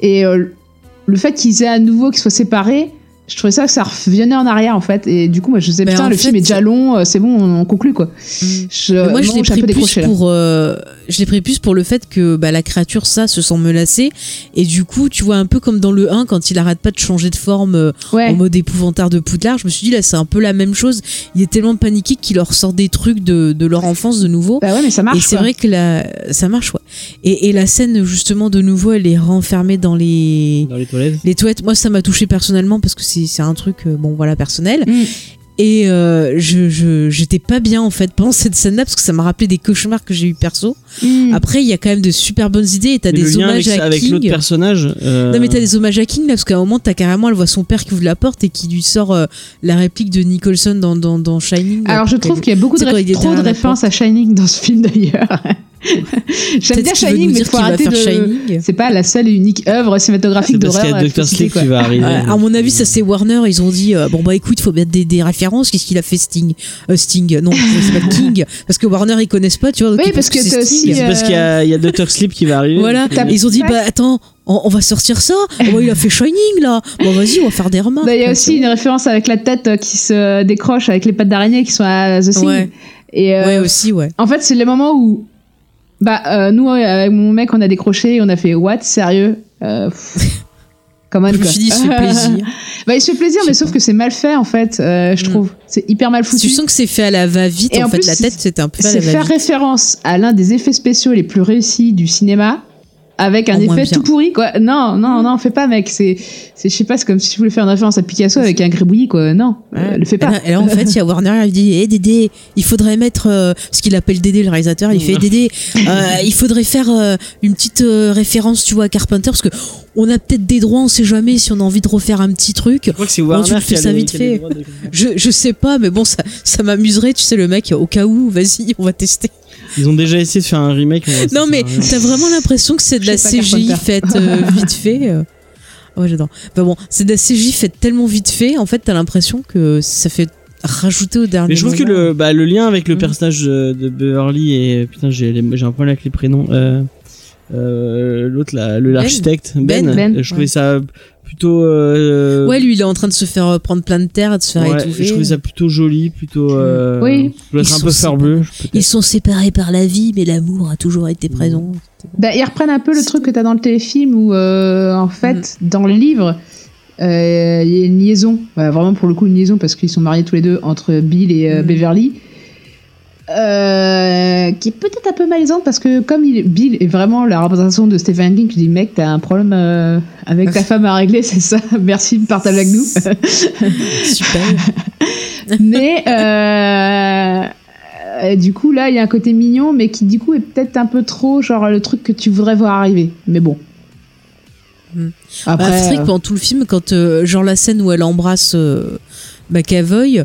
<laughs> et le fait qu'ils aient à nouveau qu'ils soient séparés, je trouvais ça que ça revenait en arrière en fait. Et du coup, moi je disais Ben, putain, le film est déjà long, euh, c'est bon, on, on conclut quoi. Mm. Je, moi, je non, l'ai pris plus pour, euh, je l'ai pris plus pour le fait que bah, la créature ça se sent menacée et du coup, tu vois un peu comme dans le 1 quand il arrête pas de changer de forme euh, Ouais. en mode épouvantard de Poudlard. Je me suis dit là, c'est un peu la même chose. Il est tellement paniqué qu'il leur sort des trucs de, de leur enfance de nouveau. Bah ouais, mais ça marche. et c'est vrai que la, ça marche, ouais. Et, et la scène justement de nouveau, elle est renfermée dans les Dans les toilettes. les toilettes. Moi, ça m'a touché personnellement parce que c'est un truc, euh, bon voilà, personnel. Mm. Et euh, je j'étais pas bien en fait pendant cette scène-là parce que ça m'a rappelé des cauchemars que j'ai eu perso. Mm. Après, il y a quand même de super bonnes idées et t'as des lien avec, hommages à avec l'autre King. personnage. euh, Non mais t'as des hommages à King là parce qu'à un moment t'as carrément elle voit son père qui ouvre la porte et qui lui sort euh, la réplique de Nicholson dans, dans, dans Shining. là, Alors je trouve qu'il y a beaucoup de trop de références à Shining dans ce film d'ailleurs. <laughs> J'aime bien Shining, mais dire faut arrêter faire de. Shining. C'est pas la seule et unique œuvre cinématographique C'est parce qu'il y d'horreur. a à Dr. citer, Sleep qui va arriver. Ouais, à mon avis, ça c'est Warner. Ils ont dit euh, bon bah écoute, faut mettre des, des références. Qu'est-ce qu'il a fait Sting? Euh, Sting, non, c'est pas <laughs> King, parce que Warner ils connaissent pas, tu vois. Oui, parce que c'est aussi, C'est parce qu'il y a, il y a Dr. Sleep qui va arriver. Voilà, ils ont dit bah attends, on, va sortir ça. Oh, bah, il a fait Shining là. Bon vas-y, on va faire des remarques. Bah, Il y a aussi une référence avec la tête euh, qui se décroche avec les pattes d'araignée qui sont à The Thing. Ouais. Et euh, Ouais aussi, ouais. en fait, c'est les moments où, bah, euh, nous, euh, avec mon mec, on a décroché et on a fait What Sérieux euh, <laughs> on, Je me quoi. suis dit, il se fait <laughs> plaisir. bah, il se fait plaisir, mais sauf que c'est mal fait, en fait, euh, je Mm. trouve. C'est hyper mal foutu. Tu sens que c'est fait à la va-vite. En, en fait, plus, la tête c'était un peu à C'est la faire va-vite. référence à l'un des effets spéciaux les plus réussis du cinéma avec un effet tout pourri quoi. Non, non, non, fais pas mec, c'est c'est je sais pas, c'est comme si tu voulais faire une référence à Picasso avec un gribouillis quoi. Non, euh, le fais pas. là, et là, en fait, il y a Warner, il dit Hé Dédé, il faudrait mettre euh, ce qu'il appelle Dédé, le réalisateur. Il fait Dédé, euh, il faudrait faire euh, une petite euh, référence, tu vois, à Carpenter, parce que on a peut-être des droits, on sait jamais si on a envie de refaire un petit truc. Je crois que c'est Bon, Warner tu le qui fais a ça les- vite qui a fait. droits de- Je, je sais pas, mais bon, ça, ça m'amuserait, tu sais, le mec, au cas où, vas-y, on va tester. Ils ont déjà essayé de faire un remake. Non, mais t'as vraiment l'impression que c'est de la CGI faite euh, vite fait. euh. Ouais, j'adore. Bah bon, c'est de la CGI faite tellement vite fait, en fait, t'as l'impression que ça fait rajouter au dernier Mais je trouve que le, bah, le lien avec le Mhm. personnage de, de Beverly et putain j'ai les- j'ai un problème avec les prénoms. Euh, euh, L'autre là, le l'architecte Ben, Ben, Ben, je trouvais ça plutôt. Euh, Ouais, lui, il est en train de se faire euh, prendre plein de terre, et de se faire ouais, étouffer. je trouvais ça plutôt joli, plutôt. Euh, Oui. je Ils un sont peu farbeux. Ils sont séparés par la vie, mais l'amour a toujours été Mmh. présent. Bah, ils reprennent un peu le truc que t'as dans le téléfilm où euh, en fait Mm. dans le livre euh, il y a une liaison, bah, vraiment pour le coup une liaison parce qu'ils sont mariés tous les deux entre Bill et euh, Mm. Beverly. Euh, qui est peut-être un peu malaisante parce que comme il Bill est vraiment la représentation de Stephen King, je dis mec t'as un problème euh, avec ta <laughs> femme à régler, c'est ça, <laughs> merci de partager avec nous. <laughs> Super. mais euh, du coup là il y a un côté mignon mais qui du coup est peut-être un peu trop genre le truc que tu voudrais voir arriver. Mais bon. Hmm. Après, bah, c'est vrai que pendant tout le film, quand genre la scène où elle embrasse McAvoy,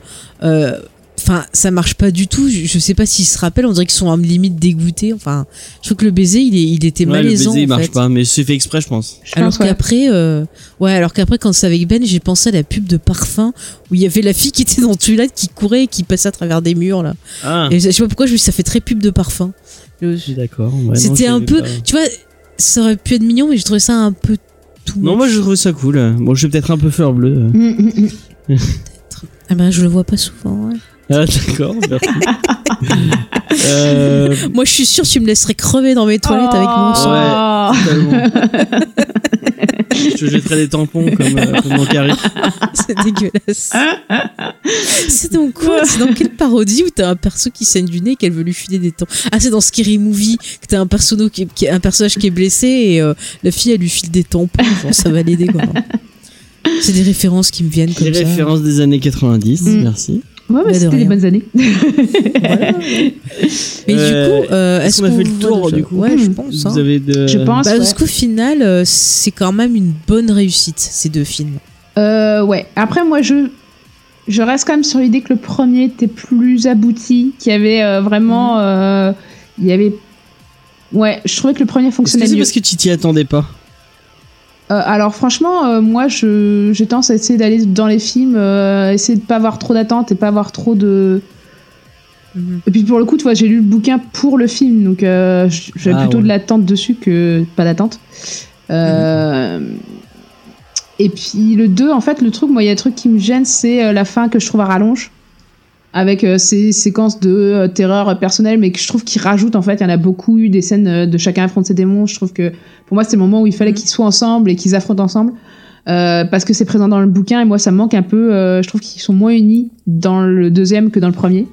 enfin ça marche pas du tout. Je, je sais pas s'ils se rappellent, on dirait qu'ils sont à limite dégoûtés. Enfin, je trouve que le baiser, il, est, il était Ouais, le malaisant. baiser il en marche fait. pas, mais c'est fait exprès, je pense. je Alors ouais. qu'après, euh, ouais, alors qu'après quand c'est avec Ben, j'ai pensé à la pub de parfum où il y avait la fille qui était dans le toilette qui courait et qui passait à travers des murs là. Ah, Et je sais pas pourquoi, je me suis dit, ça fait très pub de parfum. Je- je suis d'accord. ouais, C'était un peu, pas. tu vois, ça aurait pu être mignon, mais je trouvais ça un peu tout. Non, moi je trouve ça cool. Bon, je suis peut-être un peu fleur bleue. <laughs> Ah ben, je le vois pas souvent. ouais. Ah, d'accord, merci. <laughs> euh, Moi, je suis sûre que tu me laisserais crever dans mes toilettes avec mon sang. Oh. totalement. je te jetterai des tampons comme, euh, comme dans Carrie. <laughs> C'est dégueulasse. c'est donc quoi? C'est dans quelle parodie où t'as un perso qui saigne du nez et qu'elle veut lui filer des tampons Ah, c'est dans Scary Movie que t'as un, perso qui est- qui est- un personnage qui est blessé et euh, la fille, elle lui file des tampons. Genre, ça va l'aider, quoi. C'est des références qui me viennent comme Les ça. références des années 90, Mm. merci. Ouais, Bah, mais de c'était rien. bonnes années. <laughs> Voilà. Mais Euh, du coup, euh, Est-ce qu'on a fait le tour du coup Ouais, je Hmm. pense. hein. Vous avez de... Je pense. Bah, ouais. Parce qu'au final, euh, c'est quand même une bonne réussite, ces deux films. Euh, ouais. Après, moi, je, je reste quand même sur l'idée que le premier était plus abouti, qu'il y avait euh, vraiment. Euh, il y avait. Ouais, je trouvais que le premier fonctionnait c'est mieux. parce que tu t'y attendais pas? Euh, alors, franchement, euh, moi, je, j'ai tendance à essayer d'aller dans les films, euh, essayer de pas avoir trop d'attentes et pas avoir trop de. Mhm. Et puis pour le coup, tu vois, j'ai lu le bouquin pour le film, donc euh, j'avais Ah, plutôt ouais. de l'attente dessus que pas d'attente. Euh, Et puis le 2, en fait, le truc, moi, il y a un truc qui me gêne, c'est la fin que je trouve à rallonge, avec euh, ces séquences de euh, terreur personnelle, mais que je trouve qu'ils rajoutent, en fait, il y en a beaucoup eu des scènes euh, de chacun affronte ses démons. Je trouve que pour moi, c'est le moment où il fallait Mhm. qu'ils soient ensemble et qu'ils affrontent ensemble. Euh, parce que c'est présent dans le bouquin et moi ça me manque un peu je trouve qu'ils sont moins unis dans le deuxième que dans le premier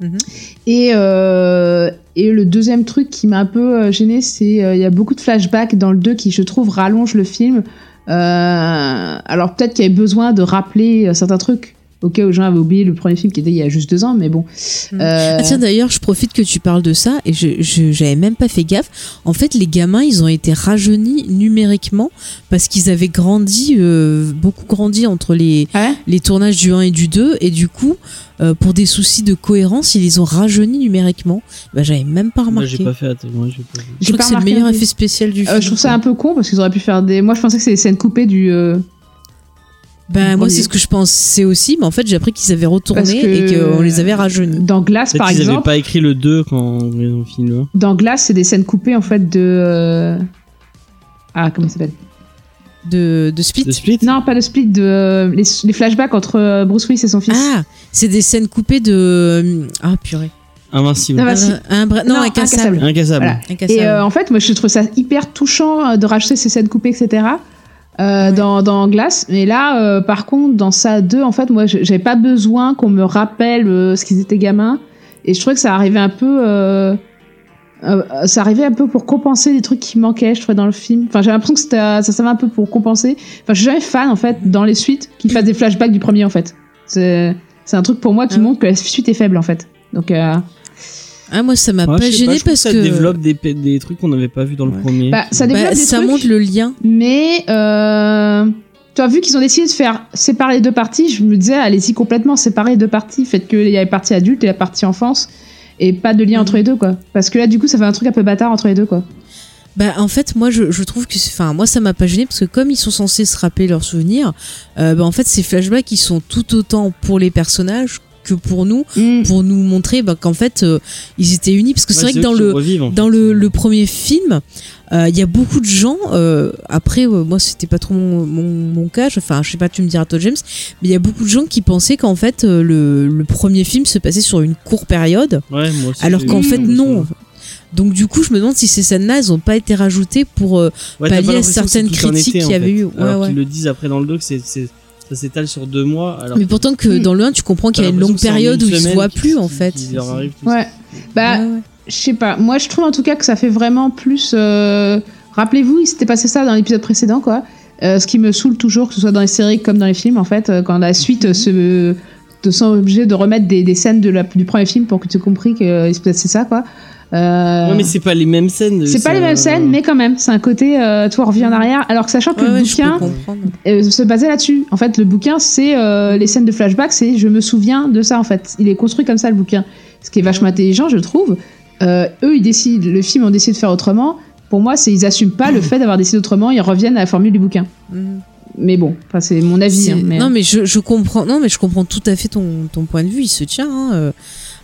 Mhm. et, et le deuxième truc qui m'a un peu gêné, c'est il y a beaucoup de flashbacks dans le 2 qui, je trouve, rallongent le film. Alors peut-être qu'il y avait besoin de rappeler certains trucs au cas où les gens avaient oublié le premier film qui était il y a juste deux ans, mais bon. Mhm. Euh, Ah tiens d'ailleurs je profite que tu parles de ça et je j'avais même pas fait gaffe. En fait les gamins ils ont été rajeunis numériquement parce qu'ils avaient grandi euh, beaucoup grandi entre les ah ouais? les tournages du 1 et du 2 et du coup euh, pour des soucis de cohérence ils les ont rajeunis numériquement. Bah j'avais même pas Moi, remarqué. j'ai pas fait attention. moi, j'ai pas vu. Je trouve pas que c'est le meilleur effet spécial du film. Je trouve ça un peu con parce qu'ils auraient pu faire des. Moi je pensais que c'est des scènes coupées du. Bah moi c'est ce que je pensais aussi mais en fait j'ai appris qu'ils avaient retourné que- et qu'on les avait rajeunis. Dans Glace par qu'ils avaient exemple. pas écrit le 2 quand ils ont fini le 1. Dans Glace, c'est des scènes coupées en fait de. euh, Ah, comment ça s'appelle? De, de Split? De Split? Non, pas de split, de euh, les, les flashbacks entre euh, Bruce Willis et son fils. Ah, c'est des scènes coupées de ah purée. Invincible. Si. Un, un non, Non, incassable. incassable. Incassable. Voilà. Incassable. Et euh, en fait, moi, je trouve ça hyper touchant de rajouter ces scènes coupées, etc. euh, Ouais. dans, dans Glace. Mais là, euh, par contre, dans ça 2, en fait, moi, j'avais pas besoin qu'on me rappelle euh, ce qu'ils étaient gamins. Et je trouvais que ça arrivait un peu. euh, euh, ça arrivait un peu pour compenser des trucs qui manquaient, je trouvais, dans le film. Enfin, j'ai l'impression que euh, ça servait un peu pour compenser. Enfin, je suis jamais fan, en fait, dans les suites, qu'ils fassent des flashbacks du premier, en fait. C'est c'est un truc pour moi qui Ah. montre que la suite est faible, en fait. Donc, euh, Ah, moi, ça m'a Ouais, pas gêné parce ça que développe des, trucs qu'on n'avait pas vu dans le Ouais. premier. bah, ça Bah, développe des ça trucs. montre le lien. Mais euh, tu as vu qu'ils ont décidé de faire séparer les deux parties, je me disais allez-y complètement séparer les deux parties, faites qu'il y ait la partie adulte et la partie enfance et pas de lien entre les deux quoi. Parce que là du coup ça fait un truc un peu bâtard entre les deux quoi. Bah, en fait, moi, je, je trouve que, c'est- enfin, moi, ça m'a pas gêné parce que comme ils sont censés se rappeler leurs souvenirs, euh, bah, en fait, ces flashbacks, ils sont tout autant pour les personnages que pour nous, pour nous montrer bah, qu'en fait, euh, ils étaient unis. Parce que c'est Ouais, vrai que dans le, revivent, en dans le, le premier film, euh, il y a beaucoup de gens. euh, après, euh, moi, c'était pas trop mon, mon, mon cas. Enfin, je sais pas, tu me diras toi, James. Mais il y a beaucoup de gens qui pensaient qu'en fait, euh, le, le premier film se passait sur une courte période, Ouais, moi aussi, alors qu'en fait, non. Donc, du coup, je me demande si ces scènes-là, elles ont pas été rajoutées pour. euh, Ouais, pallier à certaines critiques en qu'il y avait fait. eu. Ouais, alors ouais. qu'ils le disent après dans le doc, c'est- ça s'étale sur deux mois. Alors mais pourtant que Mm. dans le 1, tu comprends qu'il y a une longue période une où ils se voient plus, en fait. qu'il leur arrive tout ça. Ouais. Bah Ouais, ouais. je sais pas. Moi je trouve en tout cas que ça fait vraiment plus. euh, Rappelez-vous il s'était passé ça dans l'épisode précédent quoi. Euh, ce qui me saoule toujours que ce soit dans les séries comme dans les films en fait euh, quand la suite euh, se te sont obligés de remettre des, des scènes de la, du premier film pour que tu aies compris qu'il se passait ça quoi. Euh, Ouais, mais c'est pas les mêmes scènes. C'est pas les mêmes euh, scènes, mais quand même, c'est un côté, euh, toi, on revient en arrière. Alors que sachant que Ouais, le ouais, je peux bouquin comprendre. euh, se basait là-dessus. En fait, le bouquin, c'est euh, les scènes de flashback, c'est je me souviens de ça, en fait. Il est construit comme ça, le bouquin. Ce qui est vachement intelligent, je trouve. Euh, eux, ils décident, le film, ont décidé de faire autrement. Pour moi, c'est ils assument pas le fait d'avoir décidé autrement, ils reviennent à la formule du bouquin. Mhm. Mais bon, enfin, c'est mon avis. Hein, mais... Non, mais je, je comprends. Non, mais je comprends tout à fait ton, ton point de vue. Il se tient. hein, euh.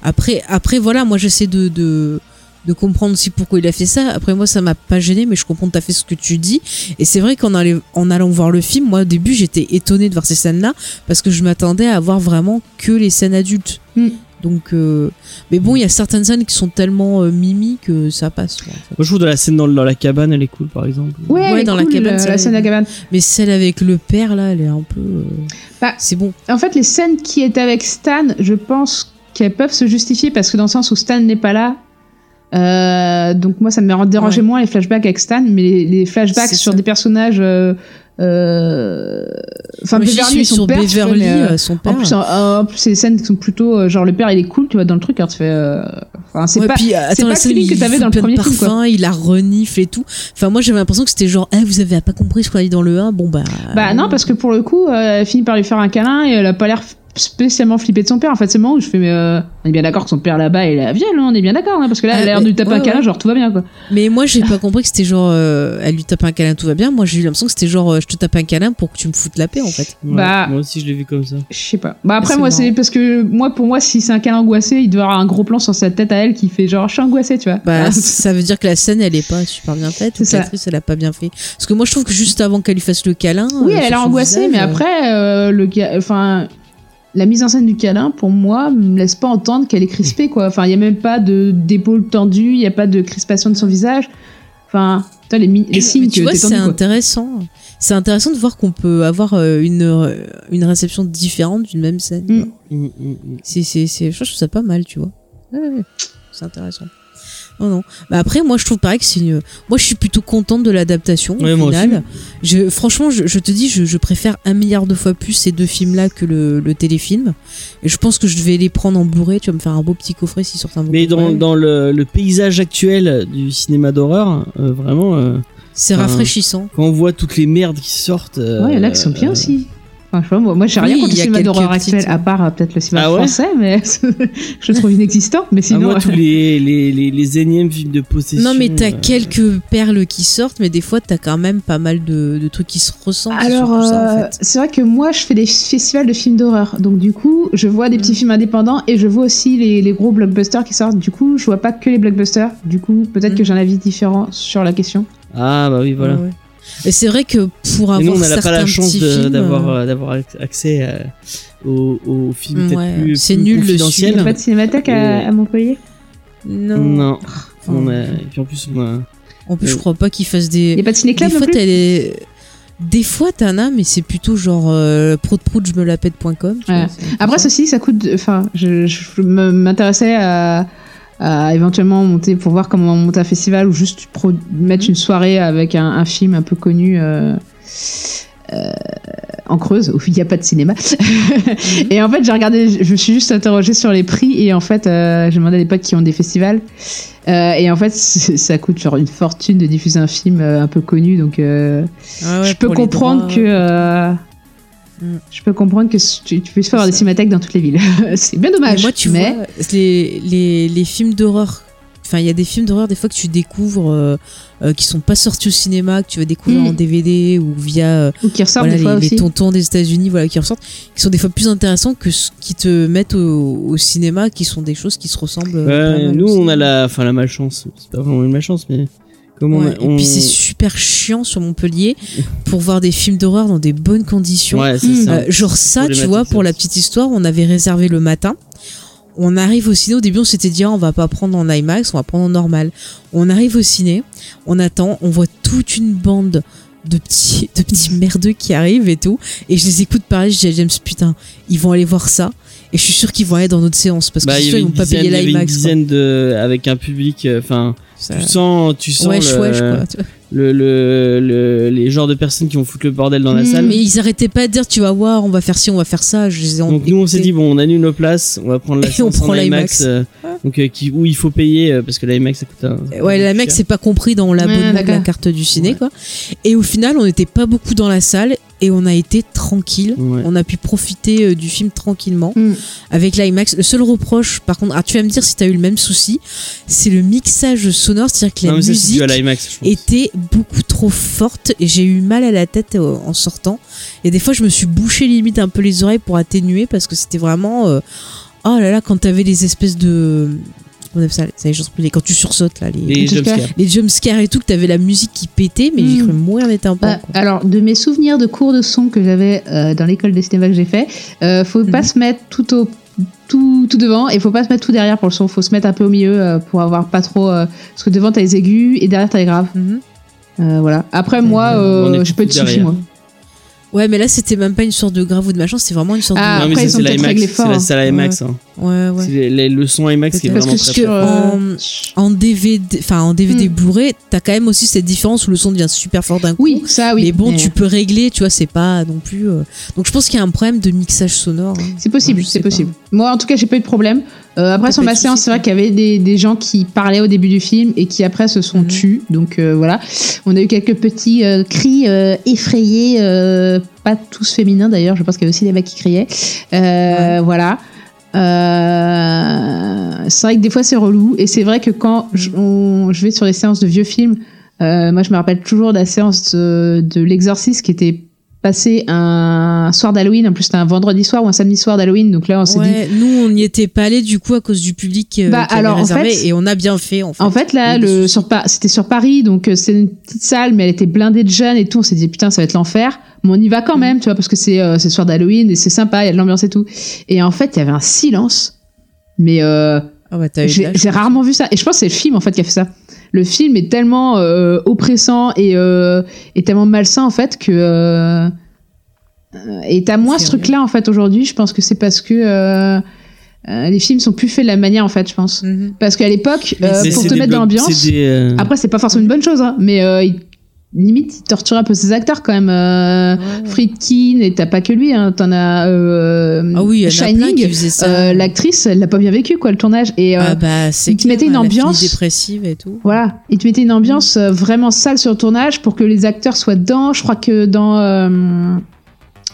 Après, après, voilà, moi, j'essaie de, de de comprendre aussi pourquoi il a fait ça. Après, moi, ça m'a pas gêné, mais je comprends tout à fait ce que tu dis. Et c'est vrai qu'en en allant voir le film, moi, au début, j'étais étonnée de voir ces scènes-là parce que je m'attendais à voir vraiment que les scènes adultes. Mm. Donc, euh, mais bon, il y a certaines scènes qui sont tellement euh, mimi que ça passe. quoi, en fait. Moi, je trouve de la scène dans, dans la cabane, elle est cool, par exemple. Ouais, Ouais, elle est dans la cabane, euh, la scène de la cabane. Mais celle avec le père, là, elle est un peu. euh, Bah, c'est bon. En fait, les scènes qui étaient avec Stan, je pense qu'elles peuvent se justifier parce que dans le sens où Stan n'est pas là. Euh, donc moi, ça me dérangeait Ouais. moins les flashbacks avec Stan, mais les, les flashbacks sur ça. des personnages euh, euh, Enfin, Beverly son sur père. Beverly, mais, son En père. plus, en, en plus, des scènes qui sont plutôt genre le père il est cool, tu vois, dans le truc. Alors tu fais, euh, enfin, c'est Ouais, pas. puis, attends, pas le feeling que t'avais dans le premier film, quoi. parfum, il la renifle et tout. Enfin, moi, j'avais l'impression que c'était genre, eh, vous avez pas compris ce qu'on a dit dans le 1. Bon, bah. Bah non, parce que pour le coup, elle finit par lui faire un câlin et elle a pas l'air spécialement flippée de son père. En fait, c'est le moment où je fais, mais euh, on est bien d'accord que son père là-bas il est la vielle, hein, on est bien d'accord, hein, parce que là, Ah, elle a l'air de lui taper ouais, un câlin, ouais. genre tout va bien quoi. Mais moi, j'ai pas compris que c'était genre, euh, elle lui tape un câlin, tout va bien. Moi, j'ai eu l'impression que c'était genre, euh, je te tape un câlin pour que tu me foutes la paix, en fait. Ouais, Bah- Moi aussi, je l'ai vu comme ça. Je sais pas. Bah après, moi, c'est parce que moi, pour moi, si c'est un câlin angoissé, il doit avoir un gros plan sur sa tête à elle qui fait genre, je suis angoissée, tu vois. Bah, Ah, <laughs> ça veut dire que la scène, elle est pas super bien faite, ou C'est que l'actrice, elle a pas bien fait. Parce que moi, je trouve que juste avant qu'elle lui fasse le câlin. Oui, euh, elle son angoissée, visage, mais euh, après, euh, le enfin, la mise en scène du câlin, pour moi, me laisse pas entendre qu'elle est crispée, quoi. Enfin, il y a même pas de d'épaule tendue, il y a pas de crispation de son visage. Enfin, putain, les, Mais signes tu que vois, c'est intéressant. C'est intéressant de voir qu'on peut avoir euh, une, euh, une réception différente d'une même scène. Mm. Mm, mm. C'est, c'est, c'est, je trouve ça pas mal, tu vois. Ouais, ouais, c'est intéressant. Non, non. Bah après, moi, je trouve pareil que c'est une... Moi, je suis plutôt contente de l'adaptation, Ouais, au final. Je, franchement, je, je te dis, je, je préfère un milliard de fois plus ces deux films-là que le, le téléfilm. Et je pense que je vais les prendre en Blu-ray. Tu vas me faire un beau petit coffret s'ils sortent un beau Mais dans, le, le paysage actuel du cinéma d'horreur, euh, vraiment, euh, C'est rafraîchissant. quand on voit toutes les merdes qui sortent. euh, Ouais, il y en a qui sont bien euh, aussi. Pas, moi, moi j'ai Oui, rien contre il le y a cinéma d'horreur petites- actuel, à part euh, peut-être le cinéma Ah ouais français, mais <laughs> je le trouve inexistant. Mais Ah, sinon, moi, tous les, les, les, les énièmes films de possession. Non, mais t'as euh, quelques perles qui sortent, mais des fois, t'as quand même pas mal de, de trucs qui se ressemblent. c'est Alors, en euh, fait. c'est vrai que moi, je fais des festivals de films d'horreur. Donc, du coup, je vois des petits Mm. films indépendants et je vois aussi les, les gros blockbusters qui sortent. Du coup, je vois pas que les blockbusters. Du coup, peut-être Mm. que j'ai un avis différent sur la question. Ah, bah oui, voilà. Ouais, ouais. Et c'est vrai que pour avoir Et nous, on n'a pas la chance d'avoir euh, euh, d'avoir ac- accès euh, aux, aux films peut-être Ouais, plus, c'est nul dessus. Il n'y a pas de cinémathèque à, Et- à Montpellier? Non. Non. Enfin, On a- Et puis en plus, on a- En plus, je Euh, crois pas qu'ils fassent Il n'y des. a pas de Des ciné-club non fois, t'as des. Des fois, t'en as, mais c'est plutôt genre euh, prout prout, je me la pète.com. Ouais. Après, ça. ceci, ça coûte. Enfin, je, je m'intéressais à, à éventuellement monter pour voir comment on monte un festival ou juste mettre une soirée avec un, un film un peu connu. euh, euh, en Creuse où il n'y a pas de cinéma <laughs> et en fait j'ai regardé je me suis juste interrogée sur les prix et en fait euh, j'ai demandé à des potes qui ont des festivals Euh, et en fait <laughs> ça coûte genre une fortune de diffuser un film euh, un peu connu donc euh, Ah ouais, je peux comprendre droits. que. Je peux comprendre que tu, tu puisses pas avoir C'est des cinémathèques dans toutes les villes. <laughs> c'est bien Mais dommage. moi, tu mais vois, les, les, les films d'horreur. Enfin, il y a des films d'horreur des fois que tu découvres euh, euh, qui sont pas sortis au cinéma, que tu vas découvrir Mm. en DVD ou via euh, ou qui ressortent voilà, des fois les, les aussi. tontons des États-Unis, voilà, qui ressortent, qui sont des fois plus intéressants que ce qui te mettent au, au cinéma, qui sont des choses qui se ressemblent. euh, nous, aussi. on a la, enfin, la malchance. C'est pas vraiment une malchance, mais comme on, Ouais, a- on- Et puis c'est super chiant sur Montpellier pour voir des films d'horreur dans des bonnes conditions. Ouais, Mm. Euh, genre ça, tu vois, pour la petite histoire, on avait réservé le matin. On arrive au ciné, au début on s'était dit ah, on va pas prendre en IMAX, on va prendre en normal. On arrive au ciné, on attend, on voit toute une bande de petits, <laughs> de petits merdeux qui arrivent et tout. Et je les écoute parler, je dis à James putain, ils vont aller voir ça. Et je suis sûr qu'ils vont aller dans notre séance parce que Bah, sûr ils vont pas payer l'IMAX. quoi. dizaine de, avec un public, euh, enfin, Ça- tu sens, tu sens Wesh, le, wesh, quoi, tu le, le, le- les genres de personnes qui vont foutre le bordel dans la Mm. salle. Mais ils arrêtaient pas de dire tu vas voir, on va faire ci, on va faire ça. Je les ai Donc nous on s'est dit bon on annule nos places, on va prendre la <laughs> Et on prend l'IMAX. IMAX, euh, donc euh, qui, où il faut payer euh, parce que l'IMAX ça coûte un. Ouais, la mec, c'est pas compris dans l'abonnement Ouais, de la carte du ciné, Ouais. quoi. Et au final, on n'était pas beaucoup dans la salle et on a été tranquille. Ouais. On a pu profiter euh, du film tranquillement Mm. avec l'IMAX. Le seul reproche, par contre, ah, tu vas me dire si t'as eu le même souci, c'est le mixage sonore, c'est-à-dire que la Non musique était beaucoup trop forte et j'ai eu mal à la tête euh, en sortant. Et des fois, je me suis bouché limite un peu les oreilles pour atténuer parce que c'était vraiment. euh, oh là là, quand t'avais les espèces de. On appelle ça, plus, les- quand tu sursautes là, les, Les jumpscares. et tout, que t'avais la musique qui pétait, mais j'ai cru mourir un peu. Bah, alors, de mes souvenirs de cours de son que j'avais euh, dans l'école de cinéma que j'ai fait, euh, faut pas Mhm. se mettre tout au tout, tout devant et faut pas se mettre tout derrière pour le son. Faut se mettre un peu au milieu euh, pour avoir pas trop. euh, parce que devant t'as les aigus et derrière t'as les graves. Mhm. Euh, voilà. Après moi, euh, je peux derrière. moi. Ouais, mais là, c'était même pas une sorte de grave ou de machin, c'était vraiment une sorte Ah, de. non mais ont c'est l'IMAX, réglé c'est la hein. IMAX. hein. Ouais, ouais. C'est les- les- le son IMAX qui est vraiment très que- très- en- En DVD, enfin en DVD Hmm. Blu-ray, t'as quand même aussi cette différence où le son devient super fort d'un coup. Oui, ça, oui. mais bon, tu peux régler, tu vois, c'est pas non plus. euh, Donc je pense qu'il y a un problème de mixage sonore. hein. C'est possible, c'est pas. possible. Moi, en tout cas, j'ai pas eu de problème. Euh, après, sur ma séance, c'est vrai qu'il y avait des, des gens qui parlaient au début du film et qui après se sont Mhm. tus. Donc euh, voilà, on a eu quelques petits euh, cris euh, effrayés, euh, pas tous féminins d'ailleurs. Je pense qu'il y avait aussi des mecs qui criaient. Euh, Voilà. Euh, c'est vrai que des fois c'est relou. Et c'est vrai que quand je, vais sur les séances de vieux films, euh, moi je me rappelle toujours de la séance de, de l'exorciste qui était passée un soir d'Halloween. En plus c'était un vendredi soir ou un samedi soir d'Halloween. Donc là on s'est dit Ouais, nous on n'y était pas allé du coup à cause du public euh, Bah, qui avait alors, en fait- et on a bien fait en fait. En fait, là, le, sur, c'était sur Paris, donc euh, c'est une petite salle, mais elle était blindée de jeunes et tout. On s'est dit, putain, ça va être l'enfer. Mais on y va quand même, tu vois, parce que c'est euh, le soir d'Halloween et c'est sympa, il y a de l'ambiance et tout. Et en fait, il y avait un silence. Mais euh, Ah bah, j'ai rarement vu ça. Et je pense que c'est le film, en fait, qui a fait ça. Le film est tellement euh, oppressant et, euh, et tellement malsain, en fait, que. Euh, et t'as moins ce truc-là, en fait, aujourd'hui. Je pense que c'est parce que. les films sont plus faits de la manière, en fait, je pense. Mhm. Parce qu'à l'époque, pour te mettre dans l'ambiance, après c'est pas forcément une bonne chose, hein, mais limite il torture un peu ses acteurs quand même. Euh, Ouais. Friedkin et t'as pas que lui, hein, t'en as euh, Ah oui, Shining. euh, L'actrice, elle l'a pas bien vécu quoi le tournage et euh, ah bah c'est il te mettait une fini ambiance. dépressive et tout. voilà, il te mettait une ambiance euh, vraiment sale sur le tournage pour que les acteurs soient dedans. Je crois que dans euh,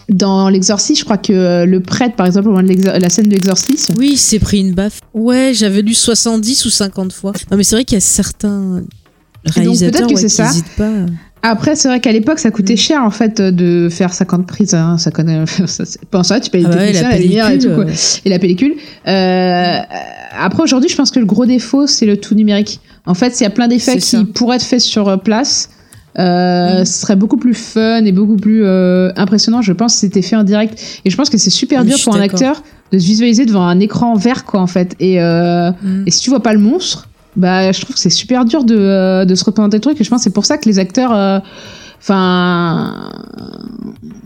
dans l'exorciste, je crois que le prêtre par exemple au moment de la scène de l'exorciste, Oui, il s'est pris une baffe. Ouais, j'avais lu 70 ou 50 fois. Non mais c'est vrai qu'il y a certains réalisateurs peut-être que ouais, ça. pas. Après, c'est vrai qu'à l'époque, ça coûtait Mm. cher en fait de faire 50 prises. Hein. Ça connaît. <laughs> Ça, ça, tu payes Ah bah ouais, la la, lumière et tout pellicule, quoi. euh, Et la pellicule. Euh, après, aujourd'hui, je pense que le gros défaut, c'est le tout numérique. En fait, il y a plein d'effets qui ça. pourraient être faits sur euh, place. Euh, Mm. Ce serait beaucoup plus fun et beaucoup plus euh, impressionnant, je pense, si c'était fait en direct. Et je pense que c'est super Oui, dur pour un acteur de se visualiser devant un écran vert, quoi, en fait. Et, euh, mm. et si tu vois pas le monstre, bah, je trouve que c'est super dur de, euh, de se représenter le truc. Et je pense que c'est pour ça que les acteurs, euh, enfin,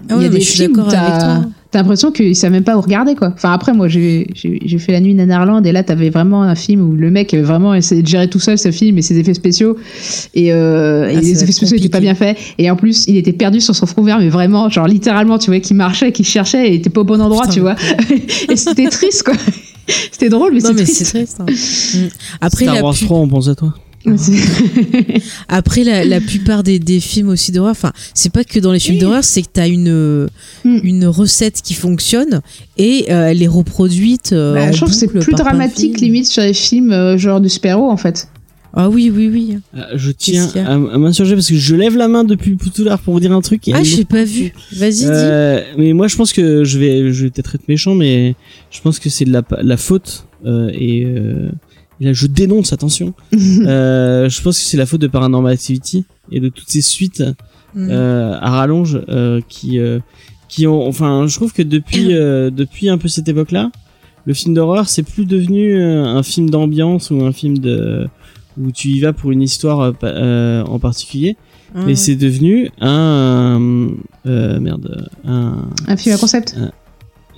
Ah il y a des films, avec t'as l'impression qu'ils savent même pas où regarder, quoi. Enfin, après, moi, j'ai fait La Nuit Nanarland et là, t'avais vraiment un film où le mec avait vraiment essayé de gérer tout seul ce film et ses effets spéciaux. Et, euh, et Ah, ça les effets spéciaux étaient pas bien faits. Et en plus, il était perdu sur son front vert, mais vraiment, genre littéralement, tu vois, qu'il marchait, qu'il cherchait et il était pas au bon endroit, Putain, tu vois. <laughs> et c'était triste, quoi. <laughs> C'était drôle, mais c'est triste. hein. Mm. Après Star la, Wars pu- 3, on pense à toi. C'est- <laughs> après la, la plupart des, des films aussi d'horreur, enfin c'est pas que dans les films d'horreur, c'est que t'as une Mm. une recette qui fonctionne et euh, elle est reproduite. euh, Bah, en je trouve que c'est plus dramatique limite sur les films euh, genre du super-héros en fait. Ah oui oui oui. Euh, Je tiens à, à m'insurger parce que je lève la main depuis l'heure pour vous dire un truc. et Ah j'ai pas vu. Vas-y dis. Euh, mais moi, je pense que je vais, je vais peut-être être méchant, mais je pense que c'est de la, la faute euh, et, euh, là, je dénonce. Attention. <laughs> euh, je pense que c'est la faute de Paranormal Activity et de toutes ces suites Mm. euh, à rallonge euh, qui, euh, qui ont. Enfin, je trouve que depuis, <coughs> euh, depuis un peu cette époque-là, le film d'horreur, c'est plus devenu un film d'ambiance ou un film de où tu y vas pour une histoire euh, euh, en particulier, Ah. mais c'est devenu un euh, merde un Un film à concept?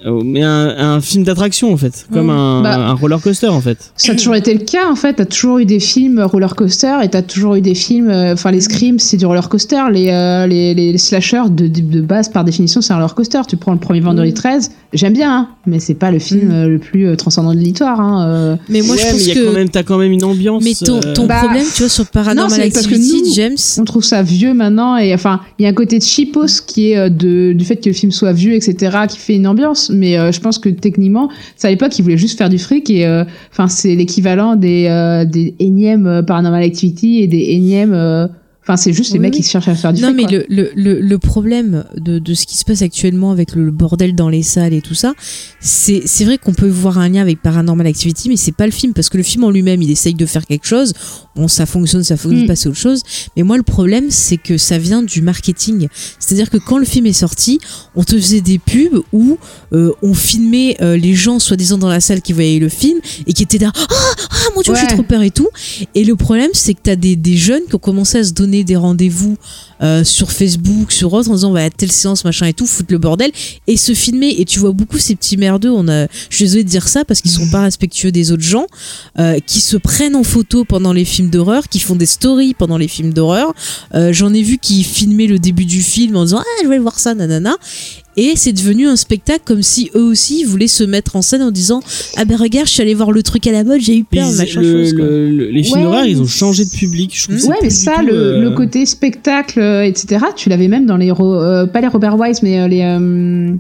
Mais un, un film d'attraction en fait, comme Mm. un, Bah. un roller coaster en fait. Ça a toujours été le cas en fait. T'as toujours eu des films roller coaster et t'as toujours eu des films. euh, Enfin, les screams, c'est du roller coaster. Les, euh, les, les slashers de, de, de base, par définition, c'est un roller coaster. Tu prends le premier Vendredi 13, j'aime bien, hein, mais c'est pas le film Mm. euh, le plus euh, transcendant de l'histoire. Hein, euh. Mais moi ouais, je mais pense y a que. quand même, t'as quand même une ambiance. mais ton, euh, ton Bah, problème, tu vois, sur Paranormal non, c'est parce que Activity, nous- James, On trouve ça vieux maintenant et enfin, il y a un côté de cheapos qui est euh, de, du fait que le film soit vieux, etc., qui fait une ambiance. Mais euh, je pense que techniquement, c'est à l'époque, ils voulaient juste faire du fric et euh, enfin, c'est l'équivalent des, euh, des énièmes euh, Paranormal Activity et des énièmes. Enfin, c'est juste les Oui, mecs oui. qui cherchent à faire du Non, mais le, le, le, problème de, de ce qui se passe actuellement avec le bordel dans les salles et tout ça, c'est c'est vrai qu'on peut voir un lien avec Paranormal Activity, mais c'est pas le film, parce que le film en lui-même, il essaye de faire quelque chose. Bon, ça fonctionne, ça fonctionne Mm. pas, c'est autre chose. Mais moi, le problème, c'est que ça vient du marketing. C'est-à-dire que quand le film est sorti, on te faisait des pubs où euh, on filmait euh, les gens, soi-disant dans la salle, qui voyaient le film et qui étaient là, ah, ah mon dieu, j'ai Ouais. trop peur et tout. Et le problème, c'est que t'as des, des jeunes qui ont commencé à se donner donner des rendez-vous euh, sur Facebook, sur autre, en disant bah telle séance machin et tout, foutre le bordel et se filmer. Et tu vois beaucoup ces petits merdeux. On a, je suis désolée de dire ça parce qu'ils sont pas respectueux des autres gens, euh, qui se prennent en photo pendant les films d'horreur, qui font des stories pendant les films d'horreur. Euh, J'en ai vu qui filmaient le début du film en disant ah je vais voir ça nanana. Et c'est devenu un spectacle comme si eux aussi voulaient se mettre en scène en disant ah ben regarde je suis allé voir le truc à la mode j'ai eu peur ils- machin le- chose. quoi. le- le- les films Ouais, d'horreur, ils ont changé de public. Je trouve c'est Ouais, mais ça, tout, euh, le côté spectacle, euh, etc., tu l'avais même dans les. Euh, pas les Robert Wise, mais les. euh,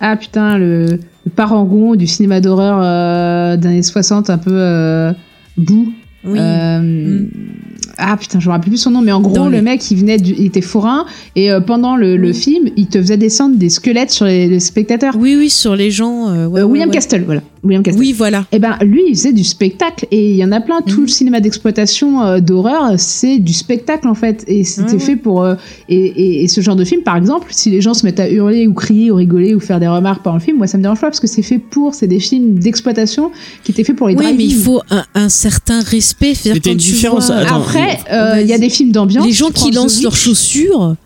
ah putain, le, le parangon du cinéma d'horreur euh, des années 60, un peu. Euh, bout. Oui. Euh, Mm. Ah putain, je me rappelle plus son nom, mais en gros, Dans le les- mec, il venait, du, il était forain, et euh, pendant le, le Oui. film, il te faisait descendre des squelettes sur les, les spectateurs. Oui oui sur les gens. euh, ouais, Euh, William ouais. Castle, voilà. William Castle. Oui voilà. Et ben lui, il faisait du spectacle et il y en a plein. Tout Mhm. le cinéma d'exploitation euh, d'horreur, c'est du spectacle en fait. Et c'était fait pour. euh, et, et- et ce genre de film, par exemple, si les gens se mettent à hurler ou crier ou rigoler ou faire des remarques pendant le film, moi ça me dérange pas parce que c'est fait pour. C'est des films d'exploitation qui étaient faits pour les Oui mais il faut un, un certain respect. Quand une tu différence, vois- attends, Après, euh, il y a des films d'ambiance. les gens qui lancent leurs chaussures.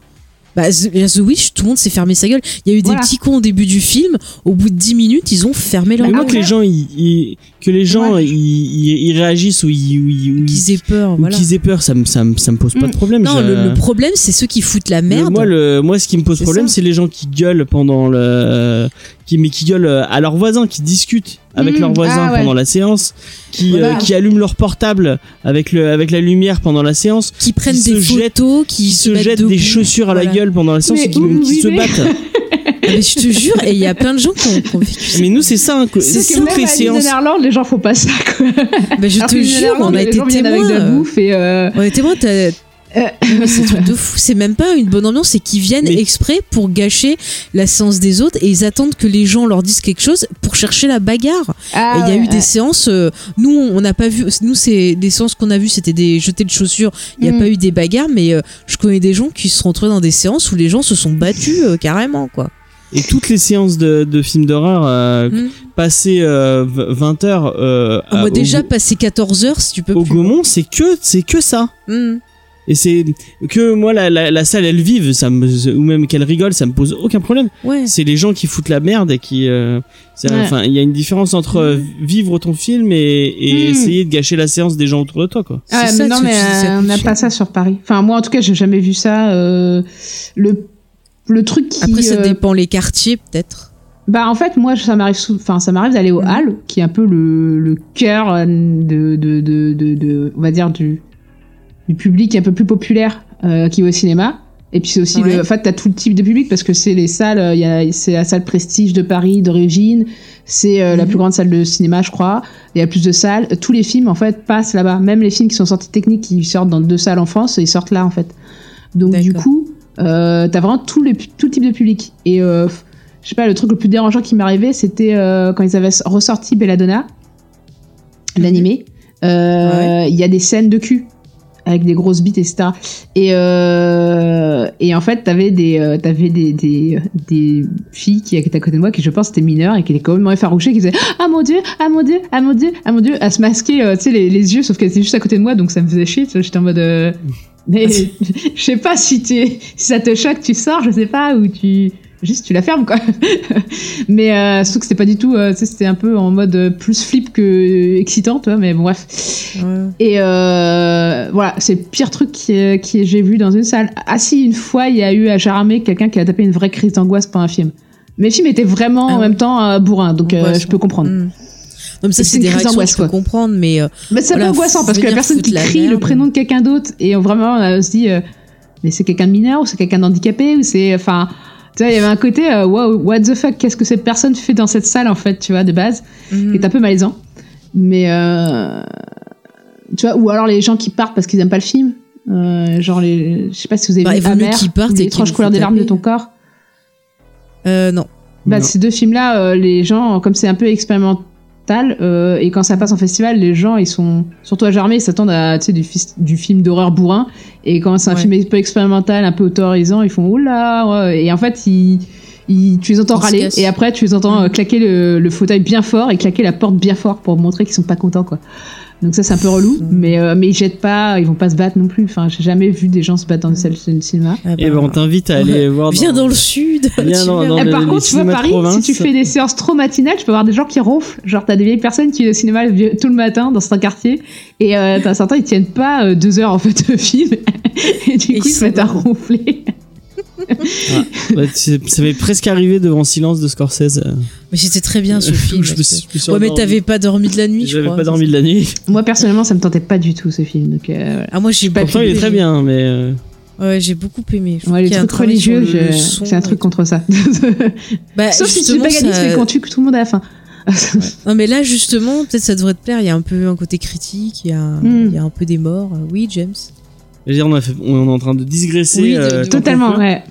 Bah, The, Witch, tout le monde s'est fermé sa gueule. Il y a eu des petits cons au début du film. Au bout de 10 minutes, ils ont fermé leur Mais moi, gueule. que les gens, ils, ils- que les gens, Ouais. ils, ils- ils réagissent ou ils, Qu'ils aient peur, voilà. qu'ils aient peur, ça me, ça me, ça me pose pas Mm. de problème. Non, le, le problème, c'est ceux qui foutent la Le- merde. moi, le, moi, ce qui me pose problème, c'est les gens qui gueulent pendant le, qui, mais qui gueulent à leurs voisins, qui discutent avec Mm, leurs voisins ah ouais. pendant la séance, qui, Voilà. euh, qui allument leur portable avec le, avec la lumière pendant la séance, qui prennent qui des se jettent- photos, qui, qui se jettent des chaussures à la gueule pendant la séance Mais et qui, se battent. <laughs> Mais je te jure, et il y a plein de gens qui ont, qui ont vécu ça. Mais nous, c'est ça, hein, que- C'est que toutes même les séances. Disneyland, les gens font pas ça. Quoi. Bah, je Alors te jure, Disneyland, on a été témoins. euh, euh, On a été témoins, t'as- Euh. Mais c'est un truc de fou. C'est même pas une bonne ambiance, c'est qu'ils viennent Mais- exprès pour gâcher la séance des autres et ils attendent que les gens leur disent quelque chose pour chercher la bagarre. ah Et il y a ouais, eu des ouais. séances, euh, nous on n'a pas vu, nous c'est des séances qu'on a vues, c'était des jetés de chaussures, il n'y a Mm. pas eu des bagarres, mais euh, je connais des gens qui se sont retrouvés dans des séances où les gens se sont battus euh, carrément quoi. Et toutes les séances de, de films d'horreur, euh, Mm. passées euh, 20 heures, euh, Ah, moi à- déjà au, passé 14 heures si tu peux au plus. Gaumont, c'est que, c'est que ça. Mm. Et c'est que moi la, la, la salle elle vive, ça me, ou même qu'elle rigole, ça me pose aucun problème. Ouais. C'est les gens qui foutent la merde et qui, euh, Ouais. enfin, il y a une différence entre euh, vivre ton film et, et essayer de gâcher la séance des gens autour de toi, quoi. Ah, ça, mais non, mais euh, on n'a pas ça sur Paris. Enfin, moi, en tout cas, j'ai jamais vu ça. euh, le, le truc qui. Après ça euh, dépend les quartiers peut-être. Bah, en fait, moi, ça m'arrive enfin, ça m'arrive d'aller au Mhm. Hall, qui est un peu le, le cœur euh, de, de, de, de, de- on va dire, du, du public un peu plus populaire euh, qui va au cinéma. Et puis c'est aussi Ouais. le, en fait, t'as tout le type de public parce que c'est les salles, euh, il y a, c'est la salle Prestige de Paris d'origine, c'est euh, la Mhm. plus grande salle de cinéma, je crois. Il y a plus de salles. Tous les films, en fait, passent là-bas. Même les films qui sont sortis techniques, qui sortent dans deux salles en France, ils sortent là, en fait. Donc du coup, euh, t'as vraiment tout, le, tout type de public. Et euh, je sais pas, le truc le plus dérangeant qui m'est arrivé, c'était euh, quand ils avaient ressorti Belladonna, l'animé. Euh, Il y a des scènes de cul avec des grosses bites, etc. Et, et en fait, t'avais des, des, des, des filles qui étaient à côté de moi qui, je pense, étaient mineures et qui étaient complètement effarouchées, qui disaient Ah mon dieu, ah mon dieu, ah mon dieu, ah mon dieu, à se masquer, les, les yeux, sauf qu'elles étaient juste à côté de moi, donc ça me faisait chier. J'étais en mode. Euh, mais <laughs> je sais pas si, t'es- si ça te choque, tu sors, je sais pas, ou tu. Juste, tu la fermes, quoi. <laughs> mais euh, surtout que c'était pas du tout. euh, tu sais, c'était un peu en mode euh, plus flip que euh, excitant, tu vois, mais bon, bref. Ouais. Et euh, voilà, c'est le pire truc qui, qui j'ai vu dans une salle. Ah si, une fois, il y a eu à Jaramé quelqu'un qui a tapé une vraie crise d'angoisse pendant un film. Mais le film était vraiment Ah en même temps euh, bourrin, donc euh, je peux comprendre. Mm. Non, mais ça, c'est des réactions que je peux comprendre, mais euh, Mais c'est un peu Voilà, angoissant parce que la personne qui crie le prénom de quelqu'un d'autre et on vraiment euh, on se dit euh, mais c'est quelqu'un de mineur ou c'est quelqu'un d'handicapé ou c'est enfin tu vois il y avait un côté euh, wow what the fuck qu'est-ce que cette personne fait dans cette salle en fait tu vois de base mm. qui est un peu malaisant mais euh, tu vois ou alors les gens qui partent parce qu'ils aiment pas le film euh, genre les je sais pas si vous avez Bah, vu Amer qu'ils partent l'étrange couleur des larmes de ton corps Euh, non. bah, Non. ces deux films-là, euh, les gens, comme c'est un peu expérimental, euh, et quand ça passe en festival, les gens, ils sont, surtout à Jarmé, ils s'attendent à, tu sais, du, du film d'horreur bourrin. Et quand c'est un Ouais. film un peu expérimental, un peu autorisant, ils font oula, ouais. et en fait, ils, ils, tu les entends Ils râler, et après, tu les entends euh, claquer le, le fauteuil bien fort et claquer la porte bien fort pour montrer qu'ils sont pas contents, quoi. Donc ça c'est un peu relou, Mm. mais euh, mais ils jettent pas, ils vont pas se battre non plus. Enfin, j'ai jamais vu des gens se battre dans une salle de cinéma. Ah Et bah, ben on t'invite à aller voir. Viens dans le sud. <laughs> Viens dans- Eh, le- par les contre, tu vois Paris, province. si tu fais des séances trop matinales, tu peux avoir des gens qui ronflent. Genre t'as des vieilles personnes qui viennent au cinéma le vieux- tout le matin dans certains quartiers, et euh, t'as certains ils tiennent pas euh, deux heures en fait de film, <laughs> et du Et coup ils ils se mettent à ronfler. Ouais, ça m'est presque arrivé devant Silence de Scorsese. euh, Mais c'était très bien ce <laughs> film. je me parce suis- que- je me suis Ouais, mais t'avais pas dormi de la nuit, je J'avais crois. pas dormi de la nuit. Moi personnellement, ça me tentait pas du tout ce film. Donc euh, voilà. Ah moi j'ai pas Pourtant, il est très bien, mais. euh, Ouais, j'ai beaucoup aimé. Ouais, les trucs religieux, le je- son c'est un truc contre ça. tout. <laughs> Bah, Sauf si tu paganisme ça- et qu'on tue tout le monde à la fin. Non mais là justement, peut-être ça devrait te plaire. Il y a un peu un côté critique, il y a, Hmm. il y a un peu des morts. Oui, James. Je veux dire, on, a fait- on est en train de digresser. Oui, de- euh, de- Totalement, ouais.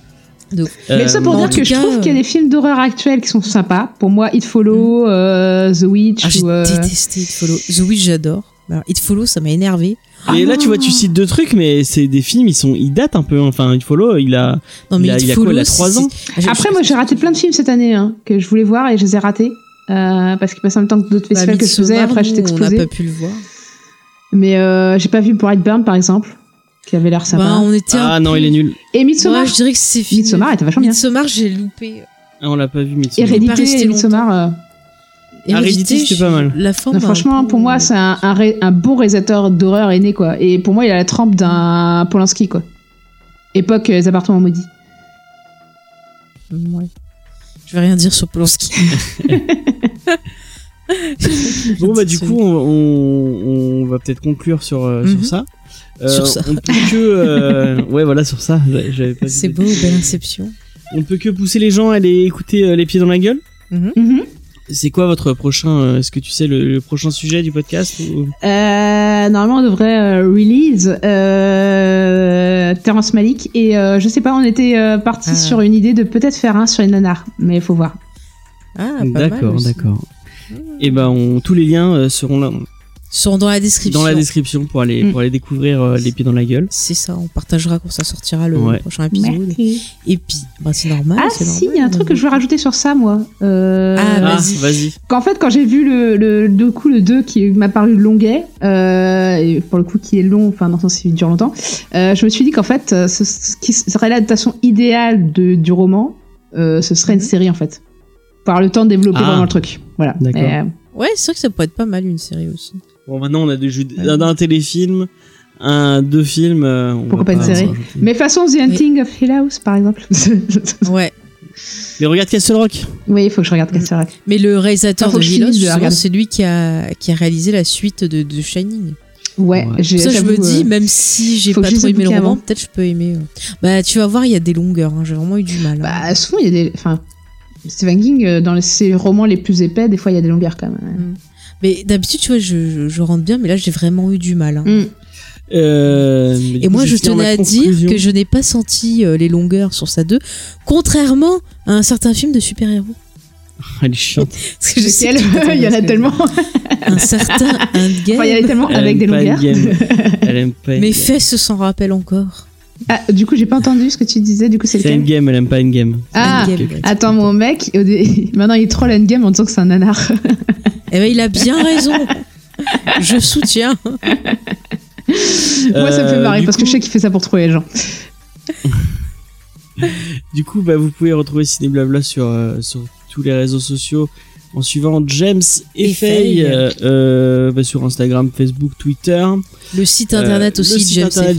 Donc, Euh, Mais ça pour dire que je trouve qu'il y a des films d'horreur actuels qui sont sympas. Pour moi, It Follow, euh, The Witch ah, j'ai euh, détesté It Follow. The Witch, j'adore. Alors, It Follow, ça m'a énervé. Et Ah là, tu vois, tu cites deux trucs, mais c'est des films, ils sont, ils datent un peu. hein. Enfin, il follow, il a. Non mais Il a- It il a quoi, Follow, il a trois c'est- ans Ah, j'ai- Après, moi, j'ai raté plein de films cette année hein, que je voulais voir et je les ai ratés. euh, parce qu'il passait en même temps que d'autres Bah, festivals que je faisais. Après, j'étais nous, On n'a explosée. pas pu le voir. Mais euh, j'ai pas vu Brightburn, par exemple, qui avait l'air sympa. Bah, on était un Ah non, peu- il est nul. Et Midsommar. Ouais, je dirais que c'est fini. Midsommar était vachement bien. Midsommar, j'ai loupé. Ah, on l'a pas vu, Midsommar. Hérédité. et Midsommar. euh, Hérédité, c'était pas mal. La fin, non, m'a franchement, pour moi, c'est un, un, ré- un bon réalisateur d'horreur est né, quoi. Et pour moi, il a la trempe d'un Polanski, quoi. Époque euh, Les appartements maudits. Ouais. Je vais rien dire sur Polanski. <laughs> <laughs> Bon, bah, du coup, on, on- on va peut-être conclure sur, euh, Mhm. sur ça. Euh, Sur ça. On peut que. euh, ouais, voilà, sur ça. C'est beau, belle inception. On peut que pousser les gens à aller écouter euh, Les Pieds dans la Gueule. Mhm. C'est quoi votre prochain. euh, Est-ce que tu sais le, le prochain sujet du podcast ou- Euh, normalement, on devrait euh, release euh, Terrence Malick. Et euh, je sais pas, on était euh, parti Ah. sur une idée de peut-être faire un sur les nanars. Mais il faut voir. Ah, pas mal D'accord, d'accord. Et ben, on- tous les liens euh, seront là Sont dans la description. dans la description pour aller, Mm. pour aller découvrir euh, Les Pieds dans la Gueule. C'est ça, on partagera quand ça sortira le Ouais. prochain épisode. Et puis, bah, c'est normal. Ah c'est si, il y a un truc que je veux rajouter sur ça, moi. Euh, Ah, Ah, vas-y. vas-y. qu'en fait, quand j'ai vu le, le, du coup, le 2 qui m'a paru longuet, euh, et pour le coup qui est long, enfin dans le sens il dure longtemps, euh, je me suis dit qu'en fait, ce, ce qui serait l'adaptation idéale de, du roman, euh, ce serait une série en fait. Pour avoir le temps de développer Ah. vraiment le truc. Voilà. D'accord. Euh, Ouais, c'est vrai que ça pourrait être pas mal une série aussi. Bon, maintenant, on a des jeux, un, un téléfilm, un, deux films. euh, Pourquoi pas une série mais façon The Hunting of Hill House, par exemple. <laughs> Ouais. Mais regarde Castle Rock. oui, il faut que je regarde Castle Rock. Mais le réalisateur Ah, de regarder. c'est lui qui a, qui a réalisé la suite de, de Shining. Ouais, Ouais. ça, je me dis, euh, même si j'ai pas trop aimé le roman, peut-être je peux aimer. euh. Bah, tu vas voir, il y a des longueurs. hein. J'ai vraiment eu du mal. hein. Bah, souvent, il y a des. Enfin, Stephen King, euh, dans ses romans les plus épais, des fois, il y a des longueurs quand même. Mais d'habitude, tu vois, je, je, je rentre bien, mais là, j'ai vraiment eu du mal. hein. Mm. Euh, Et moi, je tenais à dire que je n'ai pas senti euh, les longueurs sur ça 2, contrairement à un certain film de super-héros. <laughs> Elle est chiante. Parce que je sais t'attends <laughs> Il y en a tellement. <laughs> Un certain Endgame. Enfin, il y en a tellement Elle avec des longueurs. Elle aime pas Mes fesses s'en rappellent encore. Ah, du coup, j'ai pas entendu ce que tu disais. Du coup, c'est lequel Endgame, elle aime pas Endgame. Ah, Endgame, attends, mon mec, <laughs> maintenant il troll Endgame en disant que c'est un nanar. <laughs> Eh ben, il a bien raison. je soutiens. Moi, ça me fait Euh, marrer parce que je sais qu'il fait ça pour trouver les gens. <laughs> Du coup, bah, vous pouvez retrouver Ciné Blabla sur, euh, sur tous les réseaux sociaux en suivant James et, Et Faye Faye. euh, euh, bah, sur Instagram, Facebook, Twitter. Le site internet Euh, aussi, le site James internet.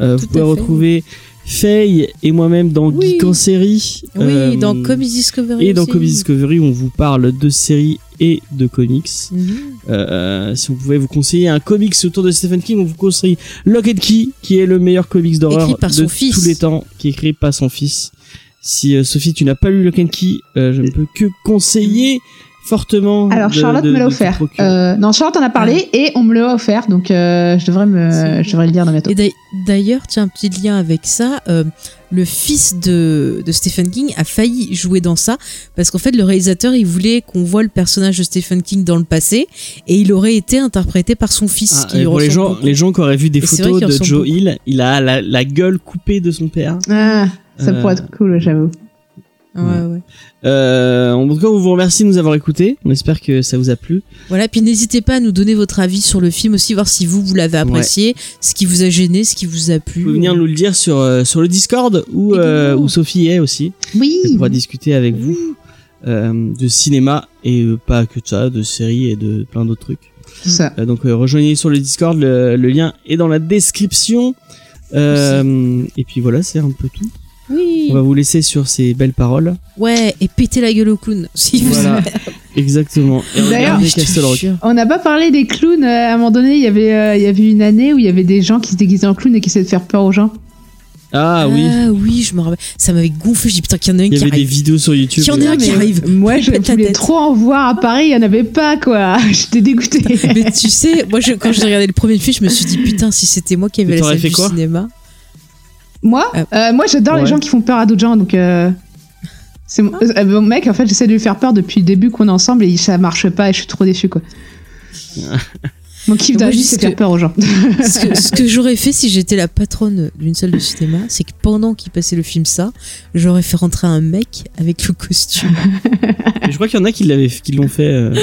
Euh, vous pouvez retrouver Faye et moi-même dans Oui. Geek en série. Oui, Euh, dans Comics Discovery. Et dans. Comics Discovery, on vous parle de séries et de comics. Mhm. Euh, si on pouvait vous conseiller un comics autour de Stephen King, on vous conseille Lock and Key, qui est le meilleur comics d'horreur de fils. tous les temps, qui est écrit par son fils. Si euh, Sophie, tu n'as pas lu Lock and Key, euh, je ne peux que conseiller fortement. Alors, de- Charlotte de- me l'a offert. Euh, non, Charlotte en a parlé et on me l'a offert, donc euh, je, devrais me, je devrais le lire dans bientôt. Et d'ail- d'ailleurs, tiens, un petit lien avec ça. euh, le fils de, de Stephen King a failli jouer dans ça parce qu'en fait, le réalisateur, il voulait qu'on voit le personnage de Stephen King dans le passé et il aurait été interprété par son fils. Ah, qui pour les gens, beaucoup. les gens qui auraient vu des Et photos de Joe beaucoup. Hill, il a la, la gueule coupée de son père. Ah, ça Euh, pourrait être cool, j'avoue. Ouais, ouais. Euh, en tout cas, on vous remercie de nous avoir écoutés. On espère que ça vous a plu. Voilà, puis n'hésitez pas à nous donner votre avis sur le film aussi, voir si vous, vous l'avez apprécié, ce qui vous a gêné, ce qui vous a plu. Vous pouvez venir nous le dire sur, euh, sur le Discord où, euh, où Sophie est aussi. Oui. Elle pourra discuter avec vous euh, de cinéma et pas que de ça, de séries et de plein d'autres trucs. C'est ça. Euh, donc euh, rejoignez sur le Discord, le, le lien est dans la description. Euh, et puis voilà, c'est un peu tout. Oui. On va vous laisser sur ces belles paroles. Ouais, et péter la gueule au clown. Si vous Voilà, <laughs> exactement. Et D'ailleurs. On n'a pas parlé des clowns. euh, À un moment donné, il y avait, euh, il y avait une année où il y avait des gens qui se déguisaient en clown et qui essayaient de faire peur aux gens. Ah oui, Ah oui, je me rappelle. Ça m'avait gonflé. Je dis putain, qu'il y en a un il y qui avait des arrive. vidéos sur YouTube. Qu'il y en ait un qui Mais arrive. Moi, je voulais trop en voir à Paris. Il n'y en avait pas, quoi. <laughs> J'étais dégoûtée. Mais tu sais, moi, je, quand j'ai regardé le premier film, je me suis dit putain, si c'était moi qui avais la salle fait du quoi? cinéma. Moi, Ah. euh, moi j'adore Ouais. les gens qui font peur à d'autres gens, donc euh, c'est mon, euh, mon mec. En fait, j'essaie de lui faire peur depuis le début qu'on est ensemble et ça marche pas et je suis trop déçue quoi. <laughs> Mon kiff vie, juste faire peur aux gens. <laughs> ce que, ce que j'aurais fait si j'étais la patronne d'une salle de cinéma, c'est que pendant qu'il passait le film ça, j'aurais fait rentrer un mec avec le costume. Et je crois qu'il y en a qui l'avaient, qui l'ont fait. euh,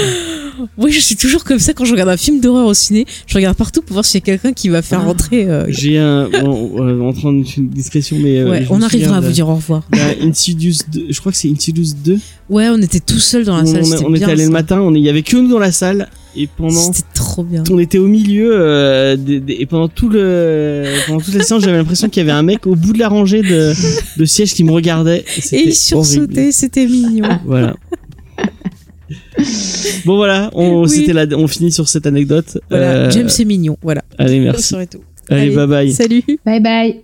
Moi, je suis toujours comme ça quand je regarde un film d'horreur au ciné. Je regarde partout pour voir s'il y a quelqu'un qui va faire rentrer. euh, J'ai un, bon, euh, en train de faire une discrétion, mais euh, ouais, on me arrivera à vous dire au revoir. Insidious 2, je crois que c'est Insidious 2. Ouais, on était tout seuls dans la on, salle. on- c'était on était allé le matin, il y avait que nous dans la salle et pendant C'était trop bien. on était au milieu euh, et pendant tout le pendant toute la séance j'avais l'impression qu'il y avait un mec au bout de la rangée de, de sièges qui me regardait et, il horrible. sursautait, c'était mignon. voilà bon voilà on Oui. c'était là on finit sur cette anecdote Voilà, Euh, James est mignon. Voilà. allez merci tout. allez, bye bye Salut. Bye bye.